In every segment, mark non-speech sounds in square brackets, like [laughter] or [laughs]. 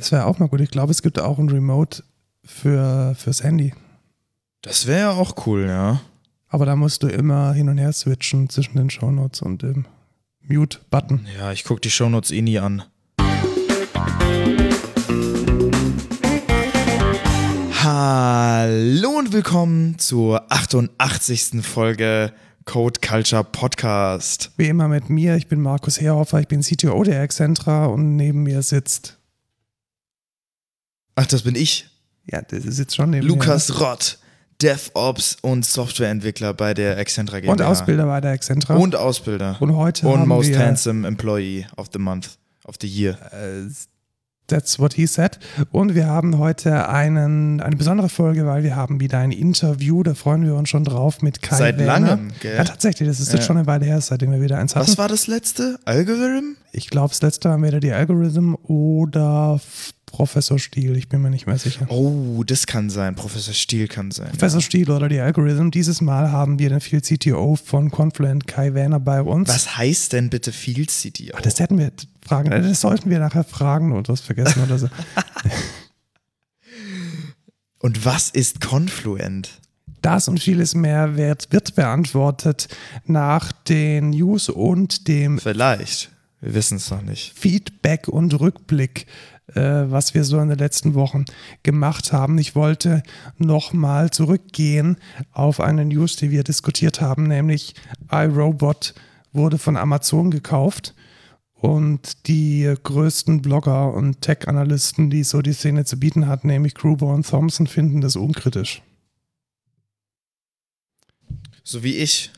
Das wäre auch mal gut. Ich glaube, es gibt auch ein Remote für, fürs Handy. Das wäre ja auch cool, ja. Aber da musst du immer hin und her switchen zwischen den Shownotes und dem Mute-Button. Ja, ich gucke die Shownotes eh nie an. Hallo und willkommen zur 88. Folge Code Culture Podcast. Wie immer mit mir, ich bin Markus Herhofer, ich bin CTO der Excentra und neben mir sitzt, Ach, das bin ich. ja, das ist jetzt schon Lukas Rott, DevOps und Softwareentwickler bei der Excentra mir. GmbH. Und Ausbilder bei der Excentra. Und Ausbilder. Und heute Und Most Handsome Employee of the Month, of the Year. äh, That's what he said. Und wir haben heute einen, eine besondere Folge, weil wir haben wieder ein Interview, da freuen wir uns schon drauf mit Kai Seit Werner. langem, gell? Ja, tatsächlich, das ist jetzt Ja. schon eine Weile her, seitdem wir wieder eins hatten. Was war das letzte? Algorithm? Ich glaube, das letzte war entweder die Algorithm oder Professor Stiel, ich bin mir nicht mehr sicher. Oh, das kann sein. Professor Stiel kann sein. Professor Stiel oder die Algorithm. Dieses Mal haben wir den Field CTO von Confluent, Kai Werner, bei uns. Was heißt denn bitte Field CTO? Ach, das hätten wir fragen, äh, das sollten wir nachher fragen und was vergessen oder so. [laughs] Und was ist Confluent? Das und vieles mehr wird, wird beantwortet nach den News und dem Vielleicht. Wir wissen es noch nicht. Feedback und Rückblick, was wir so in den letzten Wochen gemacht haben. Ich wollte nochmal zurückgehen auf eine News, die wir diskutiert haben, nämlich iRobot wurde von Amazon gekauft und die größten Blogger und Tech-Analysten, die so die Szene zu bieten hat, nämlich Gruber und Thompson, finden das unkritisch. So wie ich.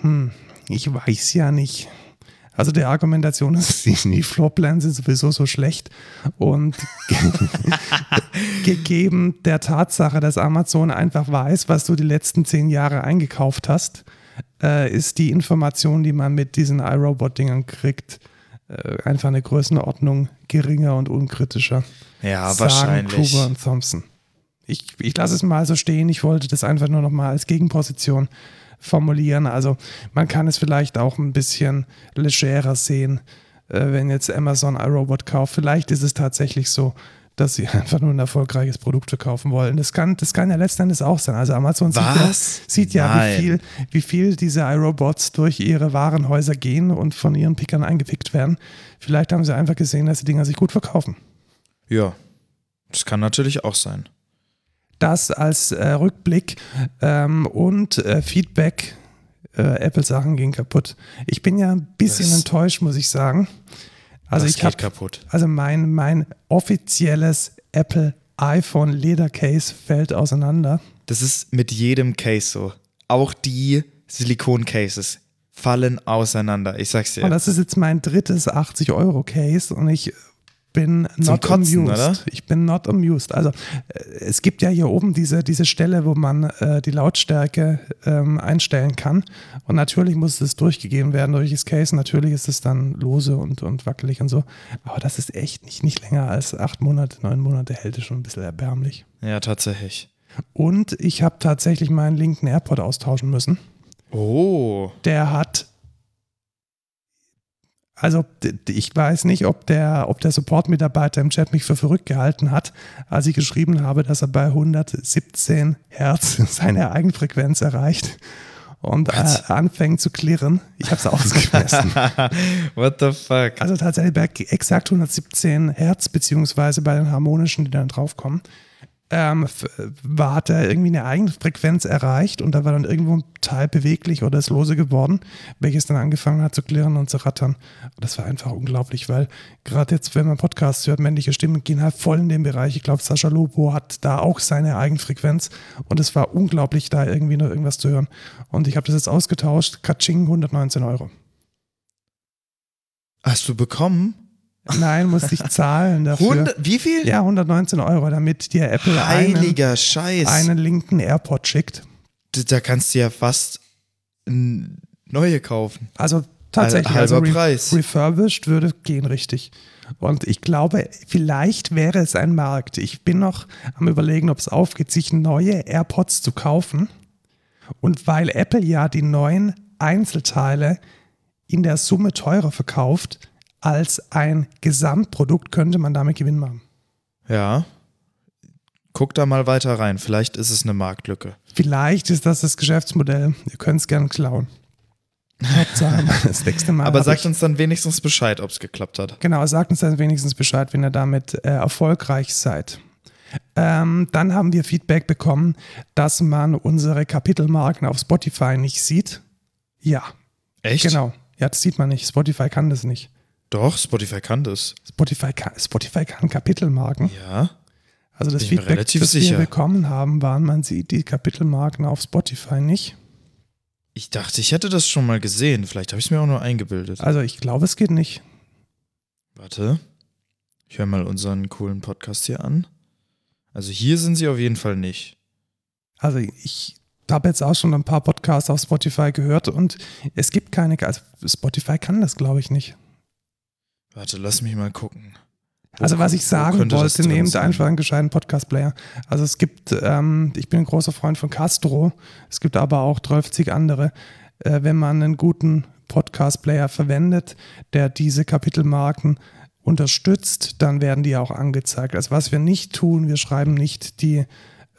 Hm, ich weiß ja nicht. Also die Argumentation ist, [laughs] die die Floorplans sind sowieso so schlecht und [laughs] gegeben der Tatsache, dass Amazon einfach weiß, was du die letzten zehn Jahre eingekauft hast, äh, ist die Information, die man mit diesen iRobot-Dingern kriegt, äh, einfach eine Größenordnung geringer und unkritischer. Ja, Sagen wahrscheinlich. Gruber und Thompson. Ich, ich lasse es mal so stehen. Ich wollte das einfach nur noch mal als Gegenposition formulieren. Also man kann es vielleicht auch ein bisschen legerer sehen, äh, wenn jetzt Amazon iRobot kauft. Vielleicht ist es tatsächlich so, dass sie [laughs] einfach nur ein erfolgreiches Produkt verkaufen wollen. Das kann, das kann ja letzten Endes auch sein. Also Amazon sieht ja, Was? sieht ja wie, viel, wie viel diese iRobots durch ihre Warenhäuser gehen und von ihren Pickern eingepickt werden. Vielleicht haben sie einfach gesehen, dass die Dinger sich gut verkaufen. Ja. Das kann natürlich auch sein. Das als äh, Rückblick ähm, und äh, Feedback. Äh, Apple-Sachen gehen kaputt. Ich bin ja ein bisschen Was? enttäuscht, muss ich sagen. Also ich geht habe kaputt. also mein, mein offizielles Apple iPhone Ledercase fällt auseinander. Das ist mit jedem Case so. Auch die Silikon-Cases fallen auseinander. Ich sag's dir. Und das ist jetzt mein drittes 80-Euro-Case und ich bin not Kotzen, amused. oder? Ich bin not amused. Also äh, es gibt ja hier oben diese, diese Stelle, wo man äh, die Lautstärke ähm, einstellen kann. Und natürlich muss es durchgegeben werden durch das Case. Natürlich ist es dann lose und, und wackelig und so. Aber das ist echt nicht, nicht länger als acht Monate, neun Monate hält es schon ein bisschen erbärmlich. ja, tatsächlich. Und ich habe tatsächlich meinen linken AirPod austauschen müssen. Oh. der hat also ich weiß nicht, ob der, ob der Support-Mitarbeiter im Chat mich für verrückt gehalten hat, als ich geschrieben habe, dass er bei 117 Hertz [laughs] seine Eigenfrequenz erreicht und äh, anfängt zu klirren. Ich habe es ausgemessen. [laughs] What the fuck? Also tatsächlich bei exakt 117 Hertz, beziehungsweise bei den harmonischen, die dann draufkommen, ähm, war, hat er irgendwie eine eigene Frequenz erreicht und da war dann irgendwo ein Teil beweglich oder ist lose geworden, welches dann angefangen hat zu klirren und zu rattern. Das war einfach unglaublich, weil gerade jetzt, wenn man Podcasts hört, männliche Stimmen gehen halt voll in den Bereich. Ich glaube, Sascha Lobo hat da auch seine Eigenfrequenz und es war unglaublich, da irgendwie noch irgendwas zu hören. Und ich habe das jetzt ausgetauscht, Katsching, 119 Euro. Hast du bekommen? Nein, musste ich zahlen dafür. 100, wie viel? Ja, 119 Euro, damit dir Apple einen, Heiliger Scheiß. einen linken AirPod schickt. Da- kannst du ja fast neue kaufen. Also tatsächlich, Halber also re Preis. refurbished würde gehen richtig. Und ich glaube, vielleicht wäre es ein Markt. Ich bin noch am überlegen, ob es aufgeht, sich neue AirPods zu kaufen. Und weil Apple ja die neuen Einzelteile in der Summe teurer verkauft als ein Gesamtprodukt, könnte man damit Gewinn machen. Ja. Guck da mal weiter rein. Vielleicht ist es eine Marktlücke. Vielleicht ist das das Geschäftsmodell. Ihr könnt es gerne klauen. Hauptsache, [laughs] das nächste Mal. Aber sagt uns dann wenigstens Bescheid, ob es geklappt hat. Genau, sagt uns dann wenigstens Bescheid, wenn ihr damit äh, erfolgreich seid. Ähm, dann haben wir Feedback bekommen, dass man unsere Kapitelmarken auf Spotify nicht sieht. Ja, Echt? genau. Ja, das sieht man nicht. Spotify kann das nicht. Doch, Spotify kann das. Spotify kann, Spotify kann Kapitelmarken. Ja. Also das Bin Feedback, das sicher. wir bekommen haben, waren, man sieht die Kapitelmarken auf Spotify nicht. Ich dachte, ich hätte das schon mal gesehen. Vielleicht habe ich es mir auch nur eingebildet. Also ich glaube, es geht nicht. Warte. Ich höre mal unseren coolen Podcast hier an. Also hier sind sie auf jeden Fall nicht. Also ich habe jetzt auch schon ein paar Podcasts auf Spotify gehört und es gibt keine, also Spotify kann das, glaube ich, nicht. Warte, lass mich mal gucken. Wo- Also was ich sagen wollte, nehmt sein? einfach einen gescheiten Podcast-Player. Also es gibt, ähm, ich bin ein großer Freund von Castro, es gibt aber auch 30 andere. Äh, wenn man einen guten Podcast-Player verwendet, der diese Kapitelmarken unterstützt, dann werden die auch angezeigt. Also was wir nicht tun, wir schreiben nicht die,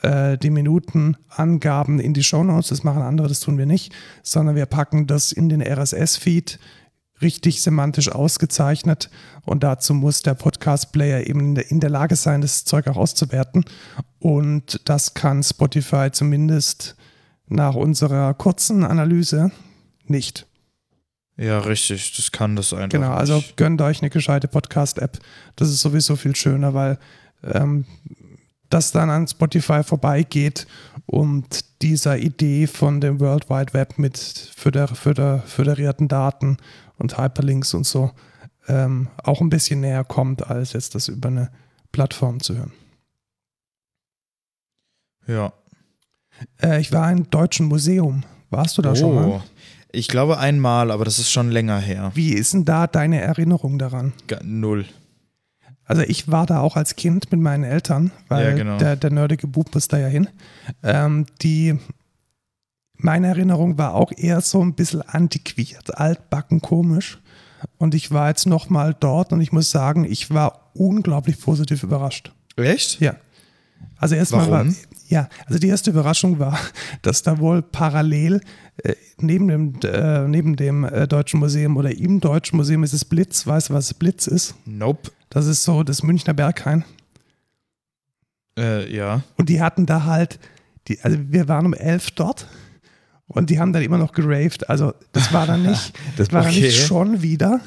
äh, die Minutenangaben in die Shownotes, das machen andere, das tun wir nicht, sondern wir packen das in den RSS-Feed richtig semantisch ausgezeichnet und dazu muss der Podcast-Player eben in der, Lage sein, das Zeug auch auszuwerten und das kann Spotify zumindest nach unserer kurzen Analyse nicht. Ja, richtig. Das kann das einfach. Genau, also nicht. gönnt euch eine gescheite Podcast-App. Das ist sowieso viel schöner, weil ähm, das dann an Spotify vorbeigeht und dieser Idee von dem World Wide Web mit föder, föder, föderierten Daten und Hyperlinks und so ähm, auch ein bisschen näher kommt, als jetzt das über eine Plattform zu hören. Ja. Äh, ich war im Deutschen Museum. Warst du da schon mal? Oh. Ich glaube einmal, aber das ist schon länger her. Wie ist denn da deine Erinnerung daran? Ga- Null. Also ich war da auch als Kind mit meinen Eltern, weil Ja, genau. der, der nerdige Bub muss da ja hin. Ähm, die, meine Erinnerung war auch eher so ein bisschen antiquiert, altbacken, komisch. Und ich war jetzt nochmal dort und ich muss sagen, ich war unglaublich positiv überrascht. Echt? Ja. Also erstmal war, ja, also die erste Überraschung war, [laughs] dass da wohl parallel äh, neben dem, äh, neben dem äh, Deutschen Museum oder im Deutschen Museum ist es Blitz. Weißt du, was Blitz ist? Nope. Das ist so das Münchner Berghain. Äh, ja. Und die hatten da halt, die, also wir waren um elf dort und die haben dann immer noch geraved. Also das war dann nicht, [laughs] das war dann Okay. nicht schon wieder,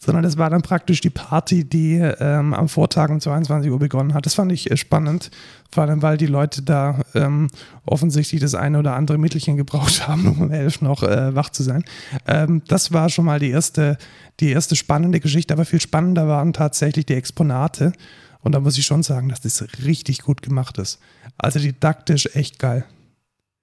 sondern das war dann praktisch die Party, die ähm, am Vortag um 22 Uhr begonnen hat. Das fand ich äh, spannend, vor allem weil die Leute da ähm, offensichtlich das eine oder andere Mittelchen gebraucht [laughs] haben, um um elf noch äh, wach zu sein. Ähm, das war schon mal die erste, die erste spannende Geschichte, aber viel spannender waren tatsächlich die Exponate. Und da muss ich schon sagen, dass das richtig gut gemacht ist. Also didaktisch echt geil.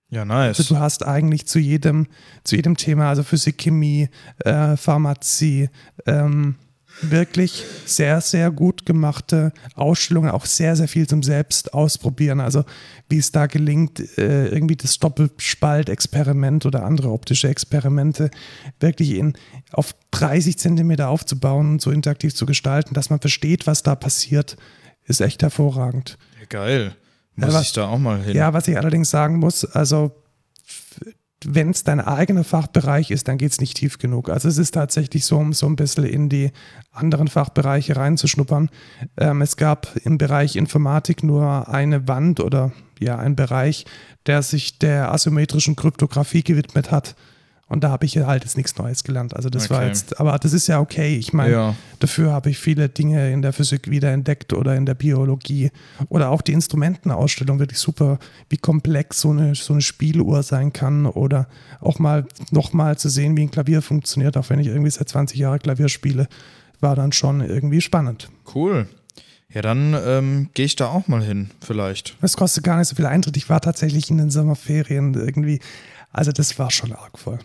Ja, nice. Also du hast eigentlich zu jedem, zu jedem Thema, also Physik, Chemie, äh, Pharmazie, ähm, wirklich sehr, sehr gut gemachte Ausstellungen, auch sehr, sehr viel zum Selbst ausprobieren. Also wie es da gelingt, äh, irgendwie das Doppelspalt-Experiment oder andere optische Experimente wirklich in, auf 30 Zentimeter aufzubauen und so interaktiv zu gestalten, dass man versteht, was da passiert, ist echt hervorragend. Ja, geil. Muss was- ich da auch mal hin. Ja, was ich allerdings sagen muss, also wenn es dein eigener Fachbereich ist, dann geht es nicht tief genug. Also es ist tatsächlich so, um so ein bisschen in die anderen Fachbereiche reinzuschnuppern. Ähm, es gab im Bereich Informatik nur eine Wand oder ja, ein Bereich, der sich der asymmetrischen Kryptographie gewidmet hat. Und da habe ich halt jetzt nichts Neues gelernt. Also das war Okay. jetzt, aber das ist ja okay. Ich meine, Ja. Dafür habe ich viele Dinge in der Physik wiederentdeckt oder in der Biologie oder auch die Instrumentenausstellung wirklich super, wie komplex so eine, so eine Spieluhr sein kann oder auch mal nochmal zu sehen, wie ein Klavier funktioniert, auch wenn ich irgendwie seit 20 Jahren Klavier spiele, war dann schon irgendwie spannend. Cool. Ja, dann ähm, gehe ich da auch mal hin, vielleicht. Es kostet gar nicht so viel Eintritt. Ich war tatsächlich in den Sommerferien irgendwie, also das war schon arg voll.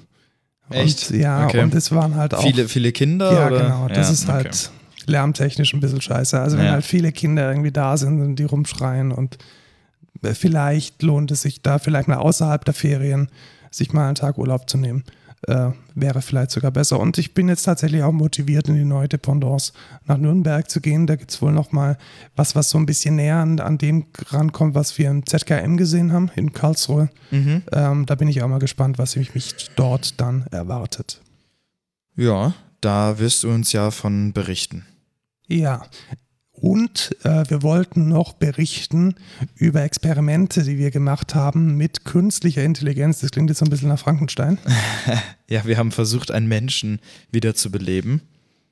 Echt? Und, ja, Okay. und es waren halt auch Viele, viele Kinder? Ja, oder? genau. Das Ja, ist halt okay. lärmtechnisch ein bisschen scheiße. Also wenn Ja. halt viele Kinder irgendwie da sind und die rumschreien und äh, vielleicht lohnt es sich da vielleicht mal außerhalb der Ferien sich mal einen Tag Urlaub zu nehmen. Äh, wäre vielleicht sogar besser. Und ich bin jetzt tatsächlich auch motiviert, in die neue Dependance nach Nürnberg zu gehen. Da gibt es wohl nochmal was, was so ein bisschen näher an, an dem rankommt, was wir im ZKM gesehen haben, in Karlsruhe. Mhm. Ähm, da bin ich auch mal gespannt, was mich, mich dort dann erwartet. Ja, da wirst du uns ja von berichten. Ja, und äh, wir wollten noch berichten über Experimente, die wir gemacht haben mit künstlicher Intelligenz. Das klingt jetzt so ein bisschen nach Frankenstein. [laughs] Ja, wir haben versucht, einen Menschen wieder zu beleben.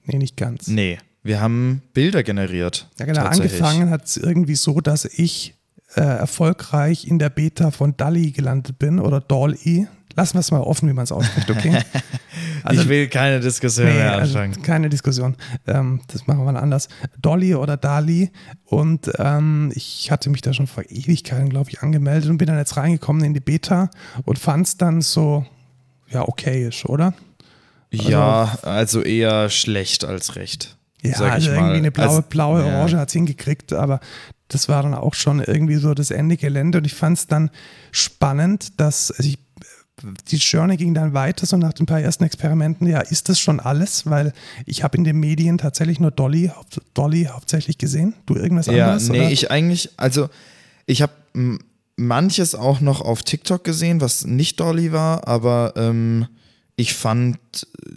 Nee, nicht ganz. Nee, wir haben Bilder generiert. Ja, genau. Angefangen hat es irgendwie so, dass ich äh, erfolgreich in der Beta von DALI gelandet bin oder DALL-E. Lassen wir es mal offen, wie man es ausspricht, okay? [laughs] Also- ich will keine Diskussion Nee, mehr also anfangen. keine Diskussion. Ähm, das machen wir mal anders. Dolly oder Dali. Und ähm, ich hatte mich da schon vor Ewigkeiten, glaube ich, angemeldet und bin dann jetzt reingekommen in die Beta und fand es dann so, ja, okayisch, oder? ja, also eher schlecht als recht. Ja, also irgendwie eine blaue, Also, blaue ja. Orange hat es hingekriegt, aber das war dann auch schon irgendwie so das Ende Gelände und ich fand es dann spannend, dass also ich, die Journey ging dann weiter, so nach den paar ersten Experimenten, ja, ist das schon alles? Weil ich habe in den Medien tatsächlich nur Dolly, Dolly hauptsächlich gesehen. Du irgendwas Ja, anderes? nee, oder? ich eigentlich, also ich habe manches auch noch auf TikTok gesehen, was nicht Dolly war, aber ähm, ich fand,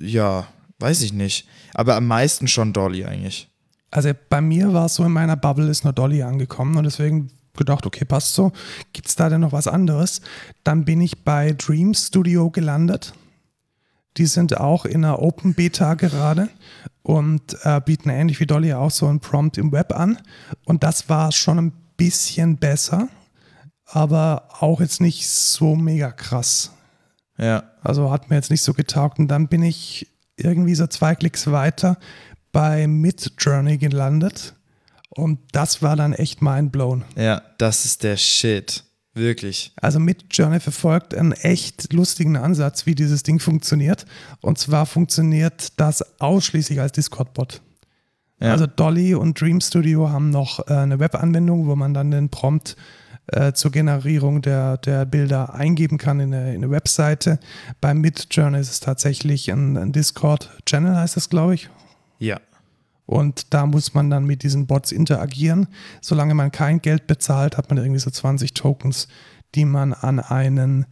ja, weiß ich nicht, aber am meisten schon Dolly eigentlich. Also bei mir war es so, in meiner Bubble ist nur Dolly angekommen und deswegen gedacht, okay, passt so. Gibt es da denn noch was anderes? Dann bin ich bei Dream Studio gelandet. Die sind auch in einer Open Beta gerade und äh, bieten ähnlich wie Dolly auch so ein Prompt im Web an. Und das war schon ein bisschen besser, aber auch jetzt nicht so mega krass. Ja, Also hat mir jetzt nicht so getaugt. Und dann bin ich irgendwie so zwei Klicks weiter bei Midjourney gelandet. Und das war dann echt mindblown. ja, das ist der Shit. Wirklich. Also Midjourney verfolgt einen echt lustigen Ansatz, wie dieses Ding funktioniert. Und zwar funktioniert das ausschließlich als Discord-Bot. Ja. Also Dolly und Dream Studio haben noch äh, eine Webanwendung, wo man dann den Prompt äh, zur Generierung der, der Bilder eingeben kann in eine, in eine Webseite. Bei Midjourney ist es tatsächlich ein, ein Discord-Channel, heißt das, glaube ich. Ja. Und da muss man dann mit diesen Bots interagieren. Solange man kein Geld bezahlt, hat man irgendwie so 20 Tokens, die man an einen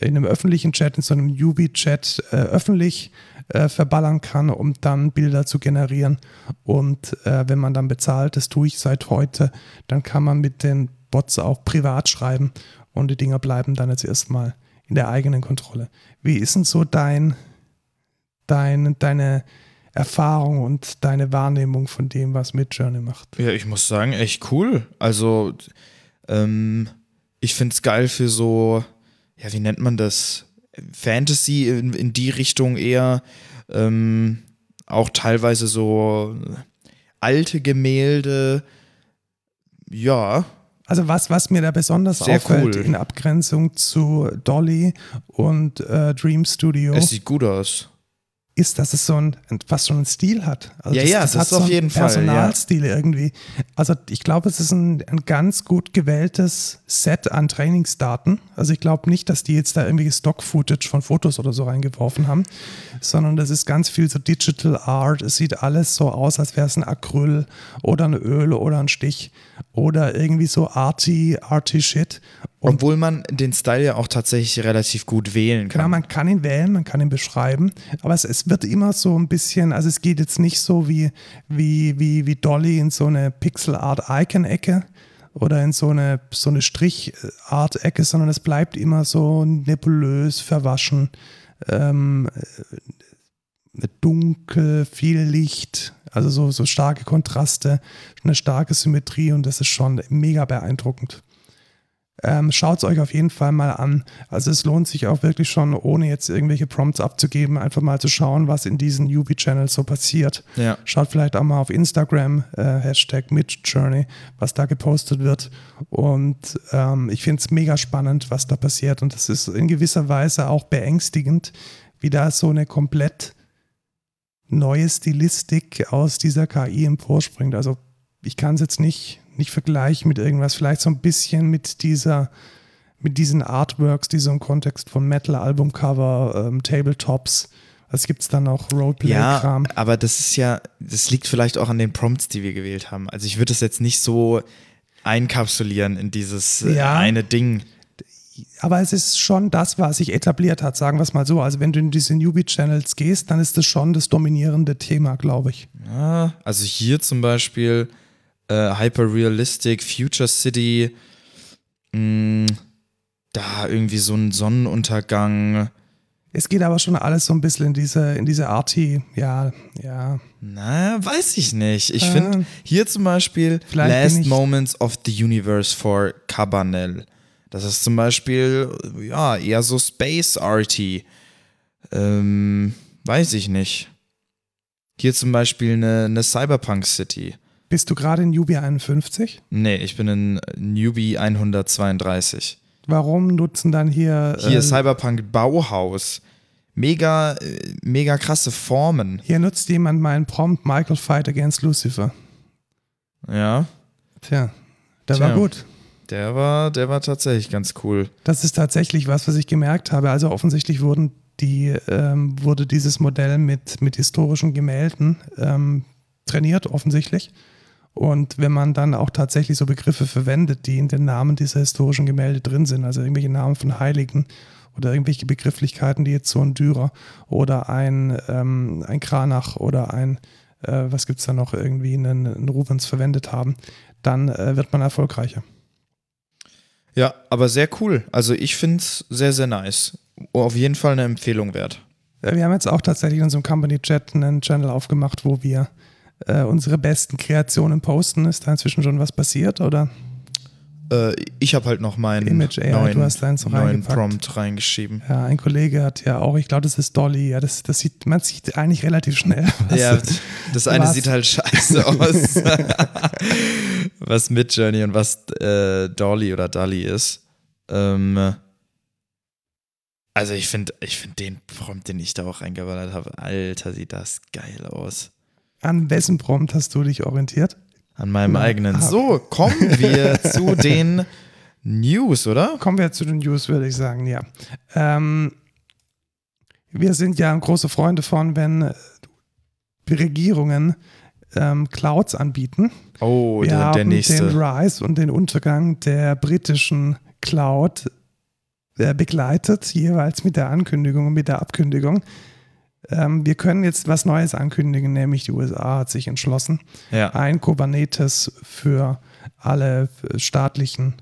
in einem öffentlichen Chat, in so einem Yubi-Chat äh, öffentlich äh, verballern kann, um dann Bilder zu generieren. Und äh, wenn man dann bezahlt, das tue ich seit heute, dann kann man mit den Bots auch privat schreiben und die Dinger bleiben dann jetzt erstmal in der eigenen Kontrolle. Wie ist denn so dein, dein, deine Erfahrung und deine Wahrnehmung von dem, was Midjourney macht? Ja, ich muss sagen, echt cool. Also, ähm, ich finde es geil für so, ja, wie nennt man das? Fantasy in, in die Richtung eher. Ähm, auch teilweise so alte Gemälde. Ja, Also was, was mir da besonders Sehr auffällt cool. in Abgrenzung zu Dolly und äh, Dream Studio, es sieht gut aus. Ist, dass es so ein, fast schon einen Stil hat. Also Ja, das, ja, das, das hat ist so auf jeden Fall, ja. Personalstil irgendwie. Also ich glaube, es ist ein, ein ganz gut gewähltes Set an Trainingsdaten. Also ich glaube nicht, dass die jetzt da irgendwie Stock-Footage von Fotos oder so reingeworfen haben, sondern das ist ganz viel so Digital Art. Es sieht alles so aus, als wäre es ein Acryl oder ein Öl oder ein Stich oder irgendwie so arty, arty Shit. Obwohl man den Style ja auch tatsächlich relativ gut wählen Genau, kann. man kann ihn wählen, man kann ihn beschreiben, aber es, es wird immer so ein bisschen, also es geht jetzt nicht so wie, wie, wie, wie Dolly in so eine Pixel-Art-Icon-Ecke oder in so eine, so eine Strich-Art-Ecke, sondern es bleibt immer so nebulös, verwaschen, ähm, äh, dunkel, viel Licht, also so, so starke Kontraste, eine starke Symmetrie und das ist schon mega beeindruckend. Ähm, Schaut es euch auf jeden Fall mal an. Also es lohnt sich auch wirklich schon, ohne jetzt irgendwelche Prompts abzugeben, einfach mal zu schauen, was in diesen Yubi-Channels so passiert. Ja. Schaut vielleicht auch mal auf Instagram, äh, Hashtag Midjourney, was da gepostet wird. Und ähm, ich finde es mega spannend, was da passiert. Und das ist in gewisser Weise auch beängstigend, wie da so eine komplett neue Stilistik aus dieser KI emporspringt. Also ich kann es jetzt nicht, nicht vergleichen mit irgendwas, vielleicht so ein bisschen mit dieser, mit diesen Artworks, die so im Kontext von Metal-Albumcover, ähm, Tabletops, was gibt es dann noch, Roleplay-Kram. Ja, aber das ist ja, das liegt vielleicht auch an den Prompts, die wir gewählt haben. Also ich würde es jetzt nicht so einkapsulieren in dieses äh, Ja. eine Ding. Aber es ist schon das, was sich etabliert hat, sagen wir es mal so. Also wenn du in diese Newbie-Channels gehst, dann ist das schon das dominierende Thema, glaube ich. Ja, also hier zum Beispiel äh, Hyper-Realistic, Future City, mh, da irgendwie so ein Sonnenuntergang. Es geht aber schon alles so ein bisschen in diese, in diese Arti, ja, ja. Na, weiß ich nicht. Ich Äh. finde hier zum Beispiel Last Moments of the Universe for Cabanel. Das ist zum Beispiel, ja, eher so Space Arty. Ähm, weiß ich nicht. Hier zum Beispiel eine, eine Cyberpunk City. Bist du gerade in Newbie 51? Nee, ich bin in Newbie 132. Warum nutzen dann hier, Hier äh, Cyberpunk Bauhaus. Mega, äh, mega krasse Formen. hier nutzt jemand meinen Prompt Michael Fight Against Lucifer? Ja, Tja, der Tja. war gut. der war, der war tatsächlich ganz cool. Das ist tatsächlich was, was ich gemerkt habe. Also offensichtlich wurden die, ähm, wurde dieses Modell mit, mit historischen Gemälden ähm, trainiert, offensichtlich. Und wenn man dann auch tatsächlich so Begriffe verwendet, die in den Namen dieser historischen Gemälde drin sind, also irgendwelche Namen von Heiligen oder irgendwelche Begrifflichkeiten, die jetzt so ein Dürer oder ein, ähm, ein Kranach oder ein, äh, was gibt es da noch, irgendwie einen, einen Rubens verwendet haben, dann äh, wird man erfolgreicher. Ja, aber sehr cool. Also ich finde es sehr, sehr nice. Auf jeden Fall eine Empfehlung wert. Wir haben jetzt auch tatsächlich in unserem Company Chat einen Channel aufgemacht, wo wir äh, unsere besten Kreationen posten. Ist da inzwischen schon was passiert oder? Äh, ich habe halt noch meinen Image AI, neuen, du hast deins so neuen. Prompt reingeschrieben. Ja, ein Kollege hat ja auch, ich glaube, das ist Dolly. Ja, das, das sieht, man sieht eigentlich relativ schnell. [laughs] was- Ja, das eine was? sieht halt scheiße [laughs] aus. was Midjourney und was äh, Dolly oder Dolly ist. Ähm, also ich finde ich find den Prompt, den ich da auch reingeballert habe, Alter, sieht das geil aus. An wessen Prompt hast du dich orientiert? An meinem eigenen. ah. So, kommen wir zu [laughs] den News, oder? Kommen wir zu den News, würde ich sagen, ja. Ähm, wir sind ja große Freunde von, wenn äh, Regierungen ähm, Clouds anbieten. Oh, Wir der, haben der nächste. den Rise und den Untergang der britischen Cloud äh, begleitet, jeweils mit der Ankündigung und mit der Abkündigung. Ähm, wir können jetzt was Neues ankündigen, nämlich die USA hat sich entschlossen, Ja, ein Kubernetes für alle staatlichen,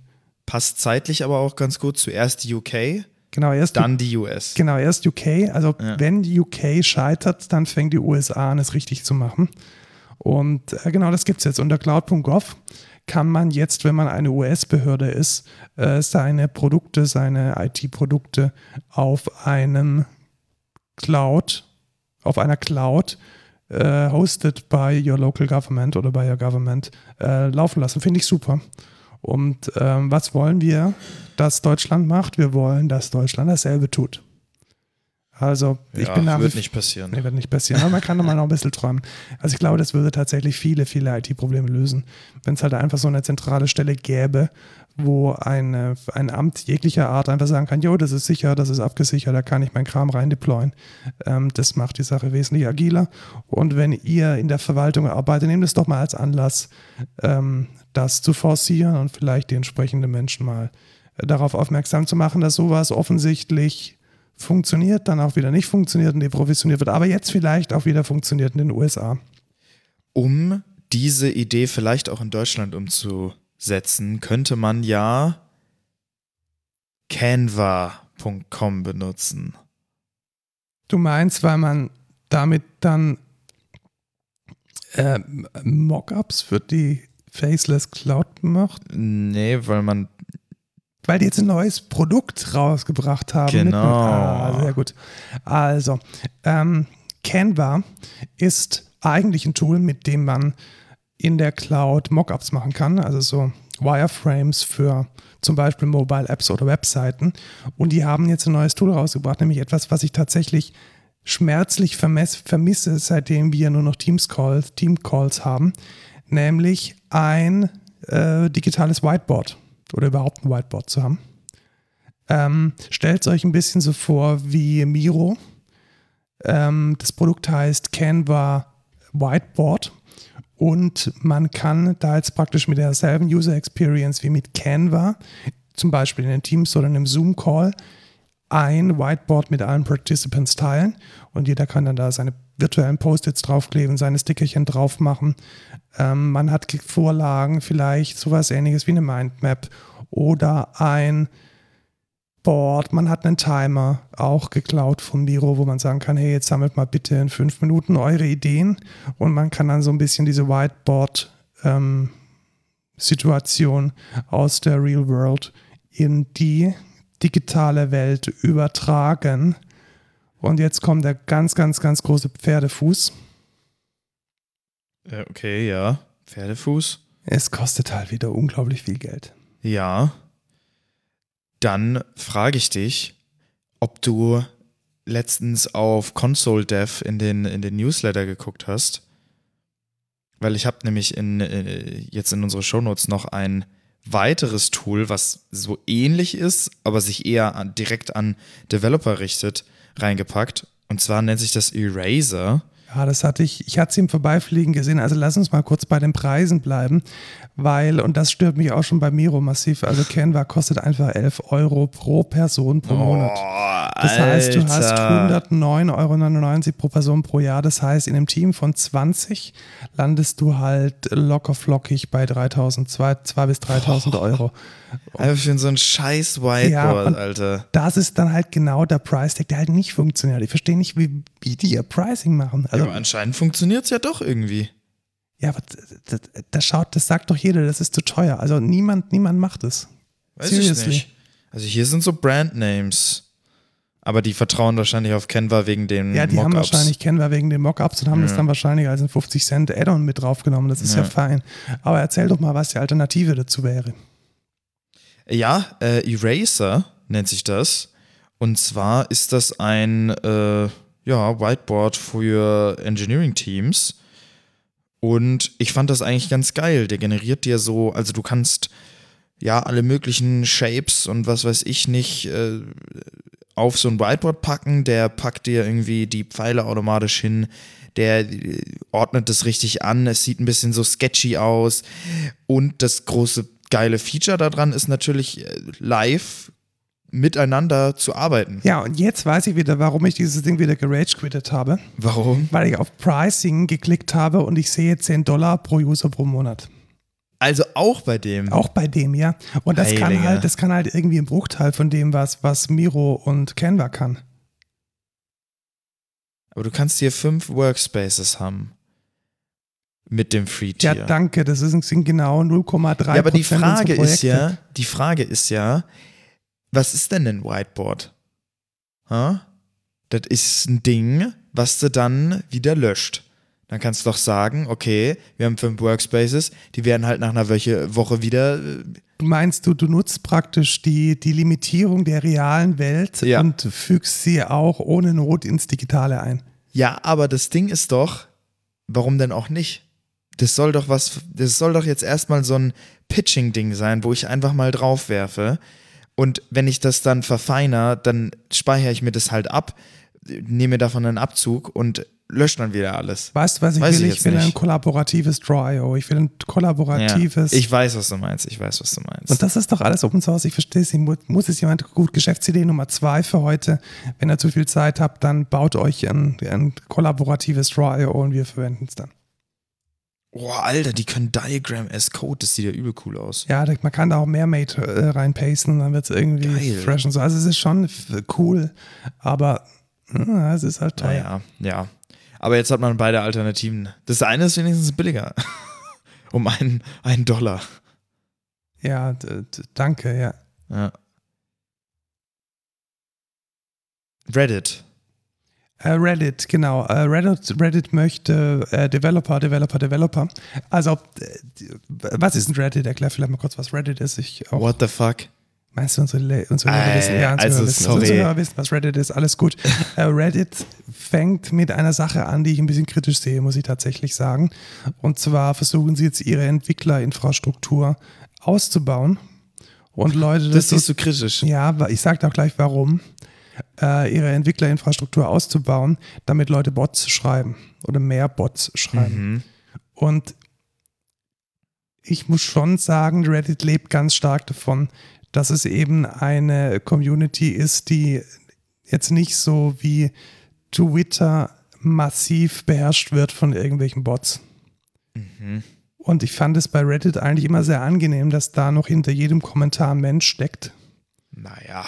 passt zeitlich aber auch ganz gut. Zuerst die UK, genau erst, dann die US. genau erst UK. Also Ja. wenn die UK scheitert, dann fängt die USA an, es richtig zu machen. Und äh, genau das gibt es jetzt. Unter cloud.gov kann man jetzt, wenn man eine US-Behörde ist, äh, seine Produkte, seine IT-Produkte auf einem Cloud, auf einer Cloud äh, hosted by your local government oder by your government äh, laufen lassen. Finde ich super. Und ähm, was wollen wir, dass Deutschland macht? Wir wollen, dass Deutschland dasselbe tut. Also, ich ja, bin nach wird nicht passieren. Nee, wird nicht passieren. Aber man kann doch mal noch ein bisschen träumen. Also ich glaube, das würde tatsächlich viele, viele IT-Probleme lösen, wenn es halt einfach so eine zentrale Stelle gäbe, wo eine, ein Amt jeglicher Art einfach sagen kann, jo, das ist sicher, das ist abgesichert, da kann ich meinen Kram rein deployen. Ähm, das macht die Sache wesentlich agiler. Und wenn ihr in der Verwaltung arbeitet, nehmt es doch mal als Anlass, ähm, das zu forcieren und vielleicht die entsprechenden Menschen mal äh, darauf aufmerksam zu machen, dass sowas offensichtlich funktioniert, dann auch wieder nicht funktioniert und deprovisioniert wird, aber jetzt vielleicht auch wieder funktioniert in den USA. Um diese Idee vielleicht auch in Deutschland umzusetzen, könnte man ja canva.com benutzen. Du meinst, weil man damit dann äh, Mockups für die Faceless Cloud macht? Nee, weil man Weil die jetzt ein neues Produkt rausgebracht haben. Genau. ah, sehr gut. Also, ähm, Canva ist eigentlich ein Tool, mit dem man in der Cloud Mockups machen kann, also so Wireframes für zum Beispiel Mobile Apps oder Webseiten. Und die haben jetzt ein neues Tool rausgebracht, nämlich etwas, was ich tatsächlich schmerzlich vermisse, seitdem wir nur noch Teams Calls, Team Calls haben, nämlich ein äh, digitales Whiteboard oder überhaupt ein Whiteboard zu haben. Ähm, Stellt euch ein bisschen so vor wie Miro. Ähm, das Produkt heißt Canva Whiteboard und man kann da jetzt praktisch mit derselben User Experience wie mit Canva, zum Beispiel in den Teams oder in einem Zoom-Call, ein Whiteboard mit allen Participants teilen und jeder kann dann da seine virtuellen Post-its draufkleben, seine Stickerchen drauf machen. Ähm, man hat Vorlagen, vielleicht sowas ähnliches wie eine Mindmap oder ein Board, man hat einen Timer, auch geklaut vom Miro, wo man sagen kann, hey, jetzt sammelt mal bitte in fünf Minuten eure Ideen und man kann dann so ein bisschen diese Whiteboard-Situation ähm, aus der Real World in die digitale Welt übertragen. Und jetzt kommt der ganz, ganz, ganz große Pferdefuß. Okay, ja. Pferdefuß. Es kostet halt wieder unglaublich viel Geld. Ja dann frage ich dich, ob du letztens auf Console Dev in den, in den Newsletter geguckt hast. Weil ich habe nämlich in, äh, jetzt in unsere Shownotes noch ein weiteres Tool, was so ähnlich ist, aber sich eher direkt an Developer richtet, reingepackt. Und zwar nennt sich das Eraser. Ja, das hatte ich, ich hatte es im Vorbeifliegen gesehen. Also lass uns mal kurz bei den Preisen bleiben, weil, und das stört mich auch schon bei Miro massiv, also Canva kostet einfach 11 Euro pro Person pro Monat. Oh, das heißt, du hast 109,99 Euro pro Person pro Jahr. Das heißt, in einem Team von 20 landest du halt locker flockig bei 3000, 2 bis 3000 Euro. Einfach für so ein scheiß Whiteboard, ja, Alter. Das ist dann halt genau der Price Tag, der halt nicht funktioniert. Ich verstehe nicht, wie, wie die ihr Pricing machen. Also, ja, aber anscheinend funktioniert es ja doch irgendwie. Ja, aber das, das, schaut, das sagt doch jeder, das ist zu teuer. Also niemand, niemand macht es. Weiß Seriously. ich nicht. Also hier sind so Brandnames. Aber die vertrauen wahrscheinlich auf Canva wegen den Ja, die haben wahrscheinlich Canva wegen den Mockups und haben ja. das dann wahrscheinlich als ein 50 Cent Add-on mit draufgenommen. Das ist ja. ja fein. Aber erzähl doch mal, was die Alternative dazu wäre. Ja, äh, Eraser nennt sich das. Und zwar ist das ein äh, ja, Whiteboard für Engineering Teams. Und ich fand das eigentlich ganz geil. Der generiert dir so, also du kannst ja alle möglichen Shapes und was weiß ich nicht äh, auf so ein Whiteboard packen. Der packt dir irgendwie die Pfeile automatisch hin. Der äh, ordnet das richtig an. Es sieht ein bisschen so sketchy aus. Und das große geile Feature daran ist natürlich äh, live miteinander zu arbeiten. Ja, und jetzt weiß ich wieder, warum ich dieses Ding wieder gerage quittet habe. Warum? Weil ich auf Pricing geklickt habe und ich sehe 10 Dollar pro User pro Monat. Also auch bei dem. Auch bei dem, ja. Und das Heilige. kann halt, das kann halt irgendwie ein Bruchteil von dem, was, was Miro und Canva kann. Aber du kannst hier fünf Workspaces haben mit dem Free Tier. Ja, danke, das sind genau 0,3 Ja, aber die Frage ist ja, die Frage ist ja, was ist denn ein Whiteboard? Ha? Das ist ein Ding, was du dann wieder löscht. Dann kannst du doch sagen, okay, wir haben fünf Workspaces, die werden halt nach einer Woche wieder. Äh, Meinst du, du nutzt praktisch die, die Limitierung der realen Welt ja. und fügst sie auch ohne Not ins Digitale ein? Ja, aber das Ding ist doch, warum denn auch nicht? das soll doch was, das soll doch jetzt erstmal so ein Pitching-Ding sein, wo ich einfach mal drauf werfe. Und wenn ich das dann verfeiner, dann speichere ich mir das halt ab, nehme davon einen Abzug und lösche dann wieder alles. Weißt du, was ich weiß will? Ich, ich will nicht. ein kollaboratives Draw.io. Ich will ein kollaboratives. Ja, ich weiß, was du meinst. Ich weiß, was du meinst. Und das ist doch alles Open Source. Ich verstehe es. Muss es jemand gut. Geschäftsidee Nummer zwei für heute. Wenn ihr zu viel Zeit habt, dann baut euch ein, ein kollaboratives Draw.io und wir verwenden es dann. Boah, Alter, die können Diagram as Code, das sieht ja übel cool aus. Ja, man kann da auch Mehrmate äh, reinpasten, dann wird es irgendwie Geil. fresh und so. Also es ist schon cool, aber äh, es ist halt teuer. Ja, ja. Aber jetzt hat man beide Alternativen. Das eine ist wenigstens billiger. [laughs] um einen, einen Dollar. Ja, danke, ja. ja. Reddit. Äh, Reddit, genau. Äh, Reddit, Reddit möchte äh, Developer, Developer, Developer. Also, was ist ein Reddit? Erklär vielleicht mal kurz, was Reddit ist. Ich auch. What the fuck? Meinst du, unsere, unsere Hörer wissen? Ja, unsere also, wissen. Unsere wissen, was Reddit ist. Alles gut. [laughs] Reddit fängt mit einer Sache an, die ich ein bisschen kritisch sehe, muss ich tatsächlich sagen. Und zwar versuchen sie jetzt ihre Entwicklerinfrastruktur auszubauen Und Leute, Das siehst du kritisch. ja, ich sage auch gleich warum, äh, ihre Entwicklerinfrastruktur auszubauen, damit Leute Bots schreiben oder mehr Bots schreiben. Mhm. Und ich muss schon sagen, Reddit lebt ganz stark davon, dass es eben eine Community ist, die jetzt nicht so wie Twitter massiv beherrscht wird von irgendwelchen Bots. Mhm. Und ich fand es bei Reddit eigentlich immer sehr angenehm, dass da noch hinter jedem Kommentar ein Mensch steckt. Naja.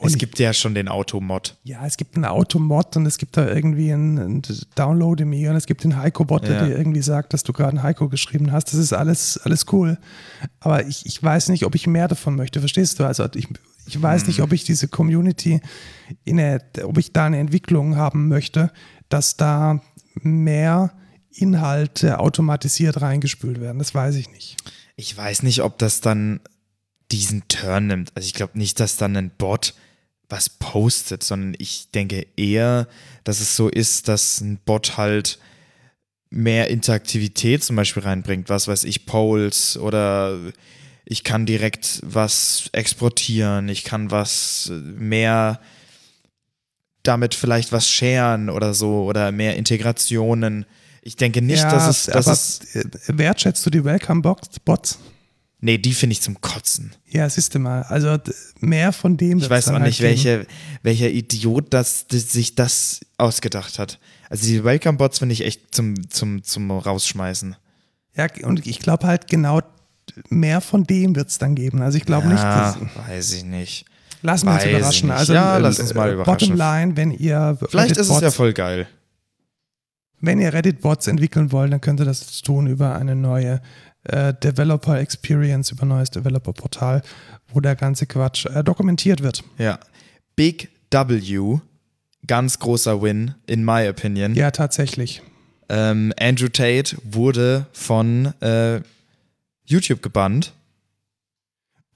Und es gibt ja schon den Automod. Ja, es gibt einen Automod und es gibt da irgendwie einen, einen Download-Me und es gibt den Heiko-Bot, der Ja. dir irgendwie sagt, dass du gerade einen Heiko geschrieben hast. Das ist alles, alles cool. Aber ich, ich weiß nicht, ob ich mehr davon möchte, verstehst du? Also ich, ich weiß nicht, ob ich diese Community, in eine, ob ich da eine Entwicklung haben möchte, dass da mehr Inhalte automatisiert reingespült werden. Das weiß ich nicht. Ich weiß nicht, ob das dann diesen Turn nimmt. Also ich glaube nicht, dass dann ein Bot was postet, sondern ich denke eher, dass es so ist, dass ein Bot halt mehr Interaktivität zum Beispiel reinbringt. Was weiß ich, Polls oder ich kann direkt was exportieren, ich kann was mehr damit vielleicht was sharen oder so oder mehr Integrationen. Ich denke nicht, dass es, dass es. äh, wertschätzt du die Welcome-Bots? Nee, die finde ich zum Kotzen. Ja, siehst du mal. Also mehr von dem. Ich weiß auch halt nicht, geben. welcher, welcher Idiot das, das, sich das ausgedacht hat. Also die Welcome-Bots finde ich echt zum, zum, zum Rausschmeißen. Ja, und ich glaube halt genau mehr von dem wird es dann geben. Also ich glaube nicht, ja, dass, weiß ich nicht. lassen wir uns überraschen. nicht. Also Ja, äh, lass uns mal äh, überraschen. Bottom line, wenn ihr Vielleicht ist es ja voll geil. wenn ihr Reddit-Bots entwickeln wollt, dann könnt ihr das tun über eine neue äh, Developer Experience, über neues Developer-Portal, wo der ganze Quatsch äh, dokumentiert wird. Ja. Big W, ganz großer Win, in my opinion. Ja, tatsächlich. Ähm, Andrew Tate wurde von äh, YouTube gebannt.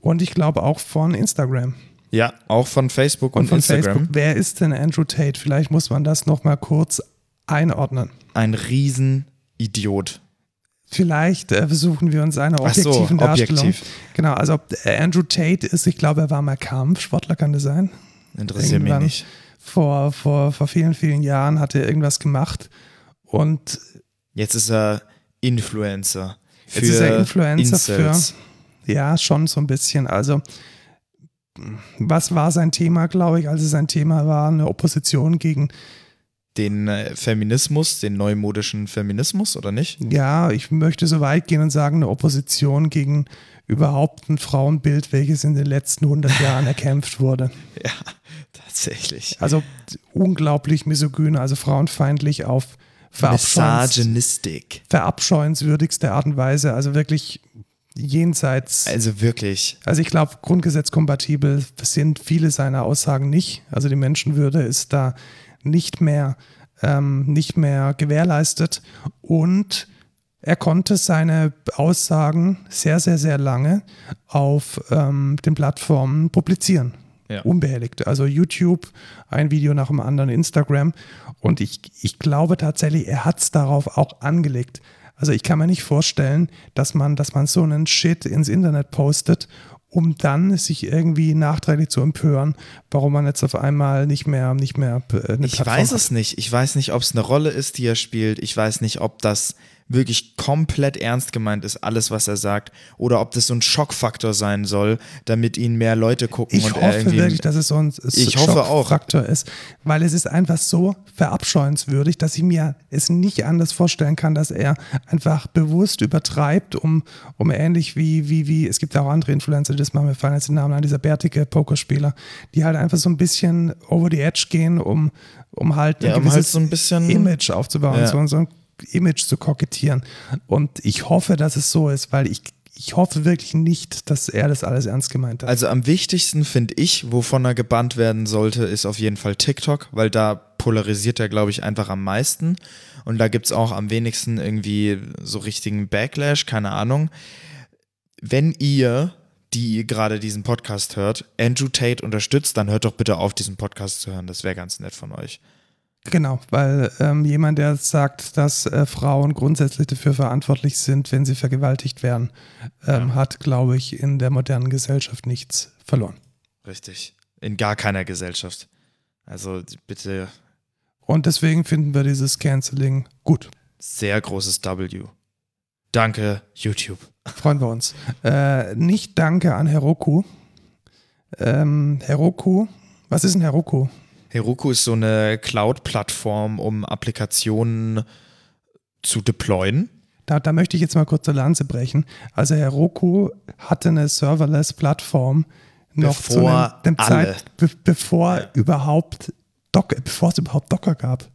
Und ich glaube auch von Instagram Ja, auch von Facebook und, und von Instagram. Facebook. Wer ist denn Andrew Tate? Vielleicht muss man das nochmal kurz einordnen. Ein Riesenidiot. Vielleicht äh, versuchen wir uns einer Ach so, objektiven Darstellung. objektiv. Genau, also äh, Andrew Tate ist, ich glaube, er war mal Kampfsportler, kann das sein? Interessiert mich Irgendwann nicht. Vor, vor, vor vielen, vielen Jahren hat er irgendwas gemacht und Jetzt ist er Influencer. jetzt ist er Influencer Incels. für, ja, schon so ein bisschen. Also, was war sein Thema, glaube ich? Also sein Thema war eine Opposition gegen, den äh, Feminismus, den neumodischen Feminismus, oder nicht? ja, ich möchte so weit gehen und sagen, eine Opposition gegen überhaupt ein Frauenbild, welches in den letzten 100 Jahren erkämpft wurde. [laughs] Ja, tatsächlich. Also unglaublich misogyn, also frauenfeindlich auf Misogynistic. verabscheuenswürdigste Art und Weise. Also wirklich jenseits. Also wirklich. Also ich glaube, grundgesetzkompatibel sind viele seiner Aussagen nicht. Also die Menschenwürde ist da nicht mehr, ähm, nicht mehr gewährleistet. Und er konnte seine Aussagen sehr, sehr, sehr lange auf ähm, den Plattformen publizieren. Ja. Unbehelligt. Also YouTube, ein Video nach dem anderen, Instagram. Und ich, ich glaube tatsächlich, er hat es darauf auch angelegt. Also ich kann mir nicht vorstellen, dass man, dass man so einen Shit ins Internet postet, um dann sich irgendwie nachträglich zu empören, warum man jetzt auf einmal nicht mehr, nicht mehr äh, eine Ich Plattform weiß hat. es nicht. Ich weiß nicht, ob es eine Rolle ist, die er spielt. Ich weiß nicht, ob das wirklich komplett ernst gemeint ist, alles, was er sagt, oder ob das so ein Schockfaktor sein soll, damit ihn mehr Leute gucken Ich und hoffe irgendwie. wirklich, dass es so ein Ich hoffe auch. Faktor ist, weil es ist einfach so verabscheuenswürdig, dass ich mir es nicht anders vorstellen kann, dass er einfach bewusst übertreibt, um, um ähnlich wie, wie, wie, es gibt ja auch andere Influencer, die das machen, mir fallen jetzt den Namen an, dieser bärtige Pokerspieler, die halt einfach so ein bisschen over the edge gehen, um, um halt Ja, ein um halt so ein bisschen- Image aufzubauen, Ja. so, so ein Image zu kokettieren. Und ich hoffe, dass es so ist, weil ich, ich hoffe wirklich nicht, dass er das alles ernst gemeint hat. Also am wichtigsten finde ich, wovon er gebannt werden sollte, ist auf jeden Fall TikTok, weil da polarisiert er, glaube ich, einfach am meisten. Und da gibt es auch am wenigsten irgendwie so richtigen Backlash, keine Ahnung. Wenn ihr, die gerade diesen Podcast hört, Andrew Tate unterstützt, dann hört doch bitte auf, diesen Podcast zu hören. Das wäre ganz nett von euch. Genau, weil ähm, jemand, der sagt, dass äh, Frauen grundsätzlich dafür verantwortlich sind, wenn sie vergewaltigt werden, ähm, Ja. hat, glaube ich, in der modernen Gesellschaft nichts verloren. Richtig. In gar keiner Gesellschaft. Also bitte Und deswegen finden wir dieses Canceling gut. sehr großes W. Danke, YouTube. Freuen wir uns. Äh, nicht Danke an Heroku. Ähm, Heroku, was ist ein Heroku? Heroku ist so eine Cloud-Plattform, um Applikationen zu deployen. Da, da möchte ich jetzt mal kurz eine Lanze brechen. Also Heroku hatte eine Serverless-Plattform noch zu einem, dem alle. Zeit, be bevor überhaupt Docker, bevor es überhaupt Docker gab.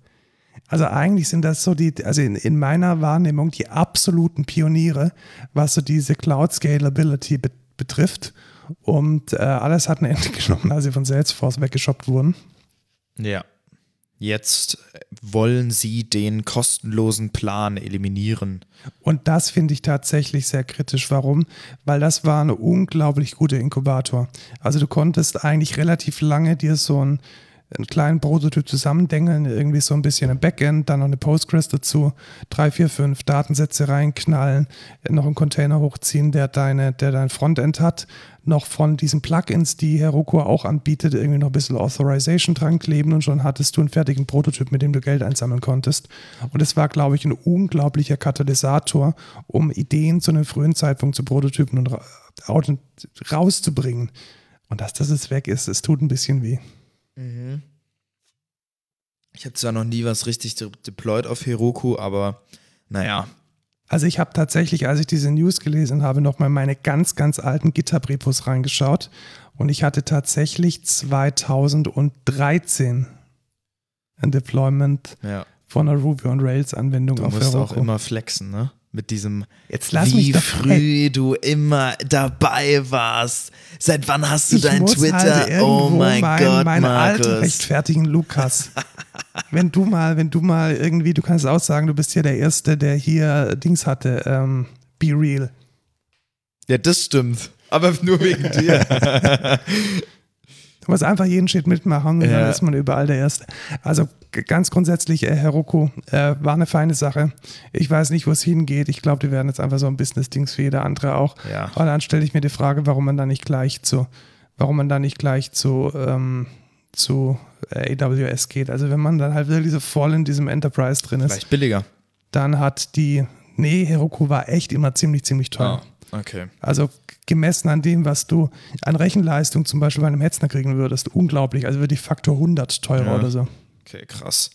Also eigentlich sind das so die, also in, in meiner Wahrnehmung die absoluten Pioniere, was so diese Cloud Scalability be betrifft. Und äh, alles hat ein Ende [laughs] genommen, als sie von Salesforce weggeschoppt wurden. Ja. Jetzt wollen sie den kostenlosen Plan eliminieren. Und das finde ich tatsächlich sehr kritisch. Warum? Weil das war ein unglaublich guter Inkubator. Also du konntest eigentlich relativ lange dir so einen, einen kleinen Prototyp zusammendengeln, irgendwie so ein bisschen ein Backend, dann noch eine Postgres dazu, drei, vier, fünf Datensätze reinknallen, noch einen Container hochziehen, der deine, der dein Frontend hat, noch von diesen Plugins, die Heroku auch anbietet, irgendwie noch ein bisschen Authorization dran kleben und schon hattest du einen fertigen Prototyp, mit dem du Geld einsammeln konntest. Und es war, glaube ich, ein unglaublicher Katalysator, um Ideen zu einem frühen Zeitpunkt zu Prototypen und rauszubringen. Und dass das jetzt weg ist, es tut ein bisschen weh. Ich habe zwar noch nie was richtig de deployed auf Heroku, aber naja. Also ich habe tatsächlich, als ich diese News gelesen habe, nochmal meine ganz, ganz alten GitHub-Repos reingeschaut und ich hatte tatsächlich 2013 ein Deployment Ja. von einer Ruby on Rails Anwendung Du auf musst Heroku. auch immer flexen, ne? Mit diesem, Jetzt lass wie mich doch früh du immer dabei warst. Seit wann hast du ich dein muss Twitter? irgendwo oh mein mein, Gott, mein Alter Markus. rechtfertigen, Lukas. [laughs] wenn du mal, wenn du mal irgendwie, du kannst auch sagen, du bist ja der Erste, der hier Dings hatte, ähm, Be Real. Ja, das stimmt. Aber nur wegen [laughs] dir. Du musst einfach jeden Shit mitmachen und Ja. dann ist man überall der Erste. Also ganz grundsätzlich, äh, Heroku äh, war eine feine Sache. Ich weiß nicht, wo es hingeht. Ich glaube, die werden jetzt einfach so ein Business-Dings wie jeder andere auch. Ja. Und dann stelle ich mir die Frage, warum man da nicht gleich zu, warum man da nicht gleich zu, ähm, zu äh, AWS geht. Also wenn man dann halt wirklich so voll in diesem Enterprise drin ist, Vielleicht billiger. dann hat die, nee, Heroku war echt immer ziemlich, ziemlich teuer. Ah, okay. Also gemessen an dem, was du an Rechenleistung zum Beispiel bei einem Hetzner kriegen würdest, unglaublich. Also wirklich Faktor 100 teurer Ja. oder so. Okay, krass.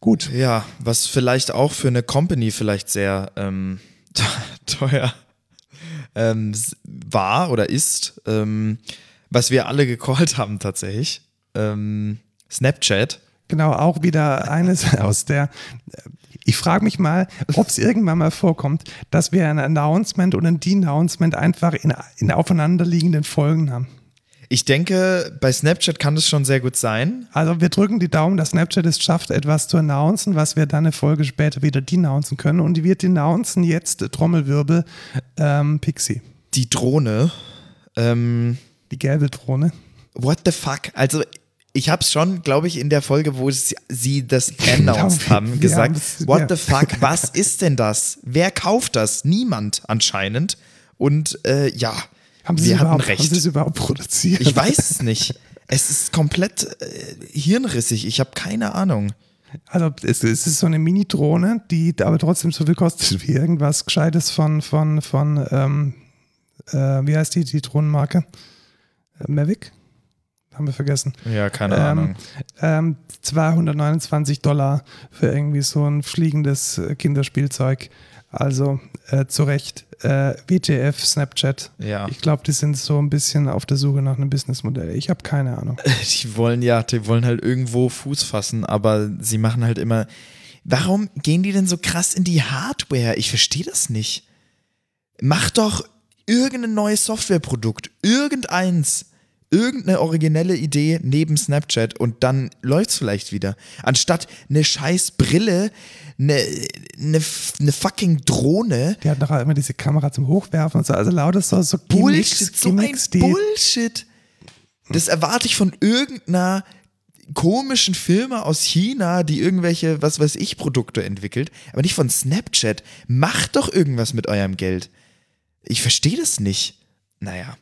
Gut. Ja, was vielleicht auch für eine Company vielleicht sehr ähm, [laughs] teuer ähm, war oder ist, ähm, was wir alle gecallt haben tatsächlich. Ähm, Snapchat. Genau, auch wieder eines [laughs] aus der. Ich frage mich mal, ob es irgendwann mal vorkommt, dass wir ein Announcement und ein Denouncement einfach in, in aufeinanderliegenden Folgen haben. Ich denke, bei Snapchat kann das schon sehr gut sein. Also wir drücken die Daumen, dass Snapchat es schafft, etwas zu announcen, was wir dann eine Folge später wieder denouncen können. Und die wird denouncen jetzt, Trommelwirbel, ähm, Pixie, Die Drohne. Ähm, die gelbe Drohne. what the fuck? Also, ich habe es schon, glaube ich, in der Folge, wo sie, sie das [laughs] announced haben, gesagt. [laughs] What ja. the fuck? Was ist denn das? Wer kauft das? Niemand anscheinend. Und äh, ja, Haben sie, wir hatten überhaupt, haben recht. sie es überhaupt produziert? Ich weiß es nicht. Es ist komplett äh, hirnrissig. Ich habe keine Ahnung. Also es, es ist so eine Mini-Drohne, die aber trotzdem so viel kostet [laughs] wie irgendwas Gescheites von, von, von ähm, äh, wie heißt die, die Drohnenmarke? Äh, Mavic? Haben wir vergessen. Ja, keine Ähm, Ahnung. Ähm, 229 Dollar für irgendwie so ein fliegendes äh, Kinderspielzeug. Also äh, zu Recht. Äh, WTF, Snapchat. Ja. Ich glaube, die sind so ein bisschen auf der Suche nach einem Businessmodell. Ich habe keine Ahnung. [laughs] Die wollen ja, die wollen halt irgendwo Fuß fassen, aber sie machen halt immer. Warum gehen die denn so krass in die Hardware? Ich verstehe das nicht. Mach doch irgendein neues Softwareprodukt, irgendeins, irgendeine originelle Idee neben Snapchat und dann läuft's vielleicht wieder. Anstatt eine scheiß Brille, eine, eine, eine fucking Drohne. Die hat nachher immer diese Kamera zum Hochwerfen und so. Also lauter so, so Bullshit, so ein Gimmicks, die Bullshit. Das erwarte ich von irgendeiner komischen Firma aus China, die irgendwelche, was weiß ich, Produkte entwickelt, aber nicht von Snapchat. Macht doch irgendwas mit eurem Geld. Ich verstehe das nicht. Naja.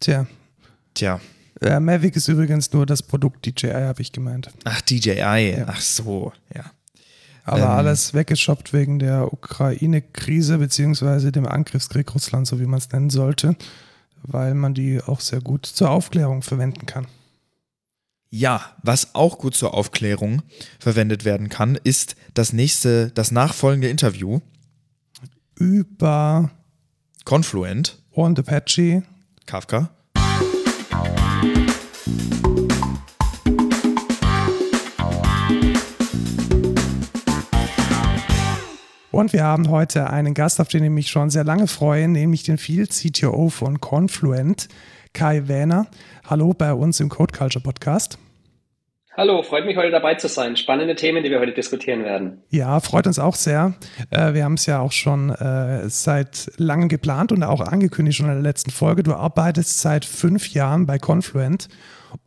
Tja. Tja. Äh, Mavic ist übrigens nur das Produkt DJI, habe ich gemeint. Ach, DJI. Ja. Ach so, ja. Aber ähm, alles weggeshoppt wegen der Ukraine-Krise beziehungsweise dem Angriffskrieg Russlands, so wie man es nennen sollte, weil man die auch sehr gut zur Aufklärung verwenden kann. Ja, was auch gut zur Aufklärung verwendet werden kann, ist das nächste, das nachfolgende Interview über Confluent und Apache, Kafka Und wir haben heute einen Gast, auf den ich mich schon sehr lange freue, nämlich den Field CTO von Confluent, Kai Wähner. Hallo bei uns im Code Culture Podcast. Hallo, freut mich heute dabei zu sein. Spannende Themen, die wir heute diskutieren werden. Ja, freut uns auch sehr. Äh, wir haben es ja auch schon äh, seit langem geplant und auch angekündigt schon in der letzten Folge. Du arbeitest seit fünf Jahren bei Confluent.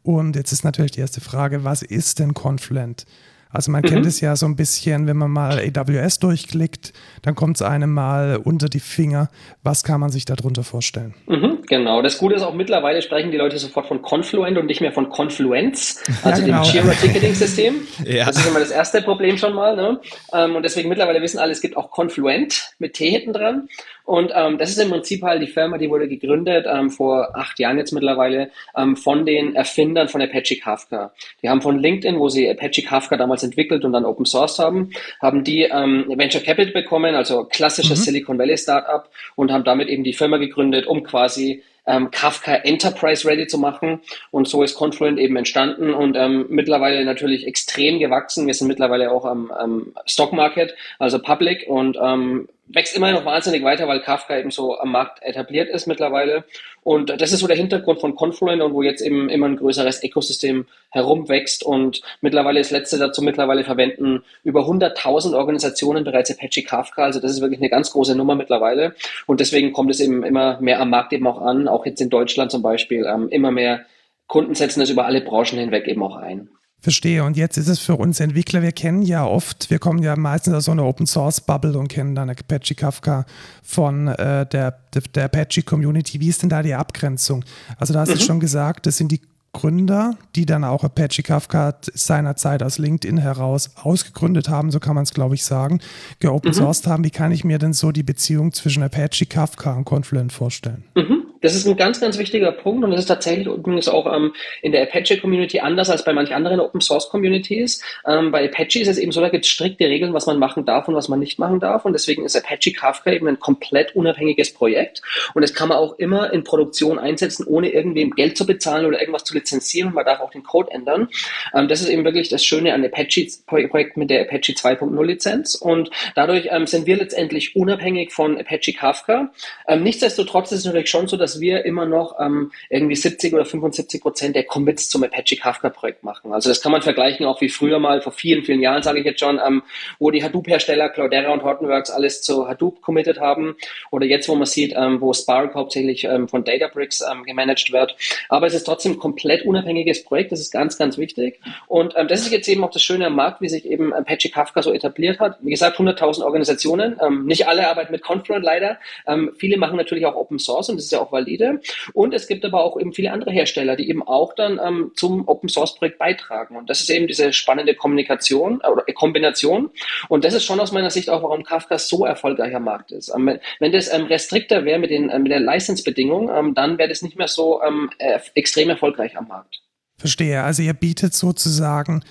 Und jetzt ist natürlich die erste Frage, was ist denn Confluent? Also man mhm. kennt es ja so ein bisschen, wenn man mal AWS durchklickt, dann kommt es einem mal unter die Finger. Was kann man sich darunter vorstellen? Mhm, genau. Das Gute ist auch mittlerweile sprechen die Leute sofort von Confluent und nicht mehr von Confluence, also ja, genau. dem Jira Ticketing [laughs] System. ja. Das ist immer das erste Problem schon mal. Ne? Ähm, und deswegen mittlerweile wissen alle, es gibt auch Confluent mit T hinten dran. Und ähm, das ist im Prinzip halt die Firma, die wurde gegründet ähm, vor acht Jahren jetzt mittlerweile ähm, von den Erfindern von Apache Kafka. Die haben von LinkedIn, wo sie Apache Kafka damals entwickelt und dann Open Source haben, haben die ähm, Venture Capital bekommen, also klassisches mhm. Silicon Valley Startup und haben damit eben die Firma gegründet, um quasi ähm, Kafka Enterprise ready zu machen. Und so ist Confluent eben entstanden und ähm, mittlerweile natürlich extrem gewachsen. Wir sind mittlerweile auch am, am Stock Market, also Public und ähm, wächst immer noch wahnsinnig weiter, weil Kafka eben so am Markt etabliert ist mittlerweile. Und das ist so der Hintergrund von Confluent und wo jetzt eben immer ein größeres Ökosystem herumwächst und mittlerweile das letzte dazu mittlerweile verwenden über 100.000 Organisationen bereits Apache Kafka. Also das ist wirklich eine ganz große Nummer mittlerweile. Und deswegen kommt es eben immer mehr am Markt eben auch an, auch jetzt in Deutschland zum Beispiel. Ähm, immer mehr Kunden setzen das über alle Branchen hinweg eben auch ein. Verstehe. Und jetzt ist es für uns Entwickler, wir kennen ja oft, wir kommen ja meistens aus so einer Open Source Bubble und kennen dann Apache Kafka von äh, der, der, der, Apache Community. Wie ist denn da die Abgrenzung? Also, da hast du mhm. schon gesagt, das sind die Gründer, die dann auch Apache Kafka seinerzeit aus LinkedIn heraus ausgegründet haben, so kann man es, glaube ich, sagen, geopen sourced mhm. haben. Wie kann ich mir denn so die Beziehung zwischen Apache Kafka und Confluent vorstellen? Mhm. Das ist ein ganz, ganz wichtiger Punkt und das ist tatsächlich übrigens auch ähm, in der Apache-Community anders als bei manch anderen Open-Source-Communities. Ähm, bei Apache ist es eben so, da gibt es strikte Regeln, was man machen darf und was man nicht machen darf und deswegen ist Apache Kafka eben ein komplett unabhängiges Projekt und das kann man auch immer in Produktion einsetzen, ohne irgendwem Geld zu bezahlen oder irgendwas zu lizenzieren und man darf auch den Code ändern. Ähm, das ist eben wirklich das Schöne an Apache-Projekt mit der Apache 2.0 Lizenz und dadurch ähm, sind wir letztendlich unabhängig von Apache Kafka. Ähm, nichtsdestotrotz ist es natürlich schon so, dass dass wir immer noch ähm, irgendwie 70 oder 75 Prozent der Commits zum Apache Kafka Projekt machen. Also das kann man vergleichen auch wie früher mal vor vielen, vielen Jahren, sage ich jetzt schon, ähm, wo die Hadoop-Hersteller Cloudera und Hortonworks alles zu Hadoop committed haben oder jetzt, wo man sieht, ähm, wo Spark hauptsächlich ähm, von Databricks ähm, gemanagt wird. Aber es ist trotzdem ein komplett unabhängiges Projekt. Das ist ganz, ganz wichtig. Und ähm, das ist jetzt eben auch das Schöne am Markt, wie sich eben Apache Kafka so etabliert hat. Wie gesagt, 100.000 Organisationen. Ähm, nicht alle arbeiten mit Confluent leider. Ähm, viele machen natürlich auch Open Source und das ist ja auch valide. Und es gibt aber auch eben viele andere Hersteller, die eben auch dann ähm, zum Open Source Projekt beitragen. Und das ist eben diese spannende Kommunikation äh, oder Kombination. Und das ist schon aus meiner Sicht auch, warum Kafka so erfolgreich am Markt ist. Ähm, wenn das ähm, restrikter wäre mit, den, äh, mit der License-Bedingung, ähm, dann wäre das nicht mehr so ähm, äh, extrem erfolgreich am Markt. Verstehe. Also ihr bietet sozusagen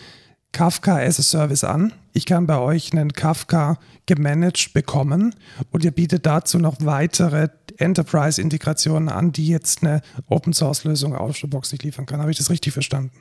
Kafka as a Service an. Ich kann bei euch einen Kafka gemanagt bekommen und ihr bietet dazu noch weitere Enterprise-Integrationen an, die jetzt eine Open-Source-Lösung aus der Box nicht liefern kann. Habe ich das richtig verstanden?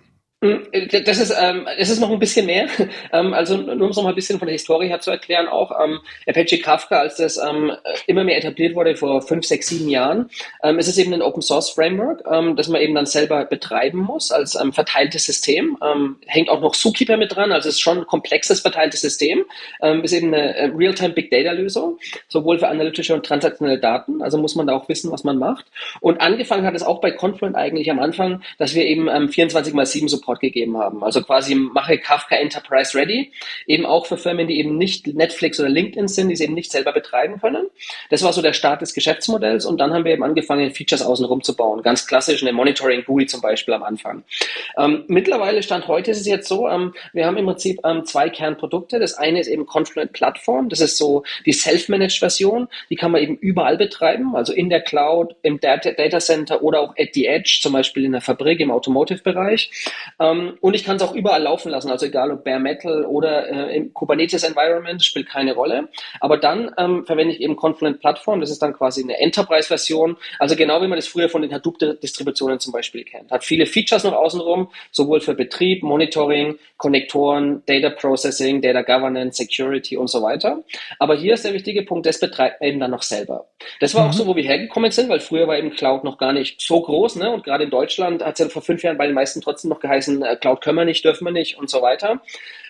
Hm, das ist, ähm, das ist noch ein bisschen mehr. [laughs] Ähm, also nur um es noch mal ein bisschen von der Historie her zu erklären, auch ähm, Apache Kafka, als das ähm, immer mehr etabliert wurde vor fünf, sechs, sieben Jahren, ähm, ist es eben ein Open Source Framework, ähm, das man eben dann selber betreiben muss als ähm, verteiltes System. Ähm, hängt auch noch Zookeeper mit dran, also es ist schon ein komplexes verteiltes System. Ähm, ist eben eine äh, Real-Time Big Data Lösung, sowohl für analytische und transaktionelle Daten. Also muss man da auch wissen, was man macht. Und angefangen hat es auch bei Confluent eigentlich am Anfang, dass wir eben ähm, 24 mal 7 Support Support gegeben haben. Also quasi mache Kafka Enterprise Ready, eben auch für Firmen, die eben nicht Netflix oder LinkedIn sind, die es eben nicht selber betreiben können. Das war so der Start des Geschäftsmodells und dann haben wir eben angefangen, Features außenrum zu bauen. Ganz klassisch eine Monitoring GUI zum Beispiel am Anfang. Ähm, mittlerweile Stand heute ist es jetzt so, ähm, wir haben im Prinzip ähm, zwei Kernprodukte. Das eine ist eben Confluent Plattform. Das ist so die Self-Managed Version. Die kann man eben überall betreiben, also in der Cloud, im Data, Data Center oder auch at the Edge, zum Beispiel in der Fabrik, im Automotive-Bereich. Ähm, und ich kann es auch überall laufen lassen, also egal ob Bare Metal oder äh, im Kubernetes Environment, spielt keine Rolle. Aber dann ähm, verwende ich eben Confluent Plattform, das ist dann quasi eine Enterprise-Version, also genau wie man das früher von den Hadoop-Distributionen zum Beispiel kennt. Hat viele Features noch außenrum, sowohl für Betrieb, Monitoring, Konnektoren, Data Processing, Data Governance, Security und so weiter. Aber hier ist der wichtige Punkt, das betreibt man eben dann noch selber. Das war mhm. auch so, wo wir hergekommen sind, weil früher war eben Cloud noch gar nicht so groß, ne? Und gerade in Deutschland hat es ja vor fünf Jahren bei den meisten trotzdem noch geheißen, heißen, äh, Cloud können wir nicht, dürfen wir nicht und so weiter.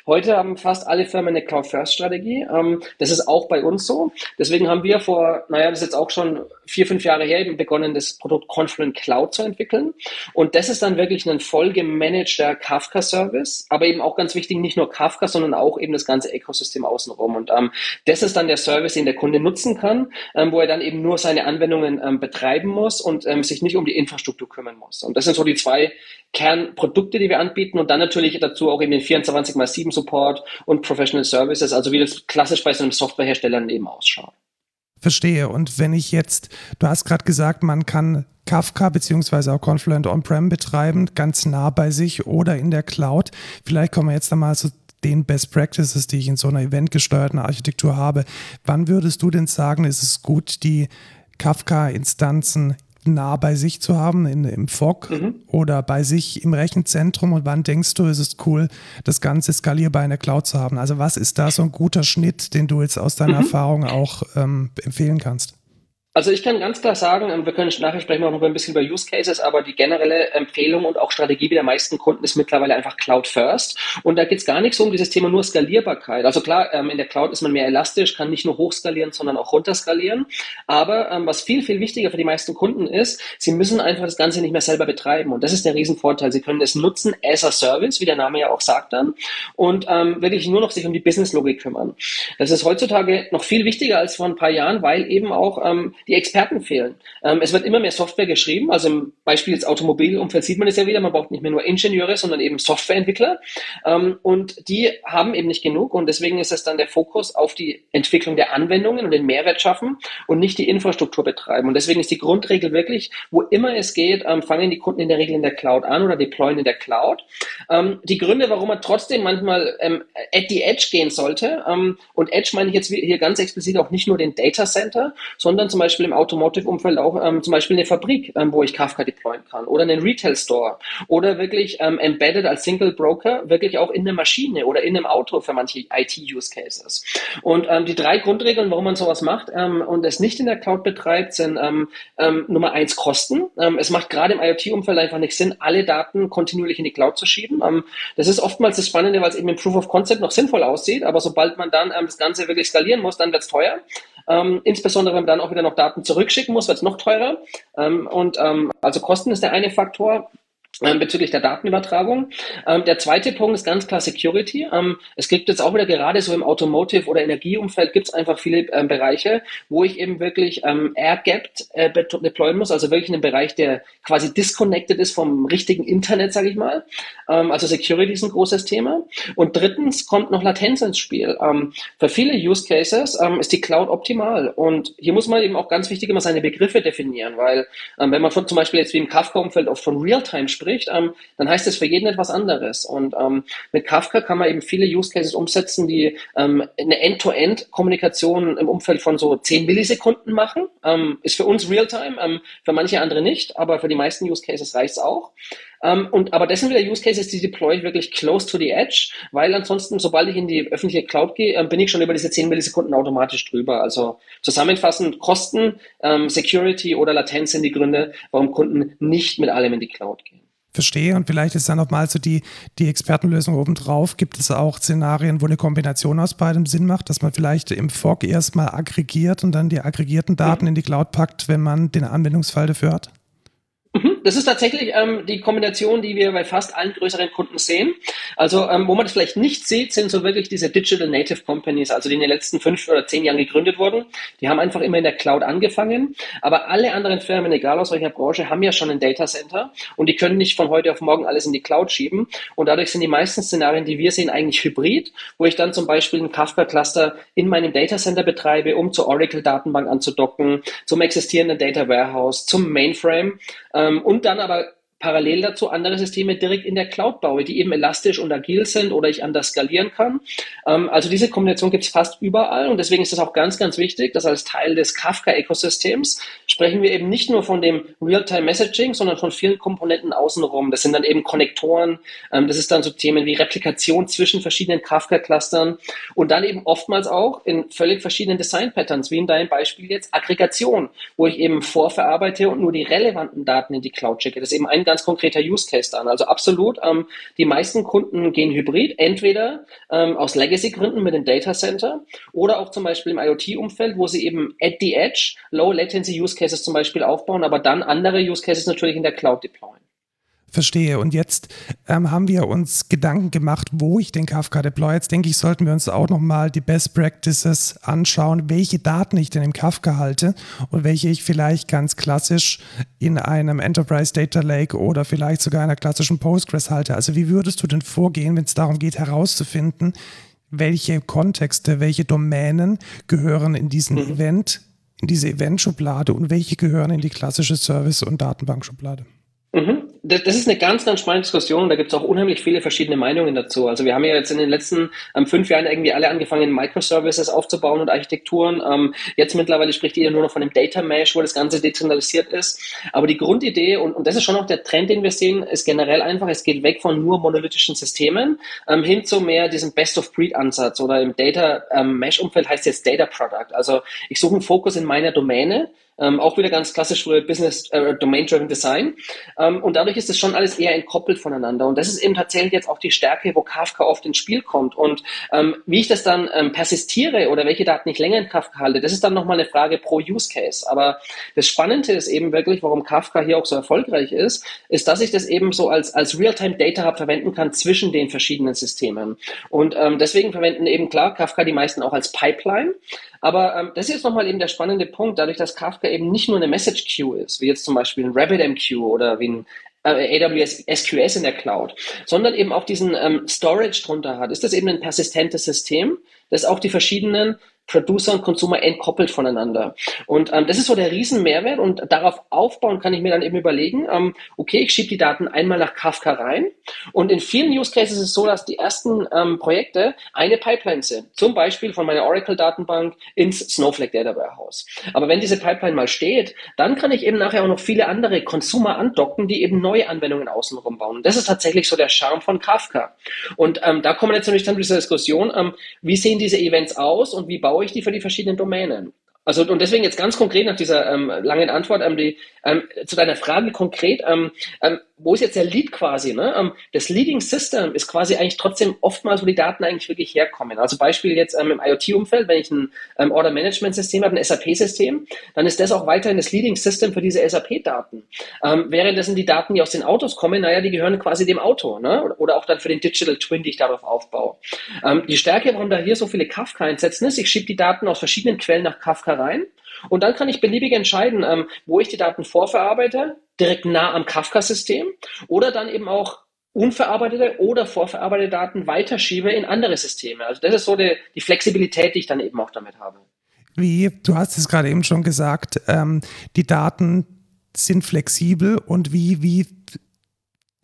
Heute haben fast alle Firmen eine Cloud-First-Strategie. Ähm, das ist auch bei uns so. Deswegen haben wir vor, naja, das ist jetzt auch schon vier, fünf Jahre her eben begonnen, das Produkt Confluent Cloud zu entwickeln. Und das ist dann wirklich ein voll gemanagter Kafka-Service, aber eben auch ganz wichtig, nicht nur Kafka, sondern auch eben das ganze Ökosystem außenrum. Und ähm, das ist dann der Service, den der Kunde nutzen kann, ähm, wo er dann eben nur seine Anwendungen ähm, betreiben muss und ähm, sich nicht um die Infrastruktur kümmern muss. Und das sind so die zwei Kernprodukte, die wir anbieten und dann natürlich dazu auch eben den 24 x 7 Support und Professional Services, also wie das klassisch bei so einem Softwarehersteller eben ausschaut. Verstehe. Und wenn ich jetzt, du hast gerade gesagt, man kann Kafka beziehungsweise auch Confluent On-Prem betreiben, ganz nah bei sich oder in der Cloud. Vielleicht kommen wir jetzt einmal zu den Best Practices, die ich in so einer eventgesteuerten Architektur habe. Wann würdest du denn sagen, ist es gut, die Kafka-Instanzen nah bei sich zu haben, in, im FOG mhm. oder bei sich im Rechenzentrum? Und wann denkst du, ist es cool, das Ganze skalierbar in der Cloud zu haben? Also was ist da so ein guter Schnitt, den du jetzt aus deiner mhm. Erfahrung auch ähm, empfehlen kannst? Also ich kann ganz klar sagen, ähm, wir können nachher sprechen wir auch noch ein bisschen über Use Cases, aber die generelle Empfehlung und auch Strategie der meisten Kunden ist mittlerweile einfach Cloud First. Und da geht es gar nicht so um dieses Thema nur Skalierbarkeit. Also klar, ähm, in der Cloud ist man mehr elastisch, kann nicht nur hochskalieren, sondern auch runterskalieren. Aber ähm, was viel, viel wichtiger für die meisten Kunden ist, sie müssen einfach das Ganze nicht mehr selber betreiben. Und das ist der Riesenvorteil. Sie können es nutzen as a Service, wie der Name ja auch sagt dann, und ähm, wirklich nur noch sich um die Business-Logik kümmern. Das ist heutzutage noch viel wichtiger als vor ein paar Jahren, weil eben auch ähm, die Experten fehlen. Ähm, es wird immer mehr Software geschrieben, also im Beispiel des Automobilumfeld sieht man es ja wieder, man braucht nicht mehr nur Ingenieure, sondern eben Softwareentwickler. Ähm, und die haben eben nicht genug. Und deswegen ist es dann der Fokus auf die Entwicklung der Anwendungen und den Mehrwert schaffen und nicht die Infrastruktur betreiben. Und deswegen ist die Grundregel wirklich, wo immer es geht, ähm, fangen die Kunden in der Regel in der Cloud an oder deployen in der Cloud. Ähm, die Gründe, warum man trotzdem manchmal ähm, at the Edge gehen sollte ähm, und Edge meine ich jetzt hier ganz explizit auch nicht nur den Data Center, sondern zum Beispiel Beispiel im Automotive-Umfeld auch ähm, zum Beispiel eine Fabrik, ähm, wo ich Kafka deployen kann oder einen Retail-Store oder wirklich ähm, embedded als Single Broker wirklich auch in der Maschine oder in einem Auto für manche IT-Use-Cases. Und ähm, die drei Grundregeln, warum man sowas macht ähm, und es nicht in der Cloud betreibt, sind ähm, Nummer eins Kosten. Es macht gerade im IoT-Umfeld einfach nicht Sinn, alle Daten kontinuierlich in die Cloud zu schieben. Das ist oftmals das Spannende, weil es eben im Proof of Concept noch sinnvoll aussieht, aber sobald man dann das Ganze wirklich skalieren muss, dann wird es teuer. Ähm, insbesondere wenn man dann auch wieder noch Daten zurückschicken muss, wird es noch teurer. Ähm, und ähm, also Kosten ist der eine Faktor ähm, bezüglich der Datenübertragung. Ähm, der zweite Punkt ist ganz klar Security. Ähm, es gibt jetzt auch wieder gerade so im Automotive- oder Energieumfeld gibt es einfach viele Bereiche, wo ich eben wirklich air-gapped äh, deployen muss, also wirklich in einem Bereich, der quasi disconnected ist vom richtigen Internet, sage ich mal. Also Security ist ein großes Thema. Und drittens kommt noch Latenz ins Spiel. Für viele Use Cases ist die Cloud optimal. Und hier muss man eben auch ganz wichtig immer seine Begriffe definieren, weil wenn man von zum Beispiel jetzt wie im Kafka-Umfeld oft von Realtime spricht, ähm, dann heißt es für jeden etwas anderes. Und ähm, mit Kafka kann man eben viele Use Cases umsetzen, die ähm, eine End-to-End-Kommunikation im Umfeld von so 10 Millisekunden machen. Ähm, ist für uns Realtime, ähm, für manche andere nicht, aber für die meisten Use Cases reicht es auch. Ähm, und, aber das sind wieder Use Cases, die deploy ich wirklich close to the edge, weil ansonsten, sobald ich in die öffentliche Cloud gehe, äh, bin ich schon über diese 10 Millisekunden automatisch drüber. Also zusammenfassend Kosten, ähm, Security oder Latenz sind die Gründe, warum Kunden nicht mit allem in die Cloud gehen verstehe. Und vielleicht ist dann nochmal so die, die Expertenlösung obendrauf. Gibt es auch Szenarien, wo eine Kombination aus beidem Sinn macht, dass man vielleicht im Fog erstmal aggregiert und dann die aggregierten Daten in die Cloud packt, wenn man den Anwendungsfall dafür hat? Mhm. Das ist tatsächlich ähm, die Kombination, die wir bei fast allen größeren Kunden sehen. Also ähm, wo man das vielleicht nicht sieht, sind so wirklich diese Digital Native Companies, also die in den letzten fünf oder zehn Jahren gegründet wurden. Die haben einfach immer in der Cloud angefangen. Aber alle anderen Firmen, egal aus welcher Branche, haben ja schon ein Data Center und die können nicht von heute auf morgen alles in die Cloud schieben. Und dadurch sind die meisten Szenarien, die wir sehen, eigentlich hybrid, wo ich dann zum Beispiel ein Kafka-Cluster in meinem Data Center betreibe, um zur Oracle-Datenbank anzudocken, zum existierenden Data Warehouse, zum Mainframe ähm, und dann aber parallel dazu andere Systeme direkt in der Cloud baue, die eben elastisch und agil sind oder ich anders skalieren kann. Ähm, also diese Kombination gibt es fast überall und deswegen ist es auch ganz, ganz wichtig, dass als Teil des Kafka-Ökosystems sprechen wir eben nicht nur von dem Real-Time-Messaging, sondern von vielen Komponenten außenrum. Das sind dann eben Konnektoren, ähm, das ist dann so Themen wie Replikation zwischen verschiedenen Kafka-Clustern und dann eben oftmals auch in völlig verschiedenen Design-Patterns, wie in deinem Beispiel jetzt Aggregation, wo ich eben vorverarbeite und nur die relevanten Daten in die Cloud schicke. Das ist eben ein ganz konkreter Use Case dann. Also absolut, ähm, die meisten Kunden gehen hybrid, entweder ähm, aus Legacy-Gründen mit dem Data Center oder auch zum Beispiel im IoT-Umfeld, wo sie eben at the edge Low Latency Use Cases zum Beispiel aufbauen, aber dann andere Use Cases natürlich in der Cloud deployen. Verstehe. Und jetzt ähm, haben wir uns Gedanken gemacht, wo ich den Kafka deploy. Jetzt denke ich, sollten wir uns auch nochmal die Best Practices anschauen, welche Daten ich denn im Kafka halte und welche ich vielleicht ganz klassisch in einem Enterprise Data Lake oder vielleicht sogar einer klassischen Postgres halte. Also wie würdest du denn vorgehen, wenn es darum geht, herauszufinden, welche Kontexte, welche Domänen gehören in diesen mhm. Event, in diese Event-Schublade und welche gehören in die klassische Service- und Datenbankschublade? Mhm das, das ist eine ganz, ganz spannende Diskussion. Da gibt es auch unheimlich viele verschiedene Meinungen dazu. Also wir haben ja jetzt in den letzten ähm, fünf Jahren irgendwie alle angefangen, Microservices aufzubauen und Architekturen. Ähm, jetzt mittlerweile spricht jeder nur noch von dem Data Mesh, wo das Ganze dezentralisiert ist. Aber die Grundidee, und, und das ist schon auch der Trend, den wir sehen, ist generell einfach, es geht weg von nur monolithischen Systemen ähm, hin zu mehr diesem Best-of-Breed-Ansatz oder im Data ähm, Mesh-Umfeld heißt jetzt Data Product. Also ich suche einen Fokus in meiner Domäne, ähm, auch wieder ganz klassisch für Business äh, Domain-Driven Design. Ähm, und dadurch ist das schon alles eher entkoppelt voneinander. Und das ist eben tatsächlich jetzt auch die Stärke, wo Kafka oft ins Spiel kommt. Und ähm, wie ich das dann ähm, persistiere oder welche Daten ich länger in Kafka halte, das ist dann nochmal eine Frage pro Use Case. Aber das Spannende ist eben wirklich, warum Kafka hier auch so erfolgreich ist, ist, dass ich das eben so als, als Real-Time Data Hub verwenden kann zwischen den verschiedenen Systemen. Und ähm, deswegen verwenden eben klar Kafka die meisten auch als Pipeline. Aber ähm, das ist jetzt nochmal eben der spannende Punkt, dadurch, dass Kafka eben nicht nur eine Message Queue ist, wie jetzt zum Beispiel ein RabbitMQ oder wie ein äh, AWS SQS in der Cloud, sondern eben auch diesen ähm, Storage drunter hat, ist das eben ein persistentes System, das auch die verschiedenen Producer und Consumer entkoppelt voneinander. Und ähm, das ist so der Riesenmehrwert und darauf aufbauen kann ich mir dann eben überlegen, ähm, okay, ich schiebe die Daten einmal nach Kafka rein und in vielen Use Cases ist es so, dass die ersten ähm, Projekte eine Pipeline sind. Zum Beispiel von meiner Oracle-Datenbank ins Snowflake Data Warehouse. Aber wenn diese Pipeline mal steht, dann kann ich eben nachher auch noch viele andere Consumer andocken, die eben neue Anwendungen außenrum bauen. Und das ist tatsächlich so der Charme von Kafka. Und ähm, da kommen jetzt natürlich dann zu dieser Diskussion, ähm, wie sehen diese Events aus und wie baue baue ich die für die verschiedenen Domänen? Also und deswegen jetzt ganz konkret nach dieser ähm, langen Antwort ähm, die, ähm, zu deiner Frage konkret, ähm, ähm, wo ist jetzt der Lead quasi? Ne? Ähm, das Leading System ist quasi eigentlich trotzdem oftmals, wo die Daten eigentlich wirklich herkommen. Also Beispiel jetzt im IoT-Umfeld, wenn ich ein Order Management System habe, ein SAP-System, dann ist das auch weiterhin das Leading System für diese SAP-Daten. Währenddessen die Daten, die aus den Autos kommen, naja, die gehören quasi dem Auto, ne? Oder auch dann für den Digital Twin, die ich darauf aufbaue. Die Stärke, warum da hier so viele Kafka einsetzen, ist, ich schiebe die Daten aus verschiedenen Quellen nach Kafka rein. Und dann kann ich beliebig entscheiden, ähm, wo ich die Daten vorverarbeite, direkt nah am Kafka-System oder dann eben auch unverarbeitete oder vorverarbeitete Daten weiterschiebe in andere Systeme. Also das ist so die, die Flexibilität, die ich dann eben auch damit habe. Wie, du hast es gerade eben schon gesagt, ähm, die Daten sind flexibel und wie, wie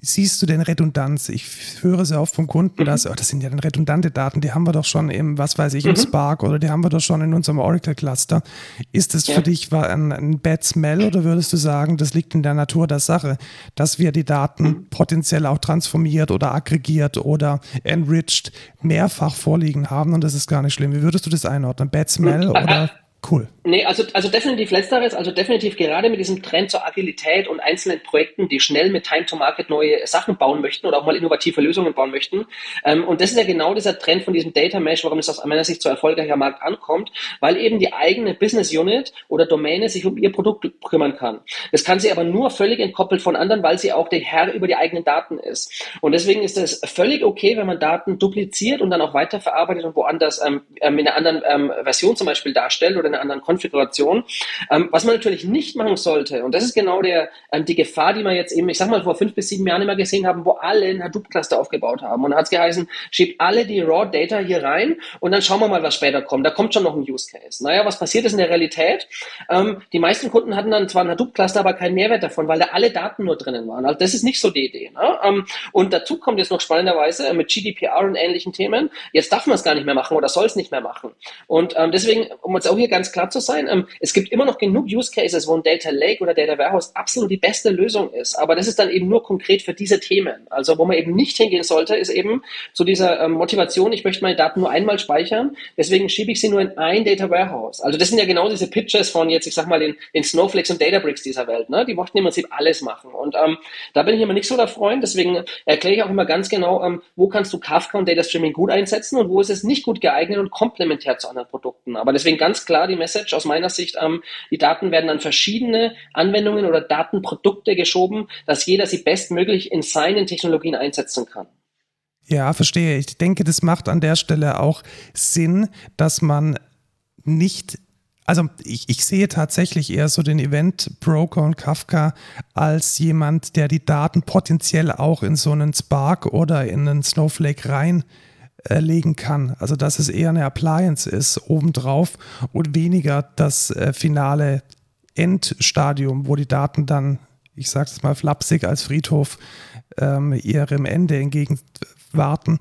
siehst du denn Redundanz? Ich höre sehr oft vom Kunden, mhm. dass, oh, das sind ja dann redundante Daten, die haben wir doch schon im, was weiß ich, im mhm. Spark oder die haben wir doch schon in unserem Oracle-Cluster. Ist das ja. für dich ein, ein Bad Smell oder würdest du sagen, das liegt in der Natur der Sache, dass wir die Daten mhm. potenziell auch transformiert oder aggregiert oder enriched mehrfach vorliegen haben und das ist gar nicht schlimm? Wie würdest du das einordnen? Bad Smell mhm. oder Cool. Nee, also, also definitiv letzteres, also definitiv gerade mit diesem Trend zur Agilität und einzelnen Projekten, die schnell mit Time to Market neue Sachen bauen möchten oder auch mal innovative Lösungen bauen möchten. Ähm, und das ist ja genau dieser Trend von diesem Data Mesh, warum es aus meiner Sicht so erfolgreicher Markt ankommt, weil eben die eigene Business Unit oder Domäne sich um ihr Produkt kümmern kann. Das kann sie aber nur völlig entkoppelt von anderen, weil sie auch der Herr über die eigenen Daten ist. Und deswegen ist es völlig okay, wenn man Daten dupliziert und dann auch weiterverarbeitet und woanders ähm, ähm in einer anderen ähm, Version zum Beispiel darstellt oder einer anderen Konfiguration. Ähm, was man natürlich nicht machen sollte, und das ist genau der, ähm, die Gefahr, die wir jetzt eben, ich sag mal, vor fünf bis sieben Jahren immer gesehen haben, wo alle ein Hadoop-Cluster aufgebaut haben. Und da hat es geheißen, schiebt alle die Raw-Data hier rein und dann schauen wir mal, was später kommt. Da kommt schon noch ein Use Case. Naja, was passiert ist in der Realität? Ähm, die meisten Kunden hatten dann zwar ein Hadoop-Cluster, aber keinen Mehrwert davon, weil da alle Daten nur drinnen waren. Also das ist nicht so die Idee. Ne? Ähm, und dazu kommt jetzt noch spannenderweise äh, mit GDPR und ähnlichen Themen, jetzt darf man es gar nicht mehr machen oder soll es nicht mehr machen. Und ähm, deswegen, um jetzt auch hier ganz klar zu sein. Ähm, es gibt immer noch genug Use Cases, wo ein Data Lake oder Data Warehouse absolut die beste Lösung ist. Aber das ist dann eben nur konkret für diese Themen. Also wo man eben nicht hingehen sollte, ist eben zu dieser ähm, Motivation, ich möchte meine Daten nur einmal speichern, deswegen schiebe ich sie nur in ein Data Warehouse. Also das sind ja genau diese Pitches von jetzt, ich sag mal, den, den Snowflakes und Databricks dieser Welt. Ne? Die möchten im Prinzip alles machen. Und ähm, da bin ich immer nicht so der Freund. Deswegen erkläre ich auch immer ganz genau, ähm, wo kannst du Kafka und Data Streaming gut einsetzen und wo ist es nicht gut geeignet und komplementär zu anderen Produkten. Aber deswegen ganz klar die Message, aus meiner Sicht, ähm, die Daten werden an verschiedene Anwendungen oder Datenprodukte geschoben, dass jeder sie bestmöglich in seinen Technologien einsetzen kann. Ja, verstehe. Ich denke, das macht an der Stelle auch Sinn, dass man nicht also ich, ich sehe tatsächlich eher so den Event Broker und Kafka als jemand, der die Daten potenziell auch in so einen Spark oder in einen Snowflake rein äh, legen kann. Also dass es eher eine Appliance ist obendrauf und weniger das äh, finale Endstadium, wo die Daten dann, ich sage es mal flapsig als Friedhof, ähm, ihrem Ende entgegenwarten,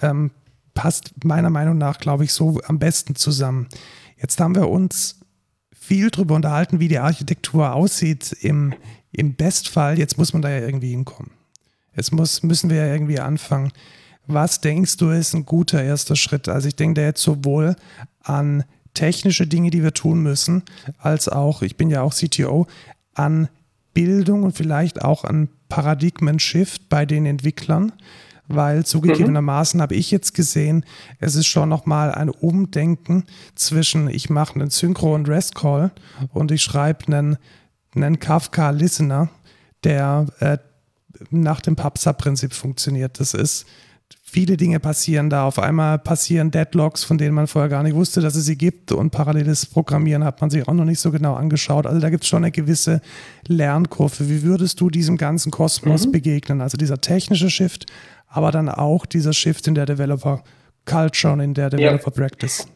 ähm, passt meiner Meinung nach, glaube ich, so am besten zusammen. Jetzt haben wir uns viel darüber unterhalten, wie die Architektur aussieht im, im Bestfall. Jetzt muss man da ja irgendwie hinkommen. Jetzt muss, müssen wir ja irgendwie anfangen, was denkst du ist ein guter erster Schritt? Also ich denke da jetzt sowohl an technische Dinge, die wir tun müssen, als auch, ich bin ja auch CTO, an Bildung und vielleicht auch an Paradigmen-Shift bei den Entwicklern, weil zugegebenermaßen habe ich jetzt gesehen, es ist schon nochmal ein Umdenken zwischen, ich mache einen Synchro- und Rest-Call und ich schreibe einen, einen Kafka-Listener, der äh, nach dem PubSub-Prinzip funktioniert. Das ist viele Dinge passieren da. Auf einmal passieren Deadlocks, von denen man vorher gar nicht wusste, dass es sie gibt. Und paralleles Programmieren hat man sich auch noch nicht so genau angeschaut. Also da gibt es schon eine gewisse Lernkurve. Wie würdest du diesem ganzen Kosmos mhm. begegnen? Also dieser technische Shift, aber dann auch dieser Shift in der Developer Culture und in der Developer ja. Practice.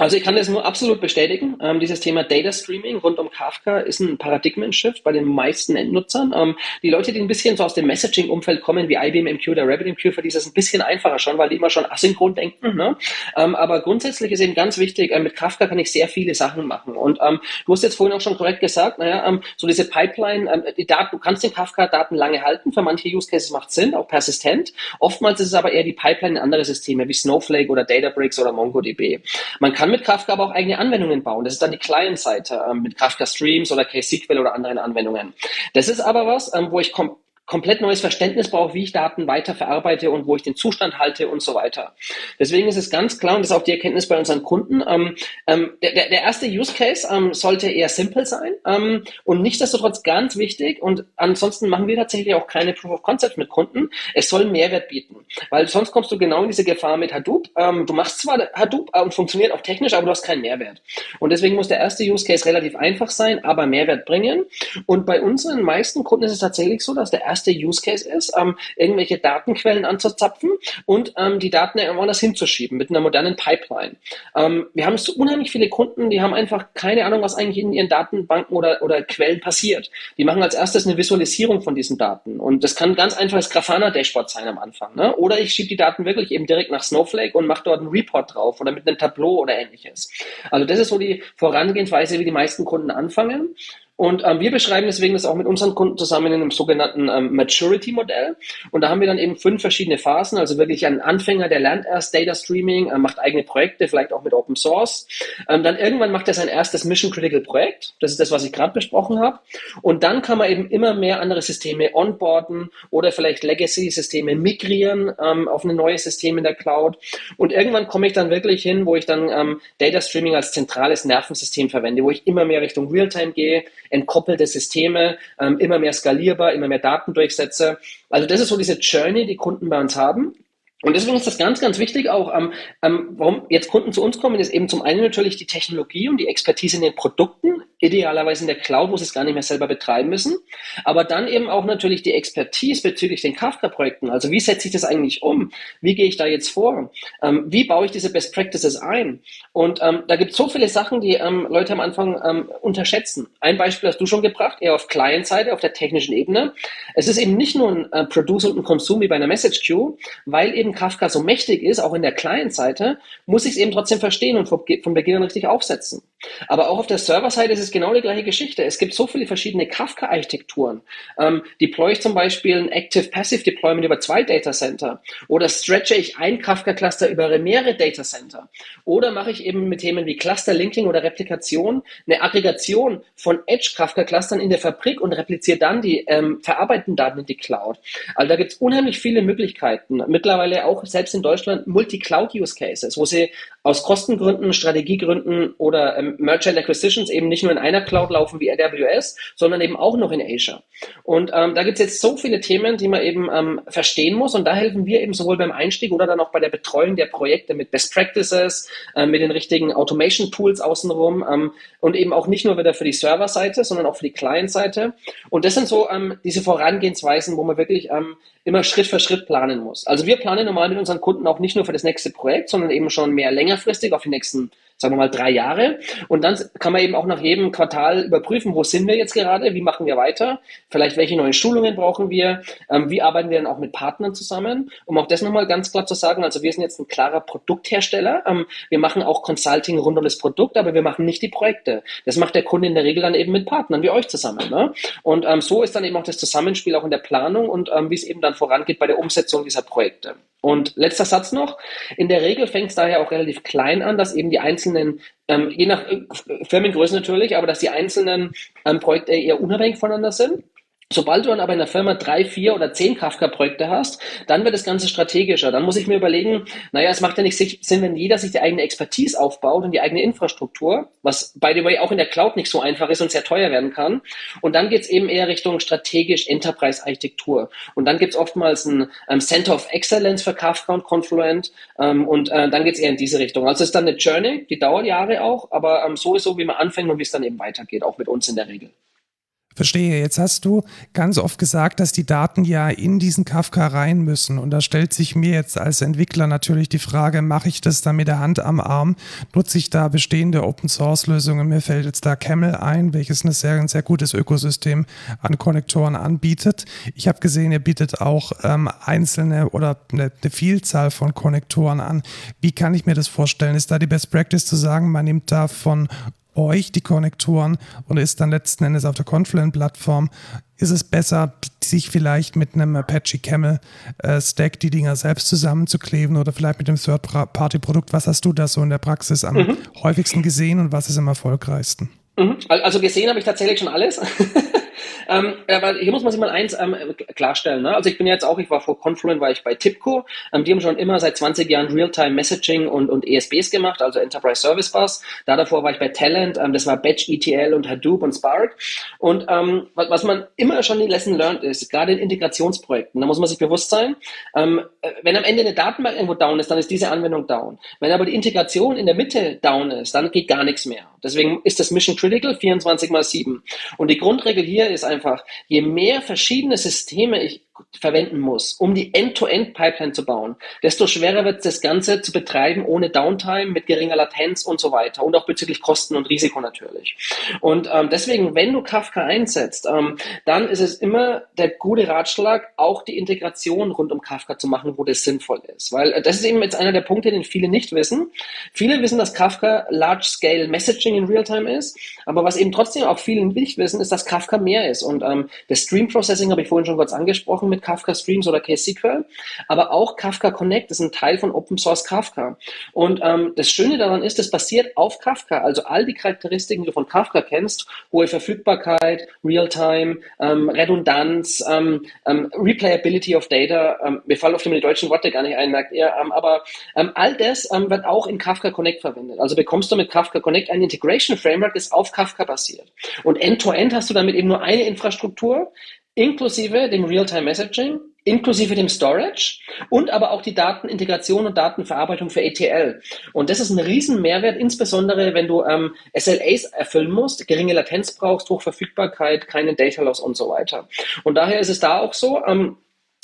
Also ich kann das nur absolut bestätigen. Ähm, dieses Thema Data Streaming rund um Kafka ist ein Paradigmen-Shift bei den meisten Endnutzern. Ähm, die Leute, die ein bisschen so aus dem Messaging-Umfeld kommen, wie IBM MQ oder RabbitMQ, für die ist es ein bisschen einfacher schon, weil die immer schon asynchron denken. Ne? Ähm, aber grundsätzlich ist eben ganz wichtig, äh, mit Kafka kann ich sehr viele Sachen machen. Und ähm, du hast jetzt vorhin auch schon korrekt gesagt, naja, ähm, so diese Pipeline, ähm, die Daten, du kannst den Kafka-Daten lange halten. Für manche Use Cases macht Sinn, auch persistent. Oftmals ist es aber eher die Pipeline in andere Systeme wie Snowflake oder Databricks oder MongoDB. Man kann mit Kafka aber auch eigene Anwendungen bauen. Das ist dann die Client-Seite ähm, mit Kafka Streams oder KSQL oder anderen Anwendungen. Das ist aber was, ähm, wo ich kom komplett neues Verständnis brauche, wie ich Daten weiter verarbeite und wo ich den Zustand halte und so weiter. Deswegen ist es ganz klar, und das ist auch die Erkenntnis bei unseren Kunden, ähm, ähm, der, der erste Use Case ähm, sollte eher simpel sein ähm, und nichtsdestotrotz ganz wichtig und ansonsten machen wir tatsächlich auch keine Proof of Concept mit Kunden. Es soll Mehrwert bieten, weil sonst kommst du genau in diese Gefahr mit Hadoop. Ähm, du machst zwar Hadoop äh, und funktioniert auch technisch, aber du hast keinen Mehrwert. Und deswegen muss der erste Use Case relativ einfach sein, aber Mehrwert bringen. Und bei unseren meisten Kunden ist es tatsächlich so, dass der erste erste Use Case ist, ähm, irgendwelche Datenquellen anzuzapfen und ähm, die Daten irgendwo anders hinzuschieben mit einer modernen Pipeline. Ähm, wir haben so unheimlich viele Kunden, die haben einfach keine Ahnung, was eigentlich in ihren Datenbanken oder, oder Quellen passiert. Die machen als erstes eine Visualisierung von diesen Daten und das kann ganz einfach das Grafana-Dashboard sein am Anfang. Ne? Oder ich schiebe die Daten wirklich eben direkt nach Snowflake und mache dort einen Report drauf oder mit einem Tableau oder ähnliches. Also das ist so die Vorangehensweise, wie die meisten Kunden anfangen. Und ähm, wir beschreiben deswegen das auch mit unseren Kunden zusammen in einem sogenannten ähm, Maturity-Modell. Und da haben wir dann eben fünf verschiedene Phasen. Also wirklich ein Anfänger, der lernt erst Data Streaming, äh, macht eigene Projekte, vielleicht auch mit Open Source. Ähm, dann irgendwann macht er sein erstes Mission-Critical-Projekt. Das ist das, was ich gerade besprochen habe. Und dann kann man eben immer mehr andere Systeme onboarden oder vielleicht Legacy-Systeme migrieren ähm, auf ein neues System in der Cloud. Und irgendwann komme ich dann wirklich hin, wo ich dann ähm, Data Streaming als zentrales Nervensystem verwende, wo ich immer mehr Richtung Realtime gehe, entkoppelte Systeme, ähm, immer mehr skalierbar, immer mehr Datendurchsätze. Also das ist so diese Journey, die Kunden bei uns haben. Und deswegen ist das ganz, ganz wichtig auch, ähm, ähm, warum jetzt Kunden zu uns kommen, ist eben zum einen natürlich die Technologie und die Expertise in den Produkten, idealerweise in der Cloud, wo sie es gar nicht mehr selber betreiben müssen, aber dann eben auch natürlich die Expertise bezüglich den Kafka-Projekten. Also wie setze ich das eigentlich um? Wie gehe ich da jetzt vor? Ähm, wie baue ich diese Best Practices ein? Und ähm, da gibt es so viele Sachen, die ähm, Leute am Anfang ähm, unterschätzen. Ein Beispiel hast du schon gebracht, eher auf Client-Seite, auf der technischen Ebene. Es ist eben nicht nur ein äh, Produce und ein Consume wie bei einer Message Queue, weil eben Kafka so mächtig ist, auch in der Client-Seite, muss ich es eben trotzdem verstehen und von, von Beginn an richtig aufsetzen. Aber auch auf der Server-Seite ist es genau die gleiche Geschichte. Es gibt so viele verschiedene Kafka-Architekturen. Ähm, deploy ich zum Beispiel ein Active-Passive Deployment über zwei Data Center oder stretche ich ein Kafka-Cluster über mehrere Data Center oder mache ich eben mit Themen wie Cluster-Linking oder Replikation eine Aggregation von Edge-Kafka-Clustern in der Fabrik und repliziere dann die ähm, verarbeiteten Daten in die Cloud. Also da gibt es unheimlich viele Möglichkeiten. Mittlerweile auch selbst in Deutschland Multi-Cloud-Use-Cases, wo sie aus Kostengründen, Strategiegründen oder ähm, Merchant Acquisitions eben nicht nur in einer Cloud laufen wie AWS, sondern eben auch noch in Asia. Und ähm, da gibt es jetzt so viele Themen, die man eben ähm, verstehen muss und da helfen wir eben sowohl beim Einstieg oder dann auch bei der Betreuung der Projekte mit Best Practices, äh, mit den richtigen Automation Tools außenrum ähm, und eben auch nicht nur wieder für die Serverseite, sondern auch für die Client-Seite. Und das sind so ähm, diese Vorangehensweisen, wo man wirklich ähm, immer Schritt für Schritt planen muss. Also wir planen normal mit unseren Kunden auch nicht nur für das nächste Projekt, sondern eben schon mehr längerfristig auf die nächsten sagen wir mal drei Jahre. Und dann kann man eben auch nach jedem Quartal überprüfen, wo sind wir jetzt gerade, wie machen wir weiter, vielleicht welche neuen Schulungen brauchen wir, ähm, wie arbeiten wir dann auch mit Partnern zusammen, um auch das nochmal ganz klar zu sagen, also wir sind jetzt ein klarer Produkthersteller, ähm, wir machen auch Consulting rund um das Produkt, aber wir machen nicht die Projekte. Das macht der Kunde in der Regel dann eben mit Partnern wie euch zusammen. Ne? Und ähm, so ist dann eben auch das Zusammenspiel auch in der Planung und ähm, wie es eben dann vorangeht bei der Umsetzung dieser Projekte. Und letzter Satz noch. In der Regel fängt es daher auch relativ klein an, dass eben die einzelnen, ähm, je nach äh, Firmengröße natürlich, aber dass die einzelnen ähm, Projekte eher unabhängig voneinander sind. Sobald du dann aber in der Firma drei, vier oder zehn Kafka-Projekte hast, dann wird das Ganze strategischer. Dann muss ich mir überlegen, naja, es macht ja nicht Sinn, wenn jeder sich die eigene Expertise aufbaut und die eigene Infrastruktur, was by the way auch in der Cloud nicht so einfach ist und sehr teuer werden kann. Und dann geht's eben eher Richtung strategisch Enterprise-Architektur. Und dann gibt's oftmals ein ähm, Center of Excellence für Kafka und Confluent. Ähm, und äh, dann geht's eher in diese Richtung. Also es ist dann eine Journey, die dauert Jahre auch, aber ähm, so ist so, wie man anfängt und wie es dann eben weitergeht, auch mit uns in der Regel. Verstehe. Jetzt hast du ganz oft gesagt, dass die Daten ja in diesen Kafka rein müssen. Und da stellt sich mir jetzt als Entwickler natürlich die Frage, mache ich das dann mit der Hand am Arm? Nutze ich da bestehende Open-Source-Lösungen? Mir fällt jetzt da Camel ein, welches ein sehr, ein sehr gutes Ökosystem an Konnektoren anbietet. Ich habe gesehen, ihr bietet auch ähm, einzelne oder eine, eine Vielzahl von Konnektoren an. Wie kann ich mir das vorstellen? Ist da die Best Practice zu sagen, man nimmt da von euch die Konnektoren und ist dann letzten Endes auf der Confluent-Plattform, ist es besser, sich vielleicht mit einem Apache Camel äh, Stack die Dinger selbst zusammenzukleben oder vielleicht mit dem Third-Party-Produkt? Was hast du da so in der Praxis am mhm. häufigsten gesehen und was ist am erfolgreichsten? Mhm. Also gesehen habe ich tatsächlich schon alles. [laughs] Ähm, aber hier muss man sich mal eins ähm, klarstellen. Ne? Also ich bin jetzt auch, ich war vor Confluent, war ich bei TIPCO. Ähm, die haben schon immer seit 20 Jahren Real-Time Messaging und, und ESBs gemacht, also Enterprise Service Bus. Da davor war ich bei Talent, ähm, das war Batch ETL und Hadoop und Spark. Und ähm, was, man immer schon die Lesson learned ist, gerade in Integrationsprojekten, da muss man sich bewusst sein, ähm, äh, wenn am Ende eine Datenbank irgendwo down ist, dann ist diese Anwendung down. Wenn aber die Integration in der Mitte down ist, dann geht gar nichts mehr. Deswegen ist das Mission Critical 24 mal 7. Und die Grundregel hier ist einfach, je mehr verschiedene Systeme ich verwenden muss, um die End-to-End-Pipeline zu bauen, desto schwerer wird es, das Ganze zu betreiben ohne Downtime, mit geringer Latenz und so weiter und auch bezüglich Kosten und Risiko natürlich. Und ähm, deswegen, wenn du Kafka einsetzt, ähm, dann ist es immer der gute Ratschlag, auch die Integration rund um Kafka zu machen, wo das sinnvoll ist. Weil äh, das ist eben jetzt einer der Punkte, den viele nicht wissen. Viele wissen, dass Kafka Large-Scale Messaging in Realtime ist, aber was eben trotzdem auch viele nicht wissen, ist, dass Kafka mehr ist. Und ähm, das Stream Processing habe ich vorhin schon kurz angesprochen mit Kafka Streams oder KSQL, aber auch Kafka Connect ist ein Teil von Open Source Kafka. Und ähm, das Schöne daran ist, es basiert auf Kafka, also all die Charakteristiken, die du von Kafka kennst, hohe Verfügbarkeit, Realtime, ähm, Redundanz, ähm, ähm, Replayability of Data, ähm, mir fallen auf die deutschen Worte gar nicht ein, merkt ihr, ähm, aber all das wird auch in Kafka Connect verwendet. Also bekommst du mit Kafka Connect ein Integration Framework, das auf Kafka basiert. Und End-to-End -End hast du damit eben nur eine Infrastruktur, inklusive dem Real-Time Messaging, inklusive dem Storage und aber auch die Datenintegration und Datenverarbeitung für ETL. Und das ist ein riesen Mehrwert, insbesondere wenn du ähm, SLAs erfüllen musst, geringe Latenz brauchst, Hochverfügbarkeit, keinen Data Loss und so weiter. Und daher ist es da auch so, ähm,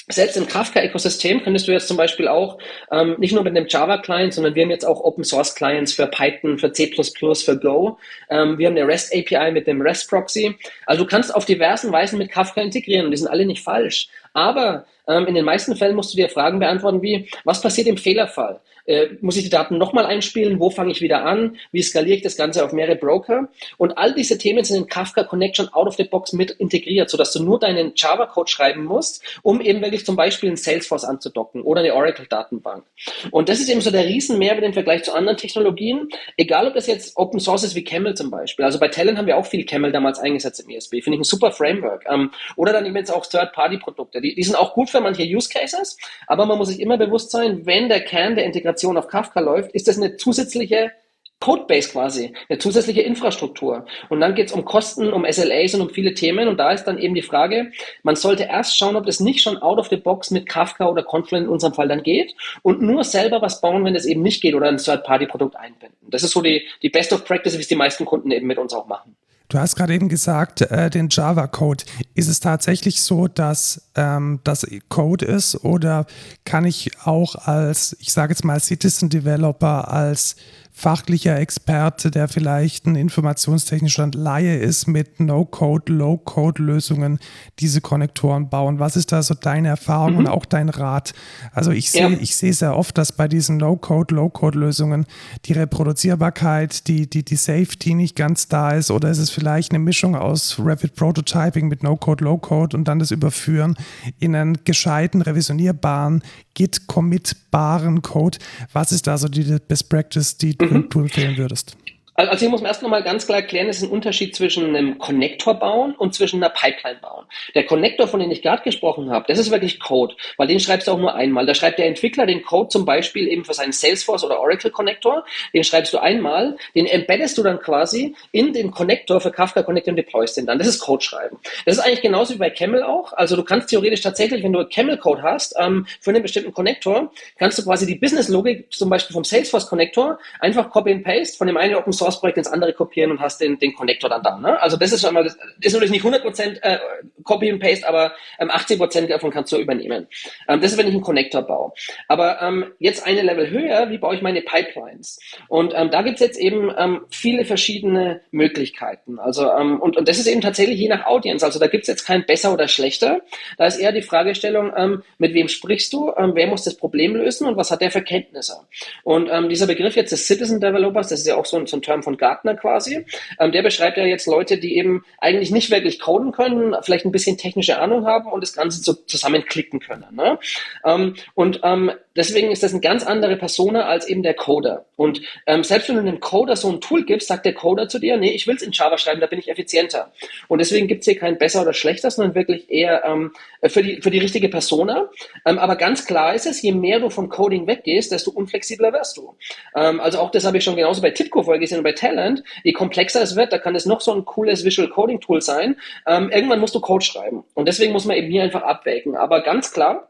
selbst im Kafka-Ökosystem könntest du jetzt zum Beispiel auch ähm, nicht nur mit einem Java-Client, sondern wir haben jetzt auch Open-Source-Clients für Python, für C++, für Go. Ähm, wir haben eine REST-API mit dem REST-Proxy. Also du kannst auf diversen Weisen mit Kafka integrieren und die sind alle nicht falsch. Aber ähm, in den meisten Fällen musst du dir Fragen beantworten wie, was passiert im Fehlerfall? Äh, muss ich die Daten nochmal einspielen? Wo fange ich wieder an? Wie skaliere ich das Ganze auf mehrere Broker? Und all diese Themen sind in Kafka Connection out of the box mit integriert, sodass du nur deinen Java-Code schreiben musst, um eben wirklich zum Beispiel in Salesforce anzudocken oder eine Oracle-Datenbank. Und das ist eben so der Riesenmehrwert im Vergleich zu anderen Technologien, egal ob das jetzt Open Source ist wie Camel zum Beispiel. Also bei Talent haben wir auch viel Camel damals eingesetzt im ESB. Finde ich ein super Framework. Ähm, oder dann eben jetzt auch Third-Party-Produkte. Die, die sind auch gut für manche Use Cases, aber man muss sich immer bewusst sein, wenn der Kern der Integration Applikation auf Kafka läuft, ist das eine zusätzliche Codebase quasi, eine zusätzliche Infrastruktur. Und dann geht es um Kosten, um SLAs und um viele Themen. Und da ist dann eben die Frage, man sollte erst schauen, ob das nicht schon out of the box mit Kafka oder Confluent in unserem Fall dann geht und nur selber was bauen, wenn das eben nicht geht oder ein Third-Party-Produkt einbinden. Das ist so die, die Best of Practice, wie es die meisten Kunden eben mit uns auch machen. Du hast gerade eben gesagt, äh, den Java-Code. Ist es tatsächlich so, dass ähm, das Code ist oder kann ich auch als, ich sage jetzt mal, Citizen Developer, als fachlicher Experte, der vielleicht ein informationstechnischer Laie ist, mit No-Code, Low-Code-Lösungen diese Konnektoren bauen. Was ist da so deine Erfahrung mhm. und auch dein Rat? Also ich sehe, ja. ich sehe sehr oft, dass bei diesen No-Code, Low-Code-Lösungen die Reproduzierbarkeit, die, die, die Safety nicht ganz da ist oder ist es vielleicht eine Mischung aus Rapid Prototyping mit No-Code, Low-Code und dann das Überführen in einen gescheiten, revisionierbaren, Git-commitbaren Code. Was ist da so die Best Practice, die mhm. du empfehlen würdest? Also hier muss man erst nochmal ganz klar erklären, es ist ein Unterschied zwischen einem Connector bauen und zwischen einer Pipeline bauen. Der Connector, von dem ich gerade gesprochen habe, das ist wirklich Code, weil den schreibst du auch nur einmal. Da schreibt der Entwickler den Code zum Beispiel eben für seinen Salesforce oder Oracle Connector, den schreibst du einmal, den embeddest du dann quasi in den Connector für Kafka Connector und deployst den dann. Das ist Code schreiben. Das ist eigentlich genauso wie bei Camel auch. Also du kannst theoretisch tatsächlich, wenn du Camel Code hast, ähm, für einen bestimmten Connector, kannst du quasi die Business Logik zum Beispiel vom Salesforce Connector einfach copy and paste von dem einen Open Source Source Projekt ins andere kopieren und hast den, den Connector dann da. Ne? Also das ist schon mal, das ist natürlich nicht 100% äh, Copy and Paste, aber ähm, 80% davon kannst du übernehmen. Ähm, das ist, wenn ich einen Connector baue. Aber ähm, jetzt eine Level höher, wie baue ich meine Pipelines? Und ähm, da gibt's jetzt eben ähm, viele verschiedene Möglichkeiten. Also ähm, und, und das ist eben tatsächlich je nach Audience. Also da gibt's jetzt kein besser oder schlechter. Da ist eher die Fragestellung, ähm, mit wem sprichst du, ähm, wer muss das Problem lösen und was hat der für Kenntnisse? Und ähm, dieser Begriff jetzt des Citizen Developers, das ist ja auch so ein, so ein Term, Term von Gartner quasi. Ähm, der beschreibt ja jetzt Leute, die eben eigentlich nicht wirklich coden können, vielleicht ein bisschen technische Ahnung haben und das Ganze so zusammenklicken können. Ne? Ähm, und ähm, deswegen ist das eine ganz andere Persona als eben der Coder. Und ähm, selbst wenn du einem Coder so ein Tool gibst, sagt der Coder zu dir, nee, ich will es in Java schreiben, da bin ich effizienter. Und deswegen gibt es hier kein besser oder schlechter, sondern wirklich eher ähm, für, die, für die richtige Persona. Ähm, aber ganz klar ist es, je mehr du vom Coding weggehst, desto unflexibler wirst du. Also auch das habe ich schon genauso bei Tipco vorher gesehen bei Talent. Je komplexer es wird, da kann es noch so ein cooles Visual Coding Tool sein. Ähm, irgendwann musst du Code schreiben. Und deswegen muss man eben hier einfach abwägen. Aber ganz klar,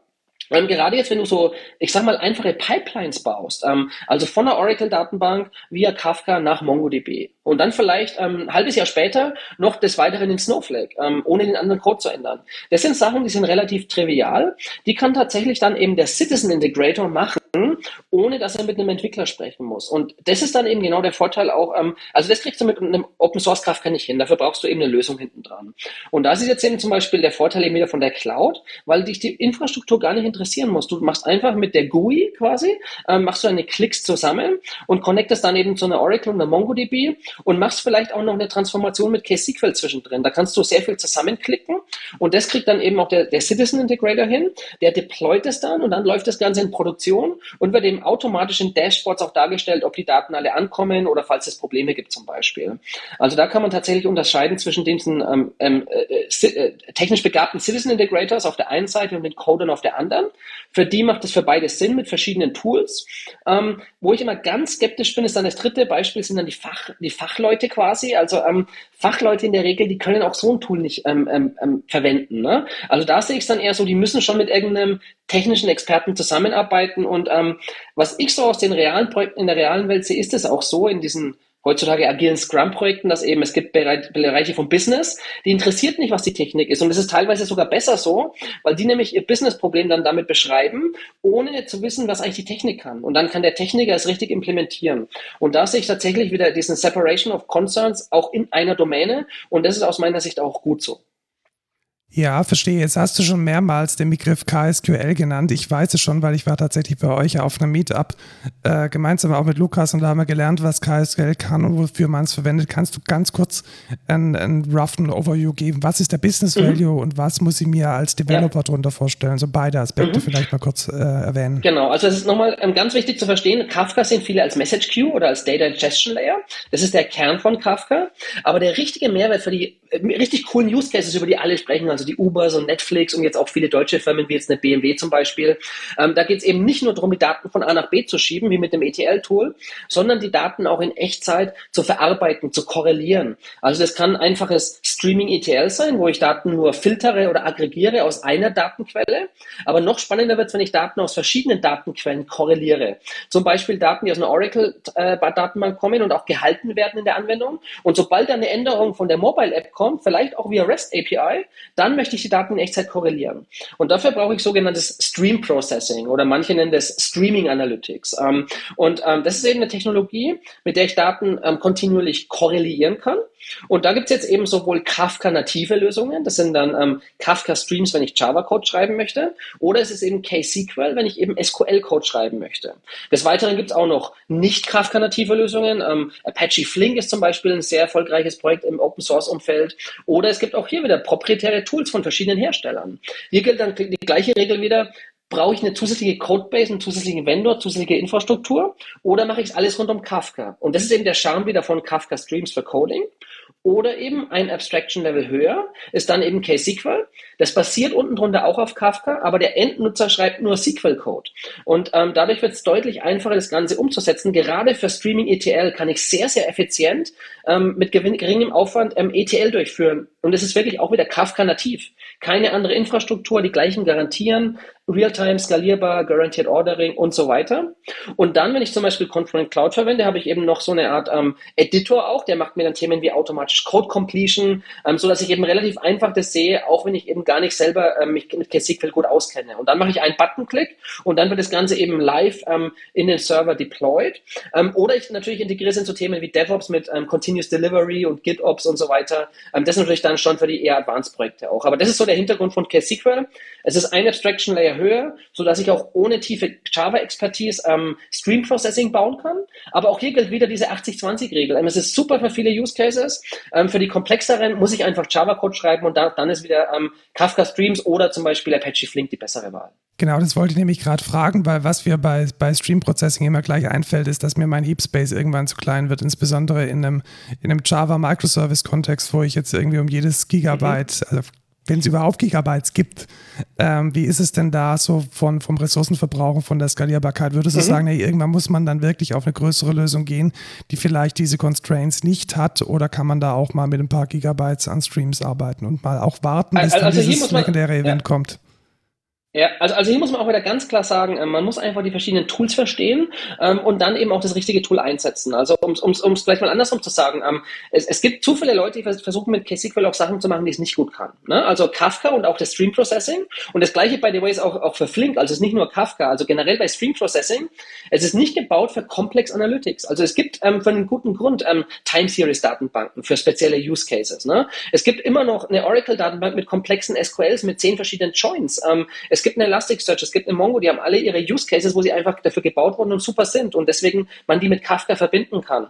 Ähm, gerade jetzt, wenn du so, ich sag mal, einfache Pipelines baust, ähm, also von der Oracle-Datenbank via Kafka nach MongoDB und dann vielleicht ähm, ein halbes Jahr später noch des Weiteren in Snowflake, ähm, ohne den anderen Code zu ändern. Das sind Sachen, die sind relativ trivial. Die kann tatsächlich dann eben der Citizen Integrator machen, ohne dass er mit einem Entwickler sprechen muss. Und das ist dann eben genau der Vorteil auch, ähm, also das kriegst du mit einem Open Source Kafka nicht hin. Dafür brauchst du eben eine Lösung hinten dran. Und da ist jetzt eben zum Beispiel der Vorteil eben wieder von der Cloud, weil dich die Infrastruktur gar nicht interessieren muss. Du machst einfach mit der GUI quasi, ähm, machst du deine Klicks zusammen und connectest dann eben zu einer Oracle und einer MongoDB und machst vielleicht auch noch eine Transformation mit KSQL zwischendrin. Da kannst du sehr viel zusammenklicken und das kriegt dann eben auch der, der Citizen Integrator hin. Der deployt es dann und dann läuft das Ganze in Produktion und wird eben automatisch in Dashboards auch dargestellt, ob die Daten alle ankommen oder falls es Probleme gibt zum Beispiel. Also da kann man tatsächlich unterscheiden zwischen diesen ähm, ähm äh, äh, technisch begabten Citizen Integrators auf der einen Seite und den Codern auf der anderen. Für die macht es für beide Sinn mit verschiedenen Tools. Ähm, wo ich immer ganz skeptisch bin, ist dann das dritte Beispiel, sind dann die, Fach, die Fachleute quasi. Also ähm, Fachleute in der Regel, die können auch so ein Tool nicht ähm, ähm verwenden. Ne? Also da sehe ich es dann eher so, die müssen schon mit irgendeinem technischen Experten zusammenarbeiten. Und ähm, was ich so aus den realen Projekten in der realen Welt sehe, ist es auch so in diesen heutzutage agilen Scrum-Projekten, dass eben es gibt Bereiche vom Business, die interessiert nicht, was die Technik ist. Und es ist teilweise sogar besser so, weil die nämlich ihr Business-Problem dann damit beschreiben, ohne zu wissen, was eigentlich die Technik kann. Und dann kann der Techniker es richtig implementieren. Und da sehe ich tatsächlich wieder diesen Separation of Concerns auch in einer Domäne. Und das ist aus meiner Sicht auch gut so. Ja, verstehe. Jetzt hast du schon mehrmals den Begriff KSQL genannt. Ich weiß es schon, weil ich war tatsächlich bei euch auf einem Meetup, äh, gemeinsam auch mit Lukas und da haben wir gelernt, was KSQL kann und wofür man es verwendet. Kannst du ganz kurz einen, einen roughen Overview geben? Was ist der Business mhm. Value mhm. und was muss ich mir als Developer ja. darunter vorstellen? So beide Aspekte mhm. vielleicht mal kurz äh, erwähnen. Genau, also es ist nochmal ähm, ganz wichtig zu verstehen, Kafka sehen viele als Message Queue oder als Data Ingestion Layer. Das ist der Kern von Kafka. Aber der richtige Mehrwert für die richtig coolen Use Cases, über die alle sprechen, also die Ubers und Netflix und jetzt auch viele deutsche Firmen wie jetzt eine BMW zum Beispiel. Ähm, da geht es eben nicht nur darum, die Daten von A nach B zu schieben, wie mit dem ETL-Tool, sondern die Daten auch in Echtzeit zu verarbeiten, zu korrelieren. Also das kann einfaches Streaming-ETL sein, wo ich Daten nur filtere oder aggregiere aus einer Datenquelle. Aber noch spannender wird es, wenn ich Daten aus verschiedenen Datenquellen korreliere. Zum Beispiel Daten, die aus einer Oracle-Datenbank äh, kommen und auch gehalten werden in der Anwendung. Und sobald eine Änderung von der Mobile-App kommt, vielleicht auch via REST API, dann möchte ich die Daten in Echtzeit korrelieren. Und dafür brauche ich sogenanntes Stream Processing oder manche nennen das Streaming Analytics. Und das ist eben eine Technologie, mit der ich Daten kontinuierlich korrelieren kann. Und da gibt es jetzt eben sowohl Kafka-native Lösungen, das sind dann Kafka-Streams, wenn ich Java-Code schreiben möchte, oder es ist eben KSQL, wenn ich eben SQL-Code schreiben möchte. Des Weiteren gibt es auch noch nicht Kafka-native Lösungen. Apache Flink ist zum Beispiel ein sehr erfolgreiches Projekt im Open-Source-Umfeld. Oder es gibt auch hier wieder proprietäre Tools von verschiedenen Herstellern. Hier gilt dann die gleiche Regel wieder, brauche ich eine zusätzliche Codebase, einen zusätzlichen Vendor, zusätzliche Infrastruktur oder mache ich es alles rund um Kafka? Und das ist eben der Charme wieder von Kafka Streams für Coding. Oder eben ein Abstraction-Level höher ist dann eben KSQL. Das basiert unten drunter auch auf Kafka, aber der Endnutzer schreibt nur SQL-Code. Und ähm, dadurch wird es deutlich einfacher, das Ganze umzusetzen. Gerade für Streaming ETL kann ich sehr, sehr effizient ähm, mit geringem Aufwand ähm, ETL durchführen. Und es ist wirklich auch wieder Kafka nativ. Keine andere Infrastruktur, die gleichen garantieren, Realtime, skalierbar, Guaranteed Ordering und so weiter. Und dann, wenn ich zum Beispiel Confluent Cloud verwende, habe ich eben noch so eine Art ähm, Editor auch, der macht mir dann Themen wie automatisch Code Completion, ähm, so ich eben relativ einfach das sehe, auch wenn ich eben gar nicht selber ähm, mich mit KSQL gut auskenne. Und dann mache ich einen Button-Click und dann wird das Ganze eben live ähm, in den Server deployed. Ähm, oder ich natürlich integriere es in so Themen wie DevOps mit ähm, Continuous Delivery und GitOps und so weiter. Ähm, das ist natürlich dann schon für die eher Advanced Projekte auch. Aber das ist so der Hintergrund von KSQL. Es ist ein Abstraction Layer höher, so dass ich auch ohne tiefe Java-Expertise ähm, Stream Processing bauen kann. Aber auch hier gilt wieder diese 80-20-Regel. Ähm, es ist super für viele Use Cases. Ähm, für die komplexeren muss ich einfach Java-Code schreiben und da, dann ist wieder ähm, Kafka Streams oder zum Beispiel Apache Flink die bessere Wahl. Genau, das wollte ich nämlich gerade fragen, weil was mir bei, bei Stream Processing immer gleich einfällt, ist, dass mir mein Heap Space irgendwann zu klein wird, insbesondere in einem, in einem Java Microservice Kontext, wo ich jetzt irgendwie um jedes Gigabyte, mhm. also wenn es überhaupt Gigabytes gibt, ähm, wie ist es denn da so von, vom Ressourcenverbrauch und von der Skalierbarkeit? Würdest du mhm. sagen, hey, irgendwann muss man dann wirklich auf eine größere Lösung gehen, die vielleicht diese Constraints nicht hat? Oder kann man da auch mal mit ein paar Gigabytes an Streams arbeiten und mal auch warten, bis also, dann dieses legendäre Event ja. kommt? Ja, also, also hier muss man auch wieder ganz klar sagen, ähm, man muss einfach die verschiedenen Tools verstehen ähm, und dann eben auch das richtige Tool einsetzen. Also um es gleich mal andersrum zu sagen, ähm, es, es gibt zu viele Leute, die versuchen mit KSQL auch Sachen zu machen, die es nicht gut kann. Ne? Also Kafka und auch das Stream Processing und das gleiche by the way ist auch, auch für Flink, also es ist nicht nur Kafka, also generell bei Stream Processing, es ist nicht gebaut für Complex Analytics. Also es gibt ähm, für einen guten Grund ähm, Time Series Datenbanken für spezielle Use Cases. Ne? Es gibt immer noch eine Oracle Datenbank mit komplexen SQLs mit zehn verschiedenen Joins. Ähm, es gibt eine Elasticsearch, es gibt eine Mongo, die haben alle ihre Use Cases, wo sie einfach dafür gebaut wurden und super sind und deswegen man die mit Kafka verbinden kann.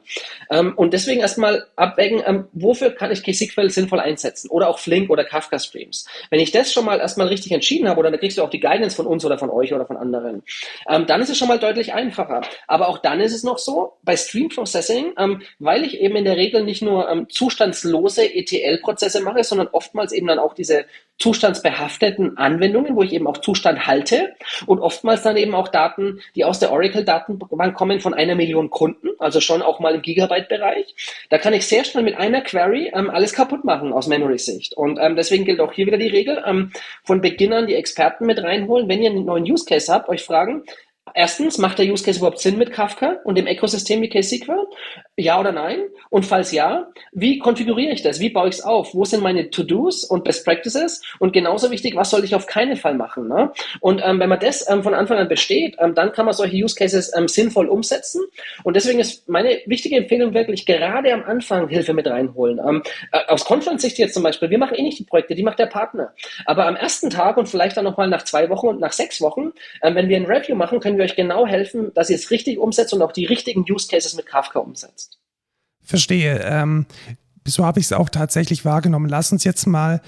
Ähm, und deswegen erstmal abwägen, ähm, wofür kann ich KSQL sinnvoll einsetzen oder auch Flink oder Kafka Streams. Wenn ich das schon mal erstmal richtig entschieden habe, oder dann kriegst du auch die Guidance von uns oder von euch oder von anderen, ähm, dann ist es schon mal deutlich einfacher. Aber auch dann ist es noch so, bei Stream Processing, ähm, weil ich eben in der Regel nicht nur ähm, zustandslose ETL-Prozesse mache, sondern oftmals eben dann auch diese zustandsbehafteten Anwendungen, wo ich eben auch Zustand halte und oftmals dann eben auch Daten, die aus der Oracle-Datenbank kommen von einer Million Kunden, also schon auch mal im Gigabyte-Bereich. Da kann ich sehr schnell mit einer Query ähm, alles kaputt machen aus Memory-Sicht. Und ähm, deswegen gilt auch hier wieder die Regel, ähm, von Beginnern die Experten mit reinholen. Wenn ihr einen neuen Use Case habt, euch fragen, Erstens, macht der Use Case überhaupt Sinn mit Kafka und dem Ökosystem wie KSQL? Ja oder nein? Und falls ja, wie konfiguriere ich das? Wie baue ich es auf? Wo sind meine To-Dos und Best Practices? Und genauso wichtig, was soll ich auf keinen Fall machen? Ne? Und ähm, wenn man das ähm, von Anfang an besteht, ähm, dann kann man solche Use Cases ähm, sinnvoll umsetzen. Und deswegen ist meine wichtige Empfehlung wirklich gerade am Anfang Hilfe mit reinholen. Ähm, äh, aus Conference-Sicht jetzt zum Beispiel, wir machen eh nicht die Projekte, die macht der Partner. Aber am ersten Tag und vielleicht dann nochmal nach zwei Wochen und nach sechs Wochen, ähm, wenn wir ein Review machen, können wir euch genau helfen, dass ihr es richtig umsetzt und auch die richtigen Use Cases mit Kafka umsetzt. Verstehe. Ähm, so habe ich es auch tatsächlich wahrgenommen. Lass uns jetzt mal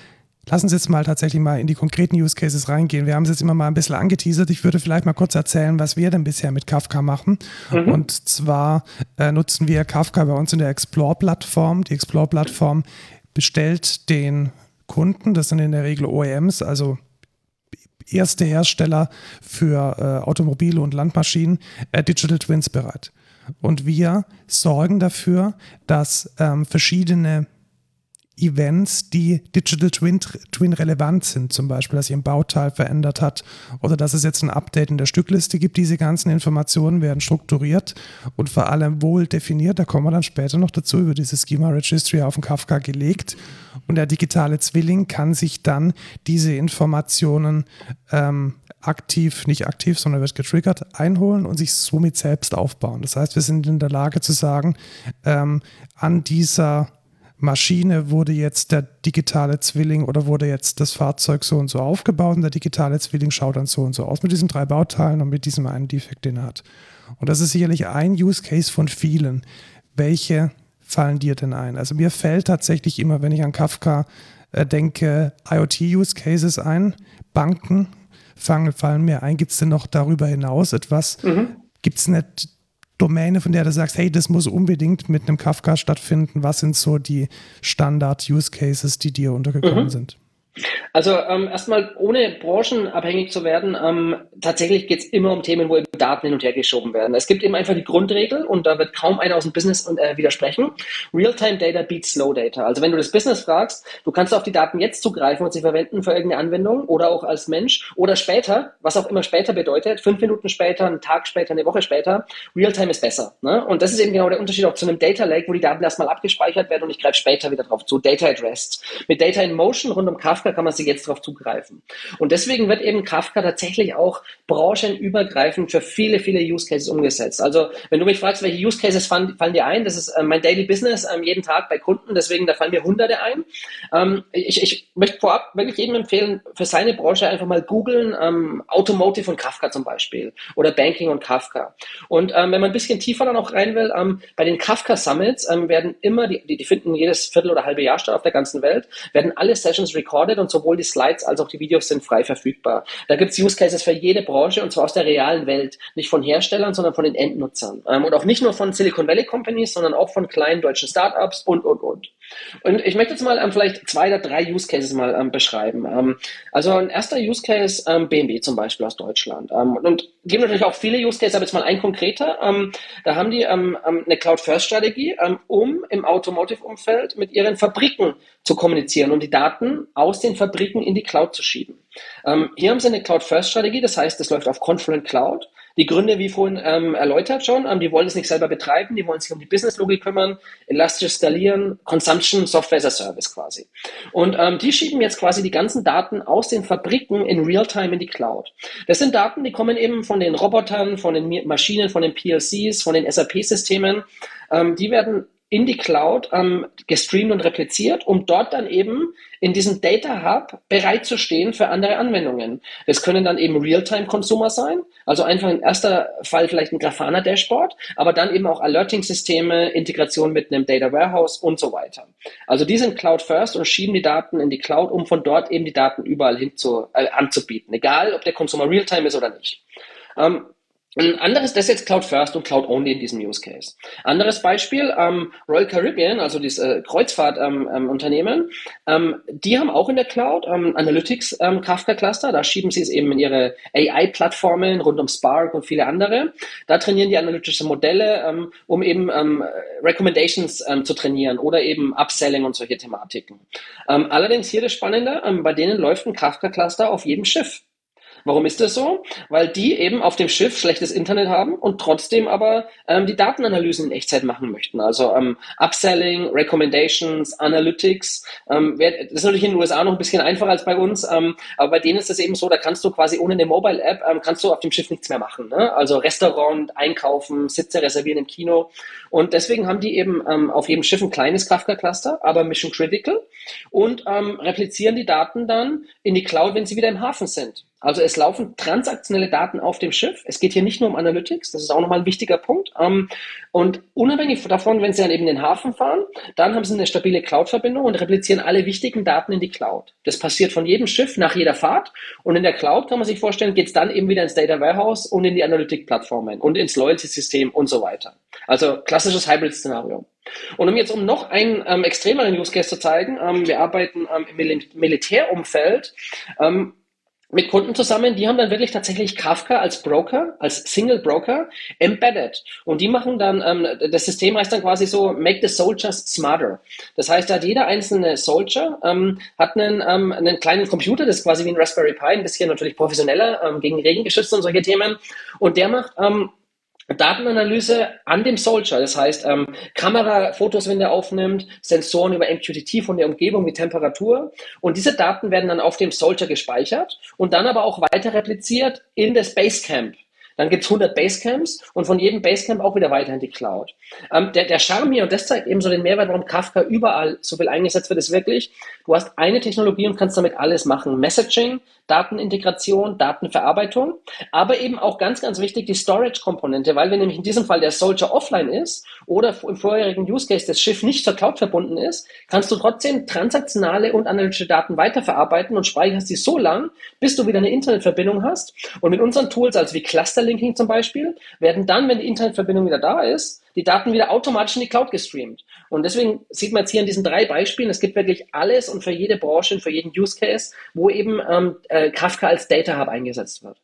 Lass uns jetzt mal tatsächlich mal in die konkreten Use Cases reingehen. Wir haben es jetzt immer mal ein bisschen angeteasert. Ich würde vielleicht mal kurz erzählen, was wir denn bisher mit Kafka machen. Mhm. Und zwar äh, nutzen wir Kafka bei uns in der Explore-Plattform. Die Explore-Plattform bestellt den Kunden, das sind in der Regel OEMs, also erste Hersteller für äh, Automobile und Landmaschinen äh, Digital Twins bereit. Und wir sorgen dafür, dass ähm, verschiedene Events, die Digital Twin, Twin relevant sind, zum Beispiel, dass sich ein Bauteil verändert hat oder dass es jetzt ein Update in der Stückliste gibt. Diese ganzen Informationen werden strukturiert und vor allem wohl definiert. Da kommen wir dann später noch dazu, über diese Schema Registry auf den Kafka gelegt. Und der digitale Zwilling kann sich dann diese Informationen ähm, aktiv, nicht aktiv, sondern wird getriggert, einholen und sich somit selbst aufbauen. Das heißt, wir sind in der Lage zu sagen, ähm, an dieser Maschine wurde jetzt der digitale Zwilling oder wurde jetzt das Fahrzeug so und so aufgebaut und der digitale Zwilling schaut dann so und so aus mit diesen drei Bauteilen und mit diesem einen Defekt, den er hat. Und das ist sicherlich ein Use Case von vielen. Welche fallen dir denn ein? Also mir fällt tatsächlich immer, wenn ich an Kafka äh, denke, IoT-Use Cases ein, Banken fangen, fallen mir ein. Gibt es denn noch darüber hinaus etwas? Mhm. Gibt es nicht Domäne, von der du sagst, hey, das muss unbedingt mit einem Kafka stattfinden? Was sind so die Standard-Use-Cases, die dir untergekommen mhm. sind? Also ähm, erstmal, ohne branchenabhängig zu werden, ähm, tatsächlich geht es immer um Themen, wo eben Daten hin und her geschoben werden. Es gibt eben einfach die Grundregel und da wird kaum einer aus dem Business äh, widersprechen. Real-Time Data beats Slow Data. Also wenn du das Business fragst, du kannst auf die Daten jetzt zugreifen und sie verwenden für irgendeine Anwendung oder auch als Mensch oder später, was auch immer später bedeutet, fünf Minuten später, einen Tag später, eine Woche später, Real-Time ist besser. Ne? Und das ist eben genau der Unterschied auch zu einem Data Lake, wo die Daten erstmal abgespeichert werden und ich greife später wieder drauf zu. Data at Rest. Mit Data in Motion rund um Kafka kann man sich jetzt darauf zugreifen. Und deswegen wird eben Kafka tatsächlich auch branchenübergreifend für viele, viele Use Cases umgesetzt. Also wenn du mich fragst, welche Use Cases fallen, fallen dir ein, das ist äh, mein Daily Business ähm, jeden Tag bei Kunden, deswegen da fallen mir hunderte ein. Ähm, ich, ich möchte vorab wirklich jedem empfehlen, für seine Branche einfach mal googeln, ähm, Automotive und Kafka zum Beispiel oder Banking und Kafka. Und ähm, wenn man ein bisschen tiefer dann auch rein will, ähm, bei den Kafka Summits ähm, werden immer, die, die finden jedes Viertel oder halbe Jahr statt auf der ganzen Welt, werden alle Sessions recorded und sowohl die Slides als auch die Videos sind frei verfügbar. Da gibt es Use Cases für jede Branche und zwar aus der realen Welt. Nicht von Herstellern, sondern von den Endnutzern. Ähm, und auch nicht nur von Silicon Valley Companies, sondern auch von kleinen deutschen Startups und, und, und. Und ich möchte jetzt mal ähm, vielleicht zwei oder drei Use Cases mal ähm, beschreiben. Ähm, also ein erster Use Case, ähm, BMW zum Beispiel aus Deutschland. Ähm, und geben natürlich auch viele Use Cases, aber jetzt mal ein konkreter. Ähm, da haben die eine Cloud-First-Strategie, um im Automotive-Umfeld mit ihren Fabriken zu kommunizieren und die Daten aus den Fabriken in die Cloud zu schieben. hier haben sie eine Cloud-First-Strategie, das heißt, das läuft auf Confluent Cloud. Die Gründe, wie vorhin ähm, erläutert schon, ähm, die wollen es nicht selber betreiben, die wollen sich um die Business-Logik kümmern, elastisch skalieren, Consumption, Software as a Service quasi. Und ähm, die schieben jetzt quasi die ganzen Daten aus den Fabriken in Realtime in die Cloud. Das sind Daten, die kommen eben von den Robotern, von den Maschinen, von den PLCs, von den SAP-Systemen. Ähm, die werden in die Cloud ähm, gestreamt und repliziert, um dort dann eben in diesem Data Hub bereitzustehen für andere Anwendungen. Das können dann eben Realtime-Consumer sein, also einfach in erster Fall vielleicht ein Grafana-Dashboard, aber dann eben auch Alerting-Systeme, Integration mit einem Data Warehouse und so weiter. Also die sind Cloud First und schieben die Daten in die Cloud, um von dort eben die Daten überall hin zu, äh, anzubieten, egal ob der Consumer Realtime ist oder nicht. Ähm, ein anderes, das ist jetzt Cloud First und Cloud Only in diesem Use Case. Anderes Beispiel, ähm, Royal Caribbean, also dieses äh, Kreuzfahrtunternehmen, ähm, ähm, die haben auch in der Cloud ähm, Analytics ähm, Kafka Cluster, da schieben sie es eben in ihre AI-Plattformen rund um Spark und viele andere. Da trainieren die analytische Modelle, ähm, um eben ähm, Recommendations ähm, zu trainieren oder eben Upselling und solche Thematiken. Ähm, allerdings hier das Spannende, ähm, bei denen läuft ein Kafka Cluster auf jedem Schiff. Warum ist das so? Weil die eben auf dem Schiff schlechtes Internet haben und trotzdem aber ähm, die Datenanalysen in Echtzeit machen möchten. Also ähm, Upselling, Recommendations, Analytics. Ähm, das ist natürlich in den USA noch ein bisschen einfacher als bei uns, ähm, aber bei denen ist es eben so, da kannst du quasi ohne eine Mobile-App, ähm, kannst du auf dem Schiff nichts mehr machen. Ne? Also Restaurant, Einkaufen, Sitze reservieren im Kino. Und deswegen haben die eben ähm, auf jedem Schiff ein kleines Kafka-Cluster, aber Mission Critical und ähm, replizieren die Daten dann in die Cloud, wenn sie wieder im Hafen sind. Also es laufen transaktionelle Daten auf dem Schiff. Es geht hier nicht nur um Analytics, das ist auch nochmal ein wichtiger Punkt. Ähm, und unabhängig davon, wenn Sie dann eben in den Hafen fahren, dann haben Sie eine stabile Cloud-Verbindung und replizieren alle wichtigen Daten in die Cloud. Das passiert von jedem Schiff nach jeder Fahrt. Und in der Cloud kann man sich vorstellen, geht es dann eben wieder ins Data Warehouse und in die Analytic-Plattformen und ins Loyalty-System und so weiter. Also klassisches Hybrid-Szenario. Und um jetzt um noch einen ähm, extremeren Use Case zu zeigen, ähm, wir arbeiten ähm, im Mil Militärumfeld, ähm, mit Kunden zusammen, die haben dann wirklich tatsächlich Kafka als Broker, als Single Broker embedded. Und die machen dann, ähm, das System heißt dann quasi so, make the soldiers smarter. Das heißt, da hat jeder einzelne Soldier ähm, hat einen, ähm, einen kleinen Computer, das ist quasi wie ein Raspberry Pi, ein bisschen natürlich professioneller, ähm, gegen Regen geschützt und solche Themen. Und der macht ähm, Datenanalyse an dem Soldier, das heißt ähm, Kamerafotos, wenn der aufnimmt, Sensoren über MQTT von der Umgebung wie Temperatur und diese Daten werden dann auf dem Soldier gespeichert und dann aber auch weiter repliziert in das Basecamp. Dann gibt's 100 Basecamps und von jedem Basecamp auch wieder weiter in die Cloud. Ähm, der, der Charme hier, und das zeigt eben so den Mehrwert, warum Kafka überall so viel eingesetzt wird, ist wirklich, du hast eine Technologie und kannst damit alles machen. Messaging, Datenintegration, Datenverarbeitung, aber eben auch ganz, ganz wichtig die Storage-Komponente, weil wenn nämlich in diesem Fall der Soldier offline ist oder im vorherigen Use Case das Schiff nicht zur Cloud verbunden ist, kannst du trotzdem transaktionale und analytische Daten weiterverarbeiten und speicherst die so lang, bis du wieder eine Internetverbindung hast. Und mit unseren Tools, also wie Cluster Linking zum Beispiel, werden dann, wenn die Internetverbindung wieder da ist, die Daten wieder automatisch in die Cloud gestreamt. Und deswegen sieht man jetzt hier in diesen drei Beispielen, es gibt wirklich alles und für jede Branche und für jeden Use Case, wo eben ähm, äh, Kafka als Data Hub eingesetzt wird.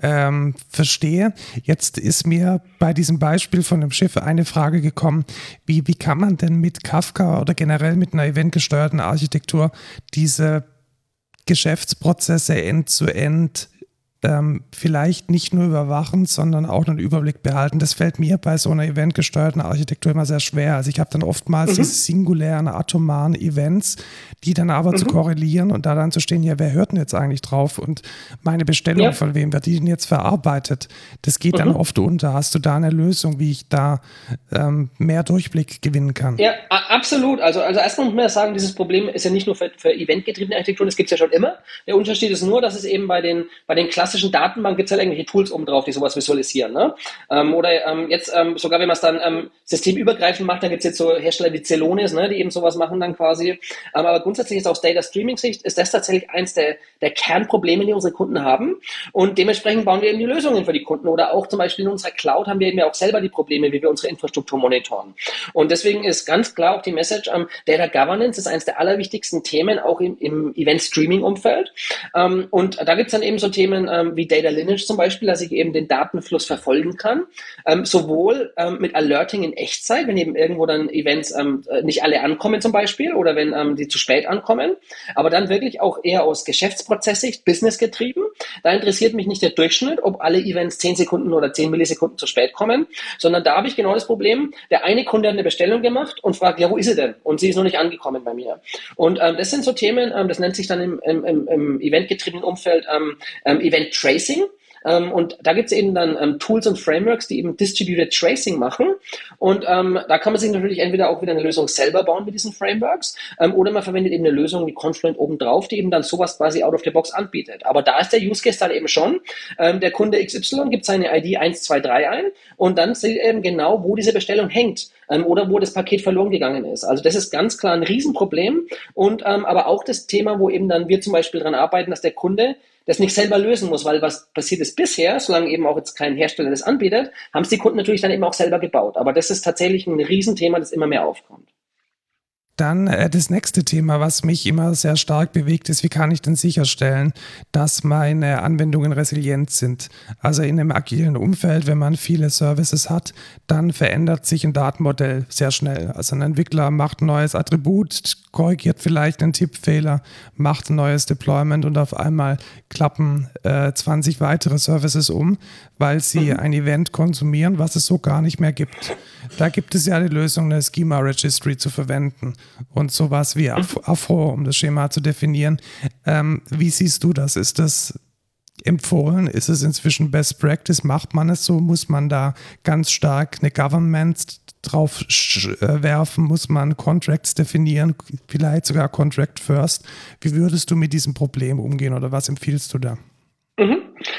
Ähm, verstehe. Jetzt ist mir bei diesem Beispiel von dem Schiff eine Frage gekommen. Wie, wie kann man denn mit Kafka oder generell mit einer eventgesteuerten Architektur diese Geschäftsprozesse end-zu-end ähm, vielleicht nicht nur überwachen, sondern auch einen Überblick behalten. Das fällt mir bei so einer eventgesteuerten Architektur immer sehr schwer. Also ich habe dann oftmals mhm. diese singulären, atomaren Events, die dann aber mhm. zu korrelieren und da dann zu stehen, ja, wer hört denn jetzt eigentlich drauf? Und meine Bestellung, ja. von wem wird die denn jetzt verarbeitet? Das geht mhm. dann oft unter. Hast du da eine Lösung, wie ich da ähm, mehr Durchblick gewinnen kann? Ja, absolut. Also, also erstmal muss man sagen, dieses Problem ist ja nicht nur für, für eventgetriebene Architekturen, das gibt es ja schon immer. Der Unterschied ist nur, dass es eben bei den, bei den Klassen klassischen Datenbank gibt es halt irgendwelche Tools oben drauf, die sowas visualisieren. Ne? Ähm, oder ähm, jetzt ähm, sogar, wenn man es dann ähm, systemübergreifend macht, dann gibt es jetzt so Hersteller wie Celonis, ne, die eben sowas machen dann quasi. Ähm, aber grundsätzlich ist aus Data Streaming Sicht ist das tatsächlich eins der, der Kernprobleme, die unsere Kunden haben. Und dementsprechend bauen wir eben die Lösungen für die Kunden. Oder auch zum Beispiel in unserer Cloud haben wir eben ja auch selber die Probleme, wie wir unsere Infrastruktur monitoren. Und deswegen ist ganz klar auch die Message, ähm, Data Governance ist eines der allerwichtigsten Themen, auch im, im Event-Streaming-Umfeld. Ähm, und da gibt es dann eben so Themen ähm, wie Data Lineage zum Beispiel, dass ich eben den Datenfluss verfolgen kann, ähm, sowohl ähm, mit Alerting in Echtzeit, wenn eben irgendwo dann Events ähm, nicht alle ankommen zum Beispiel oder wenn ähm, die zu spät ankommen, aber dann wirklich auch eher aus Geschäftsprozesssicht, Business getrieben. Da interessiert mich nicht der Durchschnitt, ob alle Events 10 Sekunden oder 10 Millisekunden zu spät kommen, sondern da habe ich genau das Problem, der eine Kunde hat eine Bestellung gemacht und fragt, ja, wo ist sie denn? Und sie ist noch nicht angekommen bei mir. Und ähm, das sind so Themen, das nennt sich dann im, im, im, eventgetriebenen Umfeld ähm, Event Tracing. Ähm, und da gibt es eben dann ähm, Tools und Frameworks, die eben Distributed Tracing machen. Und ähm, da kann man sich natürlich entweder auch wieder eine Lösung selber bauen mit diesen Frameworks ähm, oder man verwendet eben eine Lösung wie Confluent obendrauf, die eben dann sowas quasi out of the box anbietet. Aber da ist der Use Case dann eben schon, ähm, der Kunde XY gibt seine ID 123 ein und dann sieht er eben genau, wo diese Bestellung hängt ähm, oder wo das Paket verloren gegangen ist. Also das ist ganz klar ein Riesenproblem und aber auch das Thema, wo eben dann wir zum Beispiel daran arbeiten, dass der Kunde das nicht selber lösen muss, weil was passiert ist bisher, solange eben auch jetzt kein Hersteller das anbietet, haben es die Kunden natürlich dann eben auch selber gebaut. Aber das ist tatsächlich ein Riesenthema, das immer mehr aufkommt. Dann äh, das nächste Thema, was mich immer sehr stark bewegt, ist, wie kann ich denn sicherstellen, dass meine Anwendungen resilient sind? Also in einem agilen Umfeld, wenn man viele Services hat, dann verändert sich ein Datenmodell sehr schnell. Also ein Entwickler macht ein neues Attribut, korrigiert vielleicht einen Tippfehler, macht ein neues Deployment und auf einmal klappen äh, 20 weitere Services um, weil sie mhm. ein Event konsumieren, was es so gar nicht mehr gibt. Da gibt es ja die Lösung, eine Schema Registry zu verwenden und sowas wie Afro, um das Schema zu definieren. Ähm, wie siehst du das? Ist das empfohlen? Ist es inzwischen Best Practice? Macht man es so? Muss man da ganz stark eine Government drauf äh, werfen? Muss man Contracts definieren? Vielleicht sogar Contract First? Wie würdest du mit diesem Problem umgehen oder was empfiehlst du da? Mhm.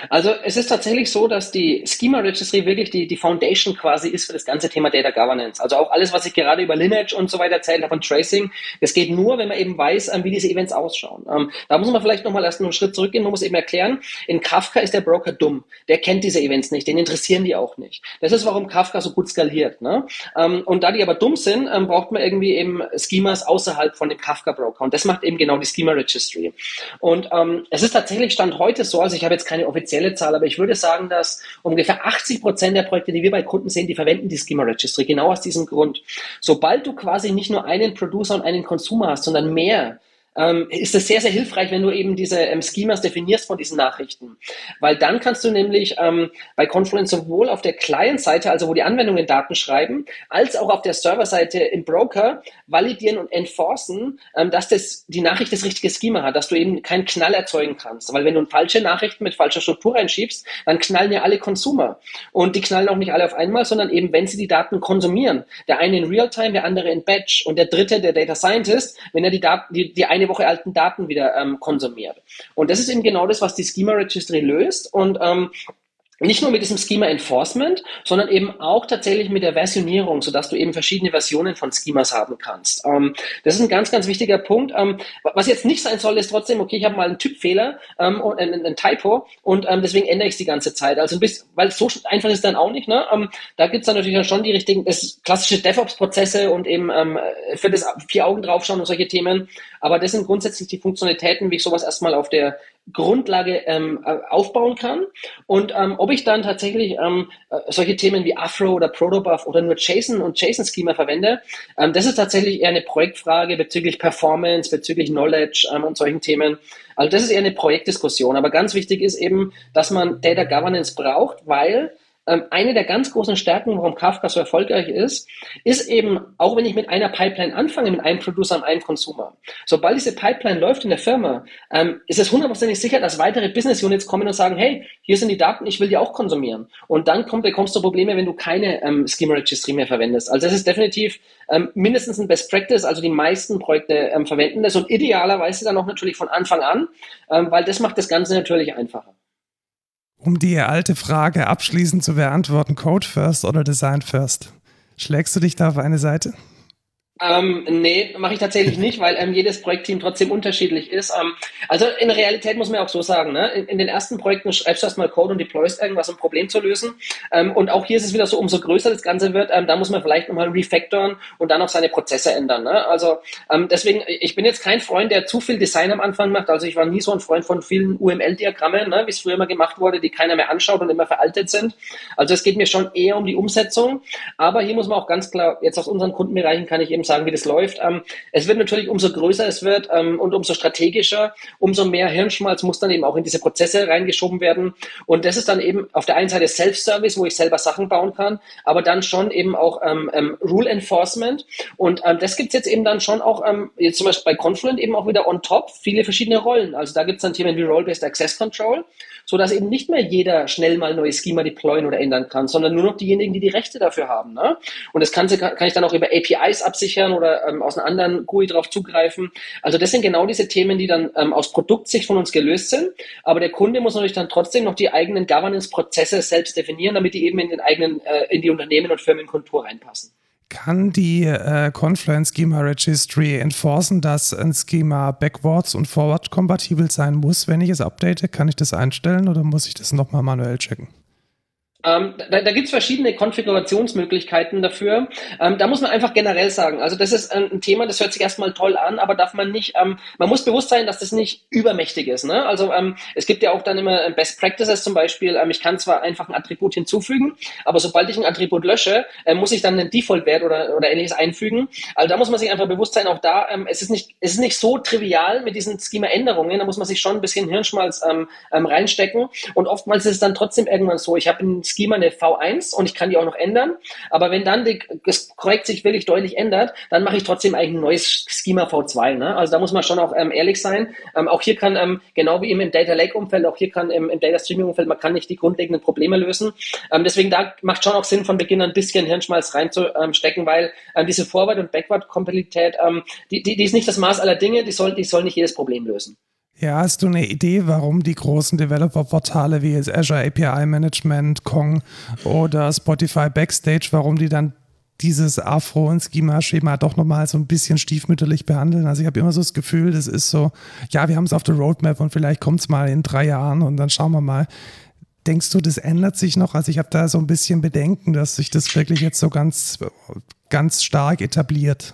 Also es ist tatsächlich so, dass die Schema Registry wirklich die, die Foundation quasi ist für das ganze Thema Data Governance. Also auch alles, was ich gerade über Lineage und so weiter erzählt habe und Tracing, das geht nur, wenn man eben weiß, ähm, wie diese Events ausschauen. Ähm, da muss man vielleicht nochmal erst einen Schritt zurückgehen, man muss eben erklären, in Kafka ist der Broker dumm. Der kennt diese Events nicht, den interessieren die auch nicht. Das ist, warum Kafka so gut skaliert. Ne? Ähm, und da die aber dumm sind, braucht man irgendwie eben Schemas außerhalb von dem Kafka-Broker. Und das macht eben genau die Schema Registry. Und es ist tatsächlich Stand heute so, also ich habe jetzt keine offizielle Zahl, aber ich würde sagen, dass ungefähr 80 Prozent der Projekte, die wir bei Kunden sehen, die verwenden die Schema Registry, genau aus diesem Grund. Sobald du quasi nicht nur einen Producer und einen Consumer hast, sondern mehr, ähm, ist es sehr, sehr hilfreich, wenn du eben diese ähm, Schemas definierst von diesen Nachrichten. Weil dann kannst du nämlich ähm, bei Confluence sowohl auf der Client-Seite, also wo die Anwendungen Daten schreiben, als auch auf der Server-Seite im Broker validieren und enforcen, ähm, dass das, die Nachricht das richtige Schema hat, dass du eben keinen Knall erzeugen kannst. Weil wenn du falsche Nachrichten mit falscher Struktur reinschiebst, dann knallen ja alle Consumer. Und die knallen auch nicht alle auf einmal, sondern eben, wenn sie die Daten konsumieren. Der eine in Realtime, der andere in Batch und der dritte, der Data Scientist, wenn er die Daten, die, die eine eine Woche alten Daten wieder ähm, konsumiert. Und das ist eben genau das, was die Schema Registry löst. Und ähm, nicht nur mit diesem Schema Enforcement, sondern eben auch tatsächlich mit der Versionierung, sodass du eben verschiedene Versionen von Schemas haben kannst. Ähm, das ist ein ganz, ganz wichtiger Punkt. Ähm, was jetzt nicht sein soll, ist trotzdem, okay, ich habe mal einen Typfehler ähm, und ein, ein, Typo und ähm, deswegen ändere ich es die ganze Zeit. Also ein bisschen, weil so einfach ist dann auch nicht. Ne? Ähm, da gibt es dann natürlich schon die richtigen, das klassische DevOps-Prozesse und eben ähm, für das vier Augen draufschauen und solche Themen. Aber das sind grundsätzlich die Funktionalitäten, wie ich sowas erstmal auf der Grundlage ähm, äh, aufbauen kann. Und ähm, ob ich dann tatsächlich ähm, äh, solche Themen wie Afro oder Protobuf oder nur JSON und JSON-Schema verwende, ähm, das ist tatsächlich eher eine Projektfrage bezüglich Performance, bezüglich Knowledge ähm, und solchen Themen. Also das ist eher eine Projektdiskussion. Aber ganz wichtig ist eben, dass man Data Governance braucht, weil eine der ganz großen Stärken, warum Kafka so erfolgreich ist, ist eben, auch wenn ich mit einer Pipeline anfange, mit einem Producer und einem Consumer, sobald diese Pipeline läuft in der Firma, ähm, ist es hundertprozentig sicher, dass weitere Business Units kommen und sagen, hey, hier sind die Daten, ich will die auch konsumieren. Und dann kommt, bekommst du Probleme, wenn du keine ähm, Schema Registry mehr verwendest. Also das ist definitiv ähm, mindestens ein Best Practice, also die meisten Projekte ähm, verwenden das und idealerweise dann auch natürlich von Anfang an, ähm, weil das macht das Ganze natürlich einfacher. Um die alte Frage abschließend zu beantworten, Code First oder Design First? Schlägst du dich da auf eine Seite? Ähm, nee, mache ich tatsächlich nicht, weil ähm, jedes Projektteam trotzdem unterschiedlich ist. Ähm, also in der Realität muss man auch so sagen, ne? in, in den ersten Projekten schreibst du erstmal Code und deployst irgendwas, um ein Problem zu lösen. Ähm, und auch hier ist es wieder so, umso größer das Ganze wird, ähm, da muss man vielleicht nochmal refactoren und dann auch seine Prozesse ändern. Ne? Also ähm, deswegen, ich bin jetzt kein Freund, der zu viel Design am Anfang macht. Also ich war nie so ein Freund von vielen UML-Diagrammen, ne? wie es früher immer gemacht wurde, die keiner mehr anschaut und immer veraltet sind. Also es geht mir schon eher um die Umsetzung. Aber hier muss man auch ganz klar, jetzt aus unseren Kundenbereichen kann ich eben sagen, sagen, wie das läuft. Ähm, es wird natürlich, umso größer es wird ähm, und umso strategischer, umso mehr Hirnschmalz muss dann eben auch in diese Prozesse reingeschoben werden. Und das ist dann eben auf der einen Seite Self-Service, wo ich selber Sachen bauen kann, aber dann schon eben auch ähm, Rule Enforcement. Und das gibt's jetzt eben dann schon auch, jetzt zum Beispiel bei Confluent eben auch wieder on top, viele verschiedene Rollen. Also da gibt's dann Themen wie Role-Based Access Control so dass eben nicht mehr jeder schnell mal neue Schema deployen oder ändern kann, sondern nur noch diejenigen, die die Rechte dafür haben. Ne? Und das Ganze kann, kann ich dann auch über APIs absichern oder ähm, aus einer anderen GUI drauf zugreifen. Also das sind genau diese Themen, die dann ähm, aus Produktsicht von uns gelöst sind. Aber der Kunde muss natürlich dann trotzdem noch die eigenen Governance-Prozesse selbst definieren, damit die eben in den eigenen, äh, in die Unternehmen und Firmenkultur reinpassen. Kann die äh, Confluent Schema Registry enforcen, dass ein Schema backwards und forward kompatibel sein muss, wenn ich es update? Kann ich das einstellen oder muss ich das nochmal manuell checken? Ähm, da da gibt es verschiedene Konfigurationsmöglichkeiten dafür. Ähm, da muss man einfach generell sagen, also das ist ein, Thema, das hört sich erstmal toll an, aber darf man nicht, ähm, man muss bewusst sein, dass das nicht übermächtig ist. Ne? Also ähm, es gibt ja auch dann immer Best Practices zum Beispiel, ähm, ich kann zwar einfach ein Attribut hinzufügen, aber sobald ich ein Attribut lösche, äh, muss ich dann einen Default-Wert oder, oder ähnliches einfügen. Also da muss man sich einfach bewusst sein, auch da, ähm, es, ist nicht, es ist nicht so trivial mit diesen Schema-Änderungen, da muss man sich schon ein bisschen Hirnschmalz ähm, ähm, reinstecken und oftmals ist es dann trotzdem irgendwann so, ich habe ein Schema eine V1 und ich kann die auch noch ändern. Aber wenn dann die, das Korrekt sich wirklich deutlich ändert, dann mache ich trotzdem eigentlich ein neues Schema V2. Ne? Also da muss man schon auch ähm, ehrlich sein. Ähm, auch hier kann, ähm, genau wie im Data Lake Umfeld, auch hier kann im, im Data Streaming Umfeld, man kann nicht die grundlegenden Probleme lösen. Ähm, deswegen da macht schon auch Sinn, von Beginn an ein bisschen Hirnschmalz reinzustecken, weil ähm, diese Forward- und Backward-Kompatibilität, ähm, die, die, die ist nicht das Maß aller Dinge, die soll, die soll nicht jedes Problem lösen. Ja, hast du eine Idee, warum die großen Developer-Portale wie jetzt Azure API Management, Kong oder Spotify Backstage, warum die dann dieses Afro- und Schema-Schema doch nochmal so ein bisschen stiefmütterlich behandeln. Also ich habe immer so das Gefühl, das ist so, ja, wir haben es auf der Roadmap und vielleicht kommt es mal in drei Jahren und dann schauen wir mal. Denkst du, das ändert sich noch? Also ich habe da so ein bisschen Bedenken, dass sich das wirklich jetzt so ganz, ganz stark etabliert.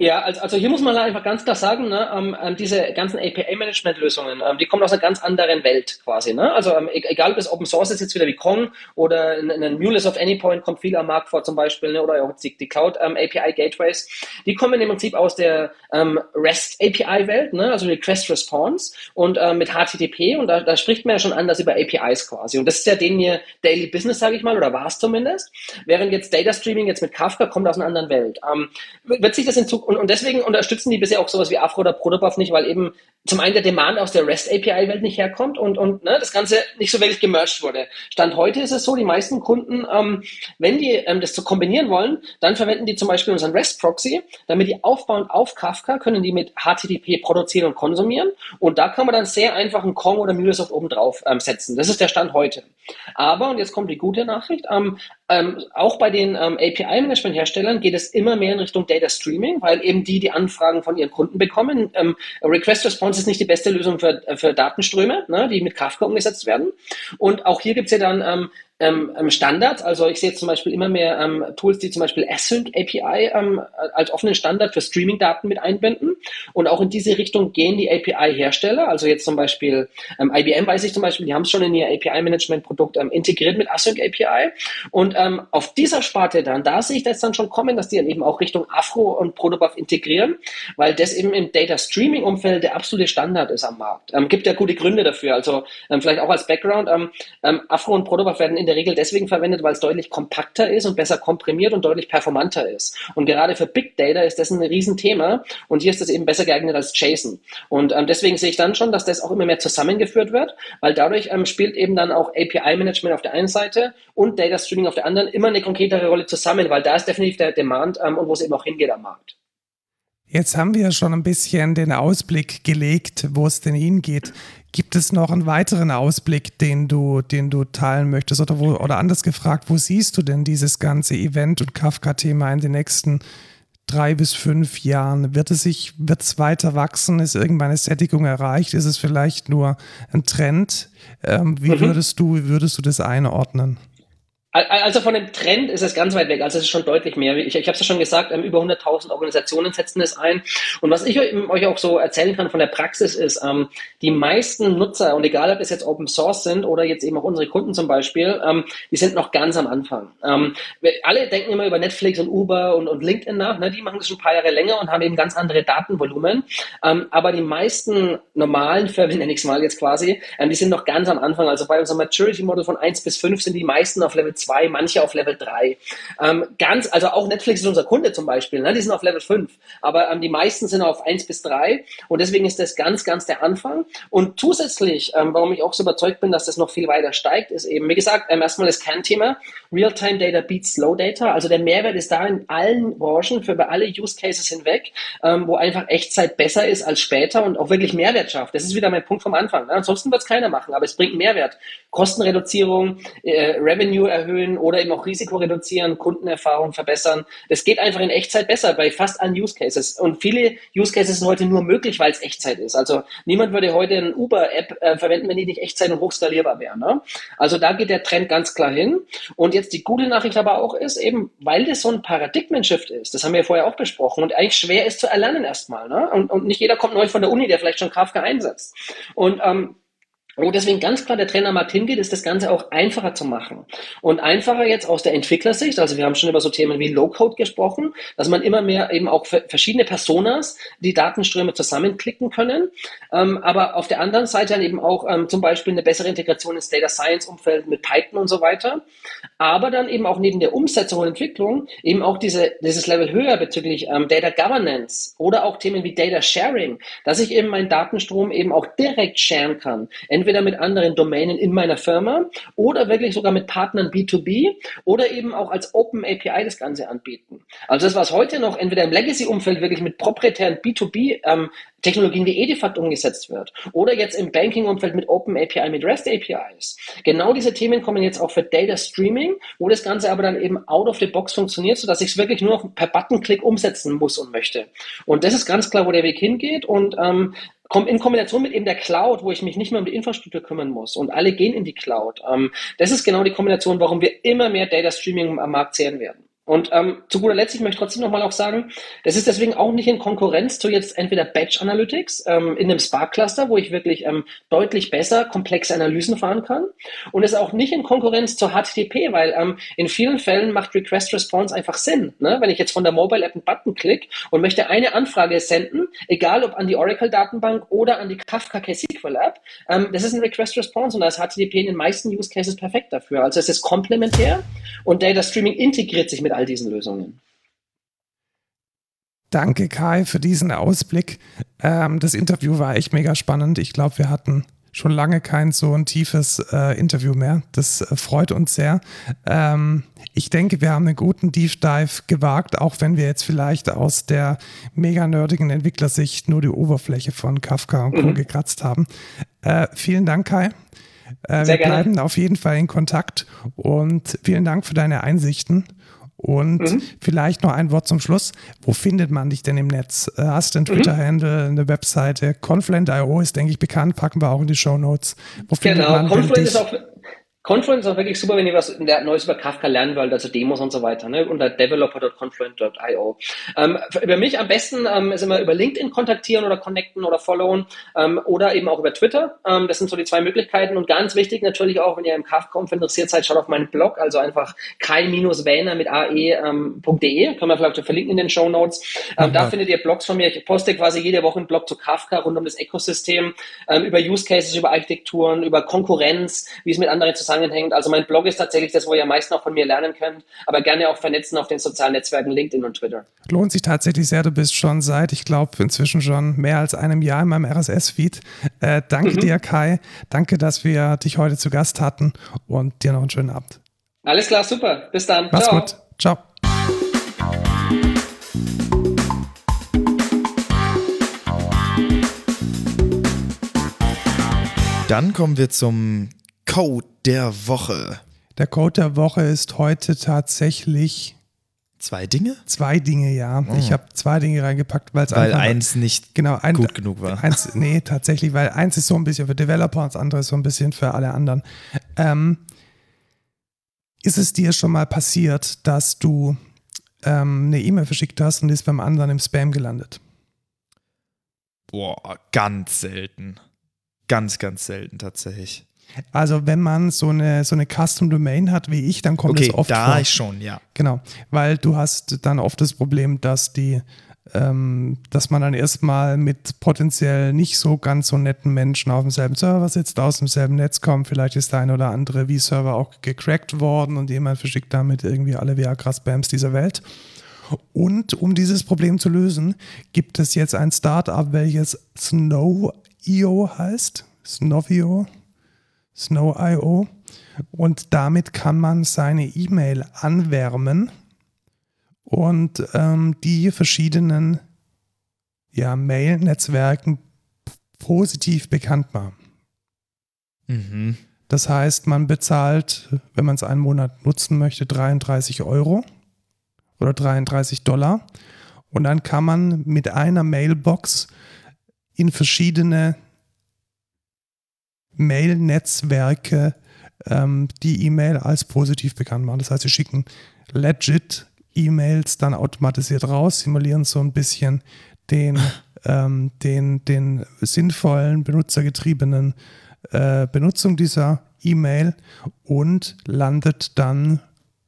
Ja, also, also hier muss man einfach ganz klar sagen, ne, ähm, ähm diese ganzen API-Management-Lösungen, ähm, die kommen aus einer ganz anderen Welt quasi. Ne? Also ähm, e-, egal, ob es Open Source ist, jetzt wieder wie Kong oder ein, ein of Anypoint kommt viel am Markt vor zum Beispiel, ne? oder auch die, die Cloud-API-Gateways, ähm, die kommen im Prinzip aus der ähm, REST-API-Welt, ne? also Request Response und mit HTTP und da, da spricht man ja schon anders über APIs quasi. Und das ist ja denen hier Daily Business, sage ich mal, oder war es zumindest. Während jetzt Data Streaming jetzt mit Kafka kommt aus einer anderen Welt. Wird sich das in Zukunft und, und deswegen unterstützen die bisher auch sowas wie Afro oder Protobuf nicht, weil eben zum einen der Demand aus der REST API-Welt nicht herkommt und, und ne, das Ganze nicht so wirklich gemerged wurde. Stand heute ist es so, die meisten Kunden, ähm, wenn die ähm, das zu so kombinieren wollen, dann verwenden die zum Beispiel unseren REST-Proxy, damit die aufbauend auf Kafka können die mit HTTP produzieren und konsumieren und da kann man dann sehr einfach einen Kong oder MuleSoft oben drauf ähm, setzen. Das ist der Stand heute. Aber, und jetzt kommt die gute Nachricht, ähm, ähm, auch bei den ähm, API-Management-Herstellern geht es immer mehr in Richtung Data Streaming, weil eben die die Anfragen von ihren Kunden bekommen. Ähm, Request Response ist nicht die beste Lösung für, für Datenströme, ne, die mit Kafka umgesetzt werden. Und auch hier gibt es ja dann ähm, ähm, Standards. Also ich sehe zum Beispiel immer mehr ähm, Tools, die zum Beispiel Async API ähm, als offenen Standard für Streaming-Daten mit einbinden. Und auch in diese Richtung gehen die API-Hersteller. Also jetzt zum Beispiel ähm, IBM weiß ich zum Beispiel, die haben es schon in ihr API-Management-Produkt ähm, integriert mit Async API. Und ähm, auf dieser Sparte dann, da sehe ich das dann schon kommen, dass die dann eben auch Richtung Afro und Protobuf integrieren, weil das eben im Data Streaming-Umfeld der absolute Standard ist am Markt. Ähm, gibt ja gute Gründe dafür. Also ähm, vielleicht auch als Background, ähm, ähm, Afro und Protobuf werden in der Regel deswegen verwendet, weil es deutlich kompakter ist und besser komprimiert und deutlich performanter ist. Und gerade für Big Data ist das ein Riesenthema und hier ist das eben besser geeignet als JSON. Und ähm, deswegen sehe ich dann schon, dass das auch immer mehr zusammengeführt wird, weil dadurch ähm, spielt eben dann auch API-Management auf der einen Seite und Data Streaming auf der anderen immer eine konkretere Rolle zusammen, weil da ist definitiv der Demand ähm, und wo es eben auch hingeht am Markt. Jetzt haben wir schon ein bisschen den Ausblick gelegt, wo es denn hingeht. Gibt es noch einen weiteren Ausblick, den du, den du teilen möchtest? Oder, wo, oder anders gefragt, wo siehst du denn dieses ganze Event- und Kafka-Thema in den nächsten drei bis fünf Jahren? Wird es sich, wird es weiter wachsen? Ist irgendwann eine Sättigung erreicht? Ist es vielleicht nur ein Trend? Ähm, wie mhm. würdest du, wie würdest du das einordnen? Also von dem Trend ist es ganz weit weg. Also es ist schon deutlich mehr. Ich, ich habe es ja schon gesagt, ähm, über 100.000 Organisationen setzen es ein. Und was ich euch auch so erzählen kann von der Praxis ist, ähm, die meisten Nutzer, und egal ob es jetzt Open Source sind oder jetzt eben auch unsere Kunden zum Beispiel, ähm, die sind noch ganz am Anfang. Ähm, alle denken immer über Netflix und Uber und, und LinkedIn nach. Ne? Die machen das schon ein paar Jahre länger und haben eben ganz andere Datenvolumen. Ähm, aber die meisten normalen Firmen, [laughs] nenne ich es mal jetzt quasi, ähm, die sind noch ganz am Anfang. Also bei unserem Maturity Model von 1 bis 5 sind die meisten auf Level 2, manche auf Level 3. Ähm, ganz, also auch Netflix ist unser Kunde zum Beispiel, ne? die sind auf Level 5, aber ähm, die meisten sind auf 1 bis 3 und deswegen ist das ganz, ganz der Anfang. Und zusätzlich, ähm, warum ich auch so überzeugt bin, dass das noch viel weiter steigt, ist eben, wie gesagt, ähm, erstmal das Kernthema, Real-Time Data beats Slow Data, also der Mehrwert ist da in allen Branchen, für alle Use Cases hinweg, ähm, wo einfach Echtzeit besser ist als später und auch wirklich Mehrwert schafft. Das ist wieder mein Punkt vom Anfang. Ne? Ansonsten wird es keiner machen, aber es bringt Mehrwert. Kostenreduzierung, äh, Revenue erhöhen oder eben auch Risiko reduzieren, Kundenerfahrung verbessern. Das geht einfach in Echtzeit besser bei fast allen Use Cases. Und viele Use Cases sind heute nur möglich, weil es Echtzeit ist. Also niemand würde heute eine Uber-App äh, verwenden, wenn die nicht Echtzeit und hochskalierbar wäre. Ne? Also da geht der Trend ganz klar hin. Und jetzt die gute Nachricht aber auch ist, eben, weil das so ein Paradigmen-Shift ist, das haben wir ja vorher auch besprochen, und eigentlich schwer ist zu erlernen erstmal. Ne? Und, und nicht jeder kommt neu von der Uni, der vielleicht schon Kafka einsetzt. Und ähm, wo deswegen ganz klar der Trainermarkt hingeht, ist das Ganze auch einfacher zu machen. Und einfacher jetzt aus der Entwicklersicht, also wir haben schon über so Themen wie Low-Code gesprochen, dass man immer mehr eben auch verschiedene Personas die Datenströme zusammenklicken können, ähm, aber auf der anderen Seite dann eben auch ähm, zum Beispiel eine bessere Integration ins Data Science-Umfeld mit Python und so weiter, aber dann eben auch neben der Umsetzung und Entwicklung eben auch diese, dieses Level höher bezüglich ähm, Data Governance oder auch Themen wie Data Sharing, dass ich eben meinen Datenstrom eben auch direkt sharen kann. entweder mit anderen Domänen in meiner Firma oder wirklich sogar mit Partnern B2B oder eben auch als Open API das Ganze anbieten. Also das, was heute noch entweder im Legacy-Umfeld wirklich mit proprietären B2B ähm, wie Edifact umgesetzt wird oder jetzt im Banking-Umfeld mit Open API, mit REST APIs. Genau diese Themen kommen jetzt auch für Data Streaming, wo das Ganze aber dann eben out of the box funktioniert, sodass ich es wirklich nur per Buttonklick umsetzen muss und möchte. Und das ist ganz klar, wo der Weg hingeht und ähm, in Kombination mit eben der Cloud, wo ich mich nicht mehr um die Infrastruktur kümmern muss und alle gehen in die Cloud. Ähm, das ist genau die Kombination, warum wir immer mehr Data Streaming am Markt sehen werden. Und ähm, zu guter Letzt, ich möchte trotzdem nochmal auch sagen, das ist deswegen auch nicht in Konkurrenz zu jetzt entweder Batch Analytics ähm, in einem Spark Cluster, wo ich wirklich ähm, deutlich besser komplexe Analysen fahren kann. Und es ist auch nicht in Konkurrenz zu HTTP, weil ähm, in vielen Fällen macht Request Response einfach Sinn. Ne? Wenn ich jetzt von der Mobile App einen Button klicke und möchte eine Anfrage senden, egal ob an die Oracle Datenbank oder an die Kafka KSQL App, ähm, das ist ein Request Response und da ist HTTP in den meisten Use Cases perfekt dafür. Also es ist komplementär und Data Streaming integriert sich mit all diesen Lösungen. Danke, Kai, für diesen Ausblick. Ähm, das Interview war echt mega spannend. Ich glaube, wir hatten schon lange kein so ein tiefes äh, Interview mehr. Das äh, freut uns sehr. Ähm, ich denke, wir haben einen guten Deep Dive gewagt, auch wenn wir jetzt vielleicht aus der mega nerdigen Entwicklersicht nur die Oberfläche von Kafka und Co. Mhm. gekratzt haben. Äh, vielen Dank, Kai. Äh, wir gerne. bleiben auf jeden Fall in Kontakt und vielen Dank für deine Einsichten. Und mhm. vielleicht noch ein Wort zum Schluss. Wo findet man dich denn im Netz? Äh, hast du einen mhm. Twitter-Handle, eine Webseite? Confluent.io ist, denke ich, bekannt, packen wir auch in die Show Notes. Wo findet genau, man Confluent dich? ist auch Confluent ist auch wirklich super, wenn ihr was Neues über Kafka lernen wollt, also Demos und so weiter, ne? unter developer.confluent.io. Ähm, über mich am besten ähm, ist immer über LinkedIn kontaktieren oder connecten oder followen ähm, oder eben auch über Twitter. Ähm, das sind so die zwei Möglichkeiten und ganz wichtig natürlich auch, wenn ihr im Kafka-Umfeld interessiert seid, schaut auf meinen Blog, also einfach kai-wähner mit ae.de, ähm, können wir vielleicht verlinken in den Show Notes. Ähm, da findet ihr Blogs von mir. Ich poste quasi jede Woche einen Blog zu Kafka rund um das Ökosystem, über Use Cases, über Architekturen, über Konkurrenz, wie es mit anderen zusammen Zange. Also mein Blog ist tatsächlich das, wo ihr am meisten auch von mir lernen könnt, aber gerne auch vernetzen auf den sozialen Netzwerken LinkedIn und Twitter. Lohnt sich tatsächlich sehr. Du bist schon seit, ich glaube, inzwischen schon mehr als einem Jahr in meinem RSS-Feed. Äh, danke mhm. dir, Kai. Danke, dass wir dich heute zu Gast hatten und dir noch einen schönen Abend. Alles klar, super. Bis dann. Mach's Ciao. gut. Ciao. Dann kommen wir zum Code der Woche. Der Code der Woche ist heute tatsächlich Zwei Dinge? zwei Dinge, ja. Ich habe zwei Dinge reingepackt, weil es Oh. Weil einfach eins nicht genau, ein, gut genug war. Eins, nee, tatsächlich, weil eins ist so ein bisschen für Developer und das andere ist so ein bisschen für alle anderen. Ähm, ist es dir schon mal passiert, dass du ähm, eine E-Mail verschickt hast und die ist beim anderen im Spam gelandet? Boah, ganz selten. Ganz, ganz selten tatsächlich. Also wenn man so eine, so eine Custom Domain hat wie ich, dann kommt Okay, es oft da vor. ich schon, ja. Genau, weil du hast dann oft das Problem, dass die, ähm, dass man dann erstmal mit potenziell nicht so ganz so netten Menschen auf demselben Server sitzt, aus demselben Netz kommt. Vielleicht ist der ein oder andere V-Server auch gecrackt worden und jemand verschickt damit irgendwie alle Viagra-Spams dieser Welt. Und um dieses Problem zu lösen, gibt es jetzt ein Startup, welches Snow.io heißt. Snowio. Snow.io. Und damit kann man seine E-Mail anwärmen und ähm, die verschiedenen ja, Mail-Netzwerken positiv bekannt machen. Mhm. Das heißt, man bezahlt, wenn man es einen Monat nutzen möchte, 33 Euro oder 33 Dollar. Und dann kann man mit einer Mailbox in verschiedene Mail-Netzwerke ähm, die E-Mail als positiv bekannt machen. Das heißt, sie schicken legit E-Mails dann automatisiert raus, simulieren so ein bisschen den, [laughs] ähm, den, den sinnvollen, benutzergetriebenen äh, Benutzung dieser E-Mail und landet dann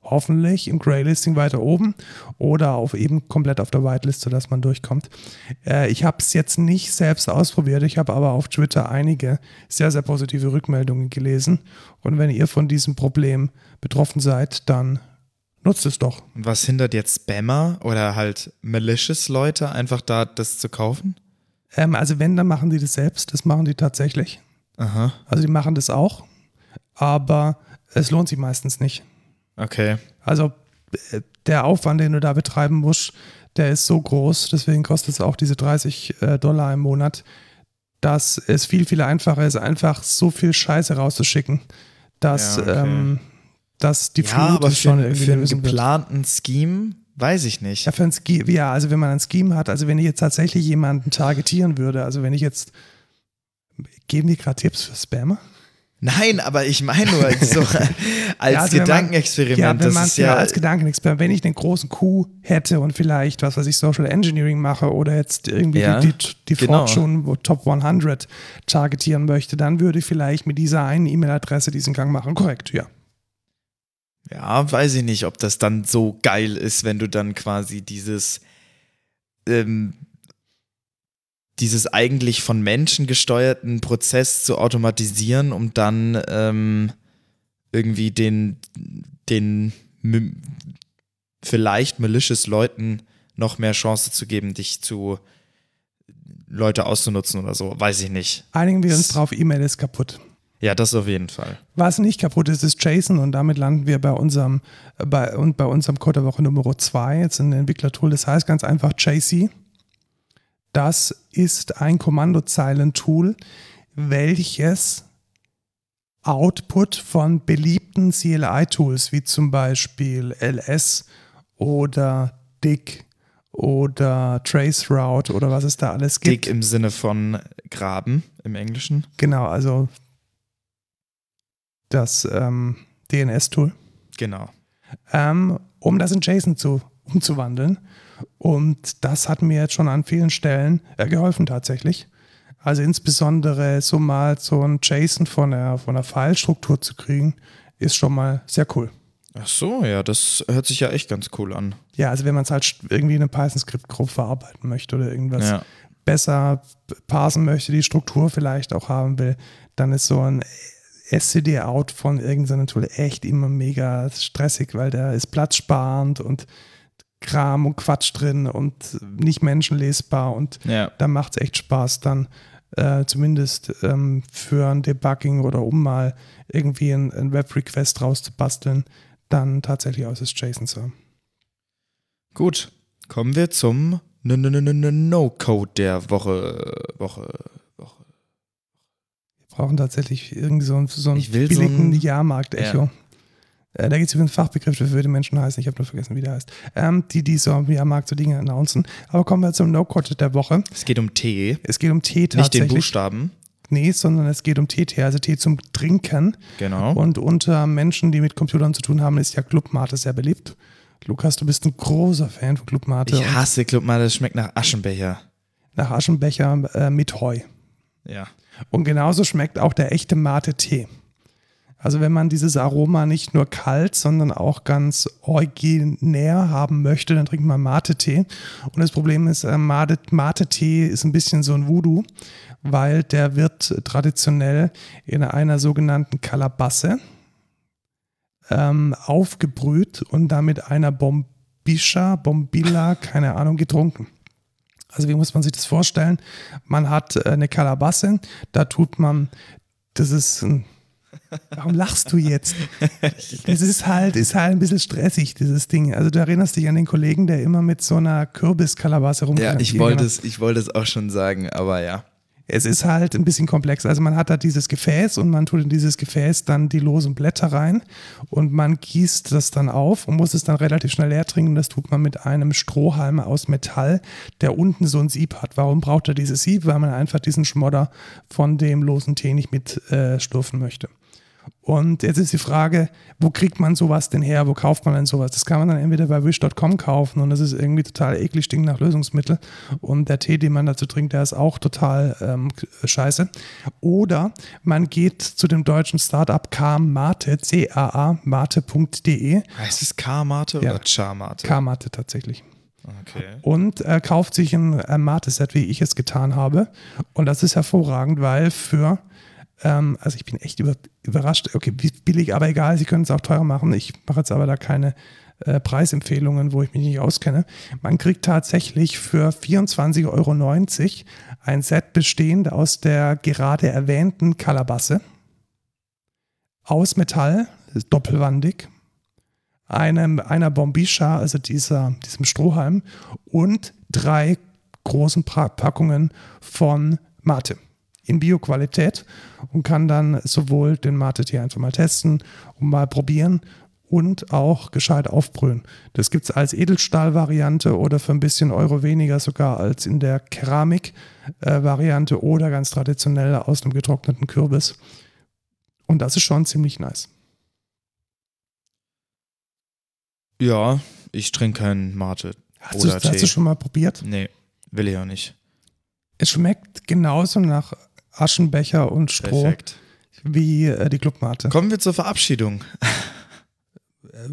hoffentlich im Greylisting weiter oben oder auf eben komplett auf der Whitelist, sodass man durchkommt. Äh, ich habe es jetzt nicht selbst ausprobiert, ich habe aber auf Twitter einige sehr, sehr positive Rückmeldungen gelesen. Und wenn ihr von diesem Problem betroffen seid, dann nutzt es doch. Und was hindert jetzt Spammer oder halt malicious Leute einfach da das zu kaufen? Ähm, also wenn, dann machen die das selbst, das machen die tatsächlich. Aha. Also die machen das auch, aber es lohnt sich meistens nicht. Okay. Also äh, der Aufwand, den du da betreiben musst, der ist so groß, deswegen kostet es auch diese 30 äh, Dollar im Monat, dass es viel, viel einfacher ist, einfach so viel Scheiße rauszuschicken, dass, Ja, okay. ähm, dass die Ja, Flut aber es schon für, irgendwie für einen lösen wird. geplanten Scheme weiß ich nicht. Ja, für ein Scheme, ja, also wenn man ein Scheme hat, also wenn ich jetzt tatsächlich jemanden targetieren würde, also wenn ich jetzt, geben die gerade Tipps für Spammer? Nein, aber ich meine nur [laughs] so als Ja, also wenn man- Gedankenexperiment. Ja, wenn man ja ja als Gedankenexperiment, wenn ich einen großen Coup hätte und vielleicht, was weiß ich, Social Engineering mache oder jetzt irgendwie Ja, die, die, die genau. Fortune Top 100 targetieren möchte, dann würde ich vielleicht mit dieser einen E-Mail-Adresse diesen Gang machen. Korrekt, ja. Ja, weiß ich nicht, ob das dann so geil ist, wenn du dann quasi dieses, ähm, dieses eigentlich von Menschen gesteuerten Prozess zu automatisieren, um dann ähm, irgendwie den, den vielleicht malicious Leuten noch mehr Chance zu geben, dich zu Leute auszunutzen oder so, weiß ich nicht. Einigen wir uns drauf, E-Mail ist kaputt. Ja, das auf jeden Fall. Was nicht kaputt ist, ist JSON und damit landen wir bei unserem, äh, bei, und bei unserem Code der Woche Nummer 2. Jetzt ein Entwicklertool, das heißt ganz einfach JC. Das ist ein Kommandozeilentool, welches Output von beliebten CLI-Tools wie zum Beispiel LS oder Dick oder Traceroute oder was es da alles gibt. Dick im Sinne von Graben im Englischen. Genau, also das ähm, DNS-Tool, Genau. ähm, um das in JSON zu, umzuwandeln. Und das hat mir jetzt schon an vielen Stellen äh, geholfen tatsächlich. Also insbesondere so mal so ein JSON von der, von der File-Struktur zu kriegen, ist schon mal sehr cool. Ach so, ja, das hört sich ja echt ganz cool an. Ja, also wenn man es halt irgendwie in einem Python-Skript grob verarbeiten möchte oder irgendwas Ja. besser parsen möchte, die Struktur vielleicht auch haben will, dann ist so ein SCD-Out von irgendeinem Tool echt immer mega stressig, weil der ist platzsparend und Kram und Quatsch drin und nicht menschenlesbar und Ja. da macht es echt Spaß, dann äh, zumindest ähm, für ein Debugging oder um mal irgendwie ein, ein Web-Request rauszubasteln, dann tatsächlich aus das JSON zu haben. Gut, kommen wir zum No-Code der Woche. Woche. brauchen tatsächlich irgendwie so, so einen will so billigen ein- Jahrmarkt-Echo. Äh, da gibt es übrigens einen Fachbegriff, wie die Menschen heißen. Ich habe nur vergessen, wie der heißt. Ähm, die, die so am Jahrmarkt so Dinge announcen. Aber kommen wir zum No-Code der Woche. Es geht um Tee, Es geht um Tee nicht den tatsächlich. Buchstaben. Nee, sondern es geht um Teetee, also Tee zum Trinken. Genau. Und unter Menschen, die mit Computern zu tun haben, ist ja Clubmate sehr beliebt. Lukas, du bist ein großer Fan von Clubmate. ich hasse Club mal, das schmeckt nach Aschenbecher. Nach Aschenbecher äh, mit Heu. Ja. Und genauso schmeckt auch der echte Mate-Tee. Also wenn man dieses Aroma nicht nur kalt, sondern auch ganz originär haben möchte, dann trinkt man Mate-Tee. Und das Problem ist, äh, Mate- Mate-Tee ist ein bisschen so ein Voodoo, weil der wird traditionell in einer sogenannten Kalabasse ähm, aufgebrüht und damit einer Bombischa, Bombilla, keine Ahnung, getrunken. Also wie muss man sich das vorstellen? Man hat äh, eine Kalabasse, da tut man, das ist ein, warum lachst du jetzt? [laughs] Das ist halt, ist halt ein bisschen stressig, dieses Ding. Also du erinnerst dich an den Kollegen, der immer mit so einer Kürbiskalabasse Ja, rumrennt. ich wollte es, ich wollte es auch schon sagen, aber ja. Es ist halt ein bisschen komplex. Also man hat da dieses Gefäß und man tut in dieses Gefäß dann die losen Blätter rein und man gießt das dann auf und muss es dann relativ schnell leer trinken. Das tut man mit einem Strohhalm aus Metall, der unten so ein Sieb hat. Warum braucht er dieses Sieb? Weil man einfach diesen Schmodder von dem losen Tee nicht mit äh, schlürfen möchte. Und jetzt ist die Frage, wo kriegt man sowas denn her? Wo kauft man denn sowas? Das kann man dann entweder bei wish.com kaufen und das ist irgendwie total eklig, stinkt nach Lösungsmittel. Und der Tee, den man dazu trinkt, der ist auch total ähm, scheiße. Oder man geht zu dem deutschen Startup K-Mate, C-A-A, mate.de, Heißt es K-Mate Ja. oder Cha-Mate? K-Mate tatsächlich Okay. und äh, kauft sich ein äh, Mate-Set, wie ich es getan habe. Und das ist hervorragend, weil für, ähm, also ich bin echt über, überrascht, okay, billig, aber egal, sie können es auch teurer machen. Ich mache jetzt aber da keine äh, Preisempfehlungen, wo ich mich nicht auskenne. Man kriegt tatsächlich für 24,90 Euro ein Set bestehend aus der gerade erwähnten Kalabasse, aus Metall, doppelwandig, einem, einer Bombischa, also dieser, diesem Strohhalm, und drei großen Packungen von Mate in Bioqualität und kann dann sowohl den Mate-Tee einfach mal testen und mal probieren und auch gescheit aufbrühen. Das gibt es als Edelstahl-Variante oder für ein bisschen Euro weniger sogar als in der Keramik-Variante oder ganz traditionell aus einem getrockneten Kürbis. Und das ist schon ziemlich nice. Ja, ich trinke keinen Mate. Hast du, Oder hast du Tee. schon mal probiert? Nee, will ich auch nicht. Es schmeckt genauso nach Aschenbecher und Stroh Perfekt. wie äh, die Clubmate. Kommen wir zur Verabschiedung.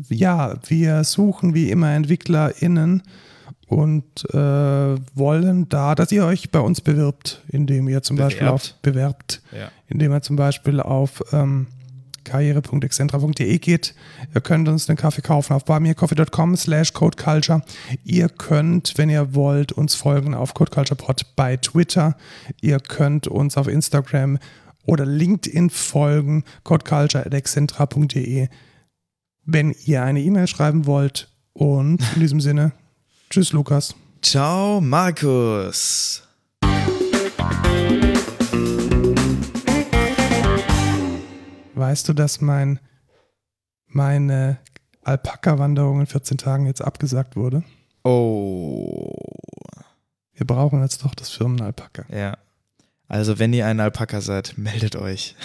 Ja, wir suchen wie immer EntwicklerInnen und äh, wollen da, dass ihr euch bei uns bewirbt, indem ihr zum Beispiel Bewerbt. auf bewerbt, Ja. indem ihr zum Beispiel auf ähm, karriere.excentra.de geht. Ihr könnt uns einen Kaffee kaufen auf barmiercoffee.com slash codeculture. Ihr könnt, wenn ihr wollt, uns folgen auf codeculturepod bei Twitter. Ihr könnt uns auf Instagram oder LinkedIn folgen, codeculture.excentra.de, wenn ihr eine E-Mail schreiben wollt. Und in diesem Sinne, tschüss Lukas. Ciao, Markus. Weißt du, dass mein, meine Alpaka-Wanderung in 14 Tagen jetzt abgesagt wurde? Oh. Wir brauchen jetzt doch das Firmenalpaka. Ja. Also, wenn ihr ein Alpaka seid, meldet euch.